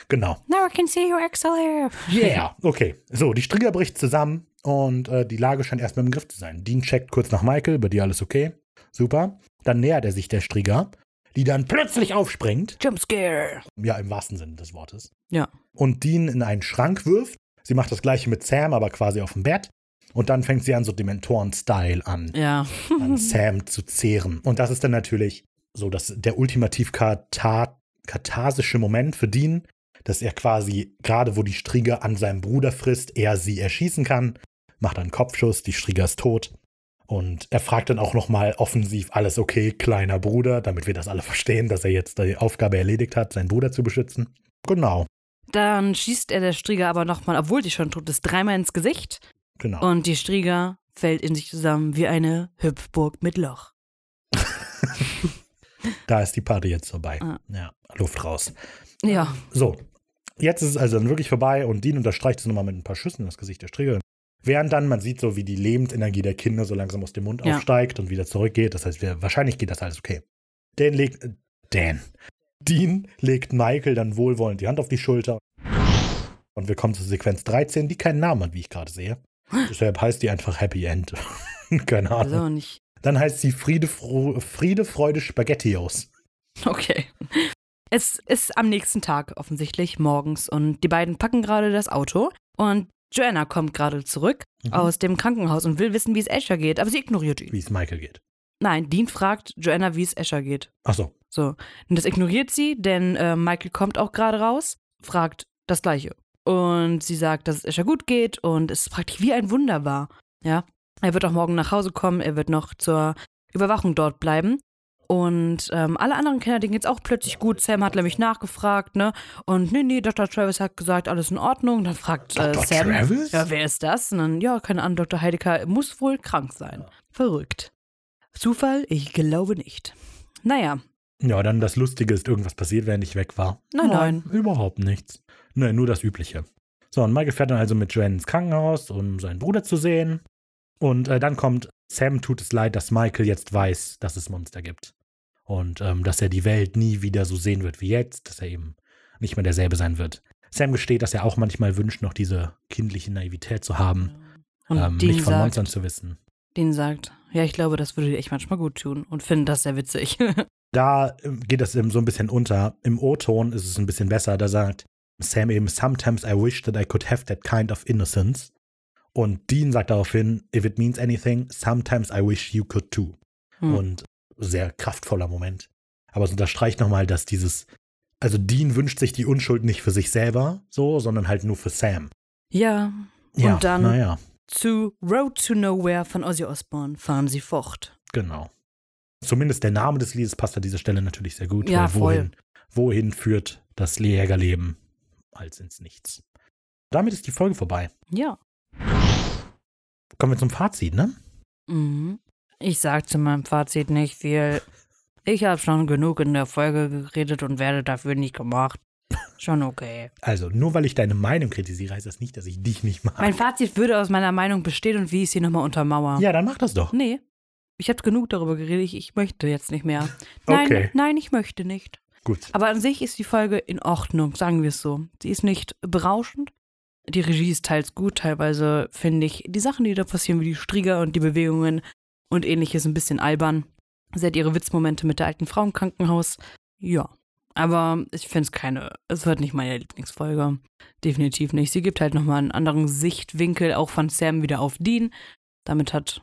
Genau. Now I can see your XLR. Yeah. Okay. So, die Strieger bricht zusammen und äh, die Lage scheint erstmal im Griff zu sein. Dean checkt kurz nach Michael, bei dir alles okay. Super. Dann nähert er sich der Strieger, die dann plötzlich aufspringt. Jumpscare. Ja, im wahrsten Sinne des Wortes. Ja. Und Dean in einen Schrank wirft. Sie macht das gleiche mit Sam, aber quasi auf dem Bett. Und dann fängt sie an, so Dementoren-Style an, Ja. an <laughs> Sam zu zehren. Und das ist dann natürlich so dass der ultimativ katharsische Moment für Dean, dass er quasi, gerade wo die Strieger an seinem Bruder frisst, er sie erschießen kann, macht einen Kopfschuss, die Strieger ist tot. Und er fragt dann auch nochmal offensiv, alles okay, kleiner Bruder, damit wir das alle verstehen, dass er jetzt die Aufgabe erledigt hat, seinen Bruder zu beschützen. Genau, Dann schießt er der Strieger aber nochmal, obwohl die schon tot ist, dreimal ins Gesicht. genau. Und die Strieger fällt in sich zusammen wie eine Hüpfburg mit Loch. <laughs> Da ist die Party jetzt vorbei. Ah. Ja, Luft raus. Ja. So, jetzt ist es also dann wirklich vorbei und Dean unterstreicht es nochmal mit ein paar Schüssen in das Gesicht der Strieger. Während dann, man sieht so, wie die Lebensenergie der Kinder so langsam aus dem Mund Ja. aufsteigt und wieder zurückgeht. Das heißt, wir, wahrscheinlich geht das alles okay. Dan legt, äh, Dan, Dean legt Michael dann wohlwollend die Hand auf die Schulter. Und wir kommen zur Sequenz 13, die keinen Namen hat, wie ich gerade sehe. <laughs> Deshalb heißt die einfach Happy End. <laughs> Keine Ahnung. Also nicht. Dann heißt sie Friede, Fro Friede Freude, Spaghettios. Okay. Es ist am nächsten Tag offensichtlich morgens und die beiden packen gerade das Auto und Joanna kommt gerade zurück Mhm. aus dem Krankenhaus und will wissen, wie es Asher geht, aber sie ignoriert ihn. Wie es Michael geht. Nein, Dean fragt Joanna, wie es Asher geht. Ach so. So. Und das ignoriert sie, denn äh, Michael kommt auch gerade raus, fragt das Gleiche. Und sie sagt, dass es Asher gut geht und es praktisch wie ein Wunder war. Ja. Er wird auch morgen nach Hause kommen, er wird noch zur Überwachung dort bleiben. Und ähm, alle anderen Kinder, denen geht's auch plötzlich gut. Sam hat nämlich nachgefragt, ne? Und nee, nee, Dr. Travis hat gesagt, alles in Ordnung. Dann fragt äh, Dr. Sam, Travis? ja, wer ist das? Und dann, ja, keine Ahnung, Dr. Heidecker muss wohl krank sein. Verrückt. Zufall? Ich glaube nicht. Naja, Ja, dann das Lustige ist, irgendwas passiert, während ich weg war. Nein, nein. Überhaupt nichts. Nein, nur das Übliche. So, und Michael fährt dann also mit Joanne ins Krankenhaus, um seinen Bruder zu sehen. Und äh, dann kommt, Sam tut es leid, dass Michael jetzt weiß, dass es Monster gibt. Und ähm, dass er die Welt nie wieder so sehen wird wie jetzt, dass er eben nicht mehr derselbe sein wird. Sam gesteht, dass er auch manchmal wünscht, noch diese kindliche Naivität zu haben, und ähm, nicht von sagt, Monstern zu wissen. Dean sagt, ja, ich glaube, das würde dir echt manchmal gut tun und finde das sehr witzig. <laughs> Da ähm, geht das eben so ein bisschen unter. Im O-Ton ist es ein bisschen besser. Da sagt Sam eben, sometimes I wish that I could have that kind of innocence. Und Dean sagt daraufhin, if it means anything, sometimes I wish you could too. Hm. Und sehr kraftvoller Moment. Aber es unterstreicht nochmal, dass dieses, also Dean wünscht sich die Unschuld nicht für sich selber, so, sondern halt nur für Sam. ja, Ja, und dann Naja, zu Road to Nowhere von Ozzy Osbourne fahren sie fort. genau. Zumindest der Name des Liedes passt an dieser Stelle natürlich sehr gut. Ja, wohin, wohin führt das Jägerleben als ins Nichts? Damit ist die Folge vorbei. Ja. Kommen wir zum Fazit, ne? Mhm. Ich sag zu meinem Fazit nicht viel. Ich habe schon genug in der Folge geredet und werde dafür nicht gemacht. Schon okay. Also, nur weil ich deine Meinung kritisiere, heißt das nicht, dass ich dich nicht mag. Mein Fazit würde aus meiner Meinung bestehen und wie ich sie nochmal untermauer. ja, dann mach das doch. Nee. Ich habe genug darüber geredet. Ich, ich möchte jetzt nicht mehr. Nein, Okay. nein, ich möchte nicht. Gut. Aber an sich ist die Folge in Ordnung, sagen wir es so. Sie ist nicht berauschend. Die Regie ist teils gut, teilweise finde ich die Sachen, die da passieren, wie die Strieger und die Bewegungen und ähnliches, ein bisschen albern. Sie hat ihre Witzmomente mit der alten Frau im Krankenhaus. Ja. Aber ich finde es keine, es wird nicht meine Lieblingsfolge. Definitiv nicht. Sie gibt halt nochmal einen anderen Sichtwinkel, auch von Sam wieder auf Dean. Damit hat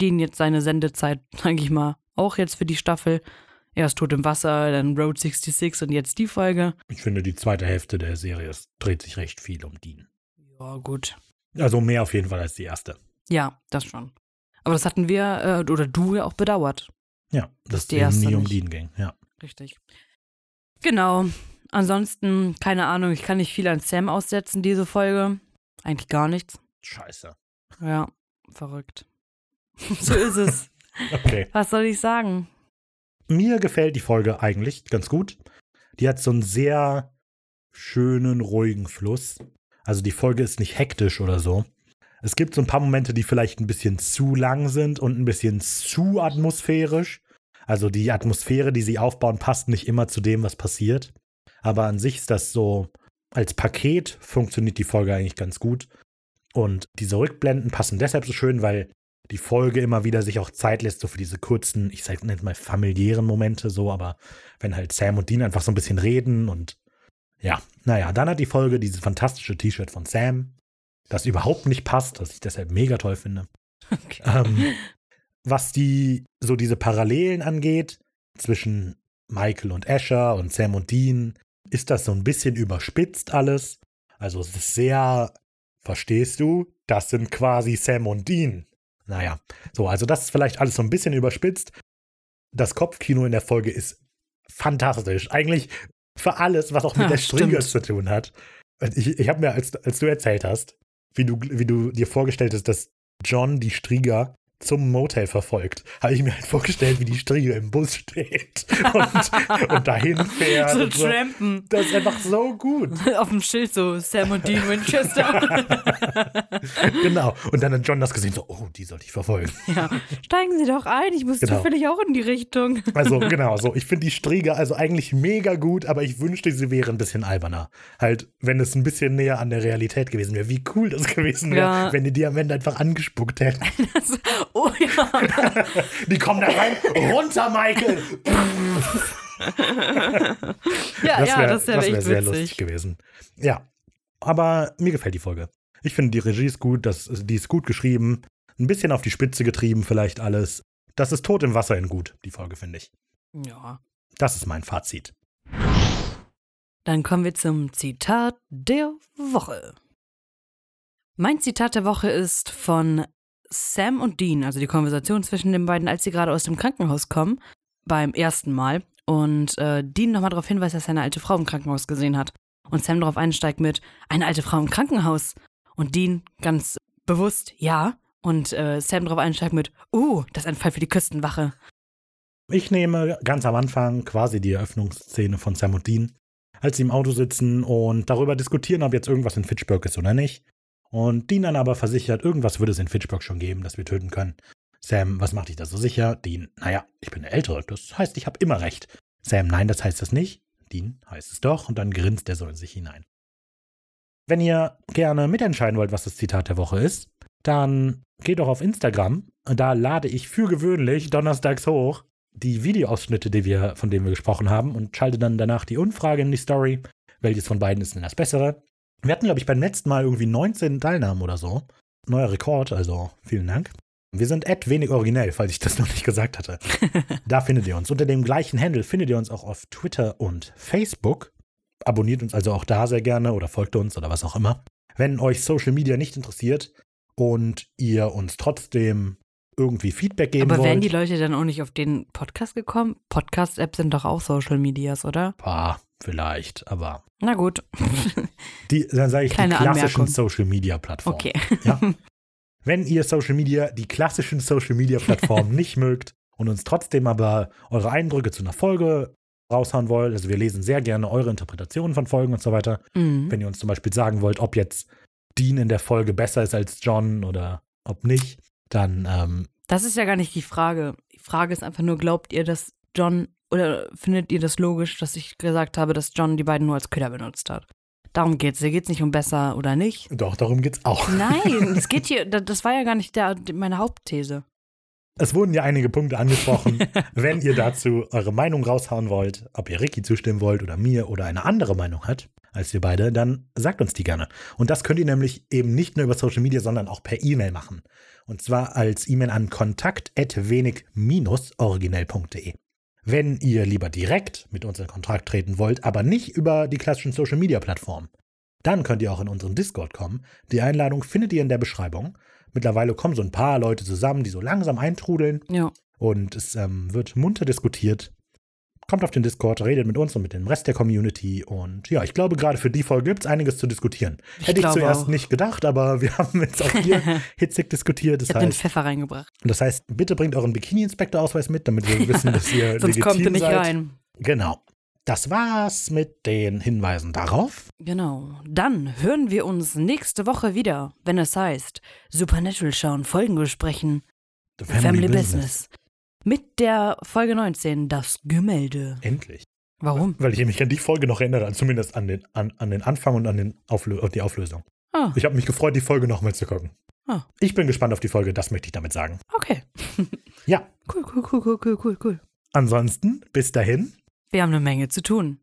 Dean jetzt seine Sendezeit, <laughs> sage ich mal, auch jetzt für die Staffel. Erst Tod im Wasser, dann Road 66 und jetzt die Folge. Ich finde, die zweite Hälfte der Serie dreht sich recht viel um Dean. Ja, gut. Also mehr auf jeden Fall als die erste. Ja, das schon. Aber das hatten wir, äh, oder du ja auch bedauert. Ja, dass es nie um. Dean ging. Ja. Richtig. Genau. Ansonsten, keine Ahnung, ich kann nicht viel an Sam aussetzen, diese Folge. Eigentlich gar nichts. Scheiße. Ja, verrückt. <laughs> so ist es. <laughs> Okay. Was soll ich sagen? Mir gefällt die Folge eigentlich ganz gut. Die hat so einen sehr schönen, ruhigen Fluss. Also die Folge ist nicht hektisch oder so. Es gibt so ein paar Momente, die vielleicht ein bisschen zu lang sind und ein bisschen zu atmosphärisch. Also die Atmosphäre, die sie aufbauen, passt nicht immer zu dem, was passiert. Aber an sich ist das so, als Paket funktioniert die Folge eigentlich ganz gut. Und diese Rückblenden passen deshalb so schön, weil die Folge immer wieder sich auch Zeit lässt, so für diese kurzen, ich sag nicht mal familiären Momente so, aber wenn halt Sam und Dean einfach so ein bisschen reden und ja, naja, dann hat die Folge dieses fantastische T-Shirt von Sam, das überhaupt nicht passt, das ich deshalb mega toll finde. Okay. Ähm, <laughs> was die, so diese Parallelen angeht, zwischen Michael und Asher und Sam und Dean, ist das so ein bisschen überspitzt alles. Also es ist sehr, verstehst du? Das sind quasi Sam und Dean. Naja, so, also das ist vielleicht alles so ein bisschen überspitzt. Das Kopfkino in der Folge ist fantastisch. Eigentlich für alles, was auch mit ja, der Striege zu tun hat. Ich, ich habe mir, als, als du erzählt hast, wie du, wie du dir vorgestellt hast, dass John die Strieger zum Motel verfolgt, habe ich mir halt vorgestellt, wie die Striege im Bus steht und, und dahin fährt. So trampen. So. Das ist einfach so gut. <laughs> Auf dem Schild so Sam und Dean Winchester. <laughs> genau. Und dann hat John das gesehen, so, oh, die soll ich verfolgen. Ja. Steigen Sie doch ein, ich muss genau. zufällig auch in die Richtung. Also, genau, so. Ich finde die Striege also eigentlich mega gut, aber ich wünschte, sie wäre ein bisschen alberner. Halt, wenn es ein bisschen näher an der Realität gewesen wäre. Wie cool das gewesen wäre, ja. wenn die die am Ende einfach angespuckt hätten. <laughs> Oh ja. <laughs> Die kommen da rein. Runter, Michael. ja, das wär, ja, das wäre wär sehr witzig. lustig gewesen. Ja. Aber mir gefällt die Folge. Ich finde, die Regie ist gut, das, die ist gut geschrieben. Ein bisschen auf die Spitze getrieben, vielleicht alles. Das ist tot im Wasser in gut, die Folge, finde ich. Ja. Das ist mein Fazit. Dann kommen wir zum Zitat der Woche. Mein Zitat der Woche ist von Sam und Dean, also die Konversation zwischen den beiden, als sie gerade aus dem Krankenhaus kommen, beim ersten Mal. Und äh, Dean nochmal darauf hinweist, dass er eine alte Frau im Krankenhaus gesehen hat. Und Sam darauf einsteigt mit, eine alte Frau im Krankenhaus. Und Dean ganz bewusst, ja. Und äh, Sam darauf einsteigt mit, uh, das ist ein Fall für die Küstenwache. Ich nehme ganz am Anfang quasi die Eröffnungsszene von Sam und Dean, als sie im Auto sitzen und darüber diskutieren, ob jetzt irgendwas in Fitchburg ist oder nicht. Und Dean dann aber versichert, irgendwas würde es in Fitchburg schon geben, das wir töten können. Sam, was macht dich da so sicher? Dean, naja, ich bin der Ältere, das heißt, ich habe immer recht. Sam, nein, das heißt das nicht. Dean, heißt es doch, und dann grinst der so in sich hinein. Wenn ihr gerne mitentscheiden wollt, was das Zitat der Woche ist, dann geht doch auf Instagram. Da lade ich für gewöhnlich donnerstags hoch die Videoausschnitte, die wir, von denen wir gesprochen haben, und schalte dann danach die Umfrage in die Story. Welches von beiden ist denn das Bessere? Wir hatten, glaube ich, beim letzten Mal irgendwie 19 Teilnahmen oder so. Neuer Rekord, also vielen Dank. Wir sind Ad wenig originell, falls ich das <laughs> noch nicht gesagt hatte. <laughs> da findet ihr uns. Unter dem gleichen Handle findet ihr uns auch auf Twitter und Facebook. Abonniert uns also auch da sehr gerne oder folgt uns oder was auch immer. Wenn euch Social Media nicht interessiert und ihr uns trotzdem irgendwie Feedback geben Aber wollt. wären die Leute dann auch nicht auf den Podcast gekommen? Podcast-Apps sind doch auch Social Medias, oder? Ah, vielleicht, aber. Na gut. <laughs> Die, dann sage ich Kleine die klassischen Social Media Plattformen. Okay. Ja? <laughs> Wenn ihr Social Media, die klassischen Social Media Plattformen <laughs> nicht mögt und uns trotzdem aber eure Eindrücke zu einer Folge raushauen wollt, also wir lesen sehr gerne eure Interpretationen von Folgen und so weiter. Mhm. Wenn ihr uns zum Beispiel sagen wollt, ob jetzt Dean in der Folge besser ist als John oder ob nicht, dann. Ähm, das ist ja gar nicht die Frage. Die Frage ist einfach nur, glaubt ihr, dass John oder findet ihr das logisch, dass ich gesagt habe, dass John die beiden nur als Köder benutzt hat? Darum geht's. Hier geht's nicht um besser oder nicht. Doch, darum geht's auch. Nein, <laughs> es geht hier, das war ja gar nicht der, meine Hauptthese. Es wurden ja einige Punkte angesprochen. <laughs> Wenn ihr dazu eure Meinung raushauen wollt, ob ihr Ricky zustimmen wollt oder mir oder eine andere Meinung hat als wir beide, dann sagt uns die gerne. Und das könnt ihr nämlich eben nicht nur über Social Media, sondern auch per E-Mail machen. Und zwar als E-Mail an kontakt.wenig-originell.de. Wenn ihr lieber direkt mit uns in Kontakt treten wollt, aber nicht über die klassischen Social Media Plattformen, dann könnt ihr auch in unseren Discord kommen. Die Einladung findet ihr in der Beschreibung. Mittlerweile kommen so ein paar Leute zusammen, die so langsam eintrudeln. Ja. Und es ähm, wird munter diskutiert kommt auf den Discord, redet mit uns und mit dem Rest der Community. Und ja, ich glaube, gerade für die Folge gibt es einiges zu diskutieren. Ich Hätte ich zuerst auch. nicht gedacht, aber wir <laughs> haben jetzt auch hier <laughs> hitzig diskutiert. Das ich habe den Pfeffer reingebracht. Das heißt, bitte bringt euren Bikini-Inspektor-Ausweis mit, damit wir wissen, dass ihr <laughs> Sonst kommt ihr nicht seid. rein. Genau. das war's mit den Hinweisen darauf. Genau. Dann hören wir uns nächste Woche wieder, wenn es heißt Supernatural schauen, Folgen besprechen, The Family, Business. Mit der Folge 19, das Gemälde. Endlich. Warum? Weil ich mich an die Folge noch erinnere, zumindest an den, an, an den Anfang und an den Auflö die Auflösung. Ah, Ich habe mich gefreut, die Folge nochmal zu gucken. Ah. Ich bin gespannt auf die Folge, das möchte ich damit sagen. okay. <laughs> Ja, Cool, cool, cool, cool, cool, cool, cool. ansonsten, bis dahin. Wir haben eine Menge zu tun.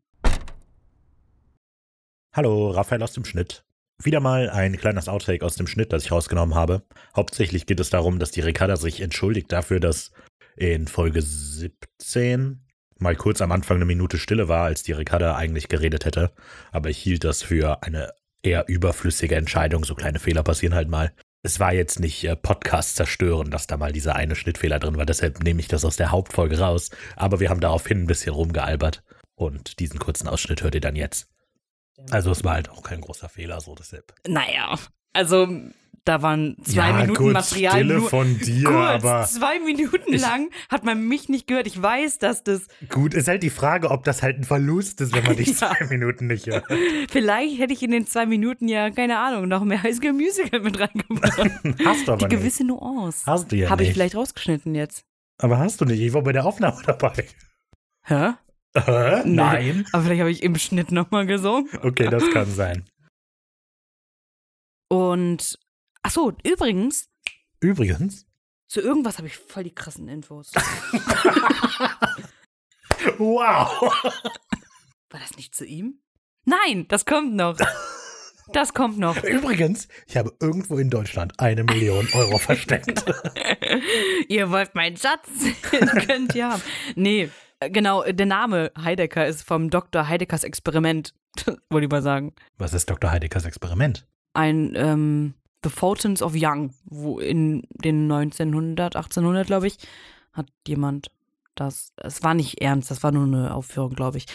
Hallo, Raphael aus dem Schnitt. Wieder mal ein kleines Outtake aus dem Schnitt, das ich rausgenommen habe. Hauptsächlich geht es darum, dass die Ricarda sich entschuldigt dafür, dass in Folge 17 mal kurz am Anfang eine Minute Stille war, als die Ricarda eigentlich geredet hätte. Aber ich hielt das für eine eher überflüssige Entscheidung. So kleine Fehler passieren halt mal. Es war jetzt nicht äh, Podcast zerstören, dass da mal dieser eine Schnittfehler drin war. Deshalb nehme ich das aus der Hauptfolge raus. Aber wir haben daraufhin ein bisschen rumgealbert. Und diesen kurzen Ausschnitt hört ihr dann jetzt. Also es war halt auch kein großer Fehler, so deshalb. Naja, also da waren zwei Minuten gut, Material Stille nur. von dir, Kurz, aber zwei Minuten lang hat man mich nicht gehört. Ich weiß, dass das. gut, ist halt die Frage, ob das halt ein Verlust ist, wenn man dich <laughs> Ja. zwei Minuten nicht hört. Vielleicht hätte ich in den zwei Minuten ja, keine Ahnung, noch mehr High School Musical mit reingebracht. <laughs> Hast du aber Die nicht. gewisse Nuance. Hast du ja Habe ich vielleicht rausgeschnitten jetzt. Aber hast du nicht. Ich war bei der Aufnahme <laughs> dabei. Hä? Hä? Nee. Nein. Aber vielleicht habe ich im Schnitt nochmal gesungen. Okay, das kann sein. Und. Ach so, übrigens, Übrigens. zu irgendwas habe ich voll die krassen Infos. <laughs> Wow. War das nicht zu ihm? Nein, das kommt noch. Das kommt noch. Übrigens, ich habe irgendwo in Deutschland eine Million Euro versteckt. <laughs> ihr wollt meinen Schatz? <laughs> Könnt ihr haben. Nee, äh, genau, der Name Heidecker ist vom Dr. Heideckers Experiment, wollte ich mal sagen. Was ist Dr. Heideckers Experiment? Ein ähm, The Photons of Young, wo in den 1900, 1800, glaube ich, hat jemand das. Es war nicht ernst, das war nur eine Aufführung, glaube ich.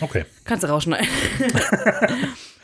Okay. Kannst du rausschneiden. <laughs> <laughs>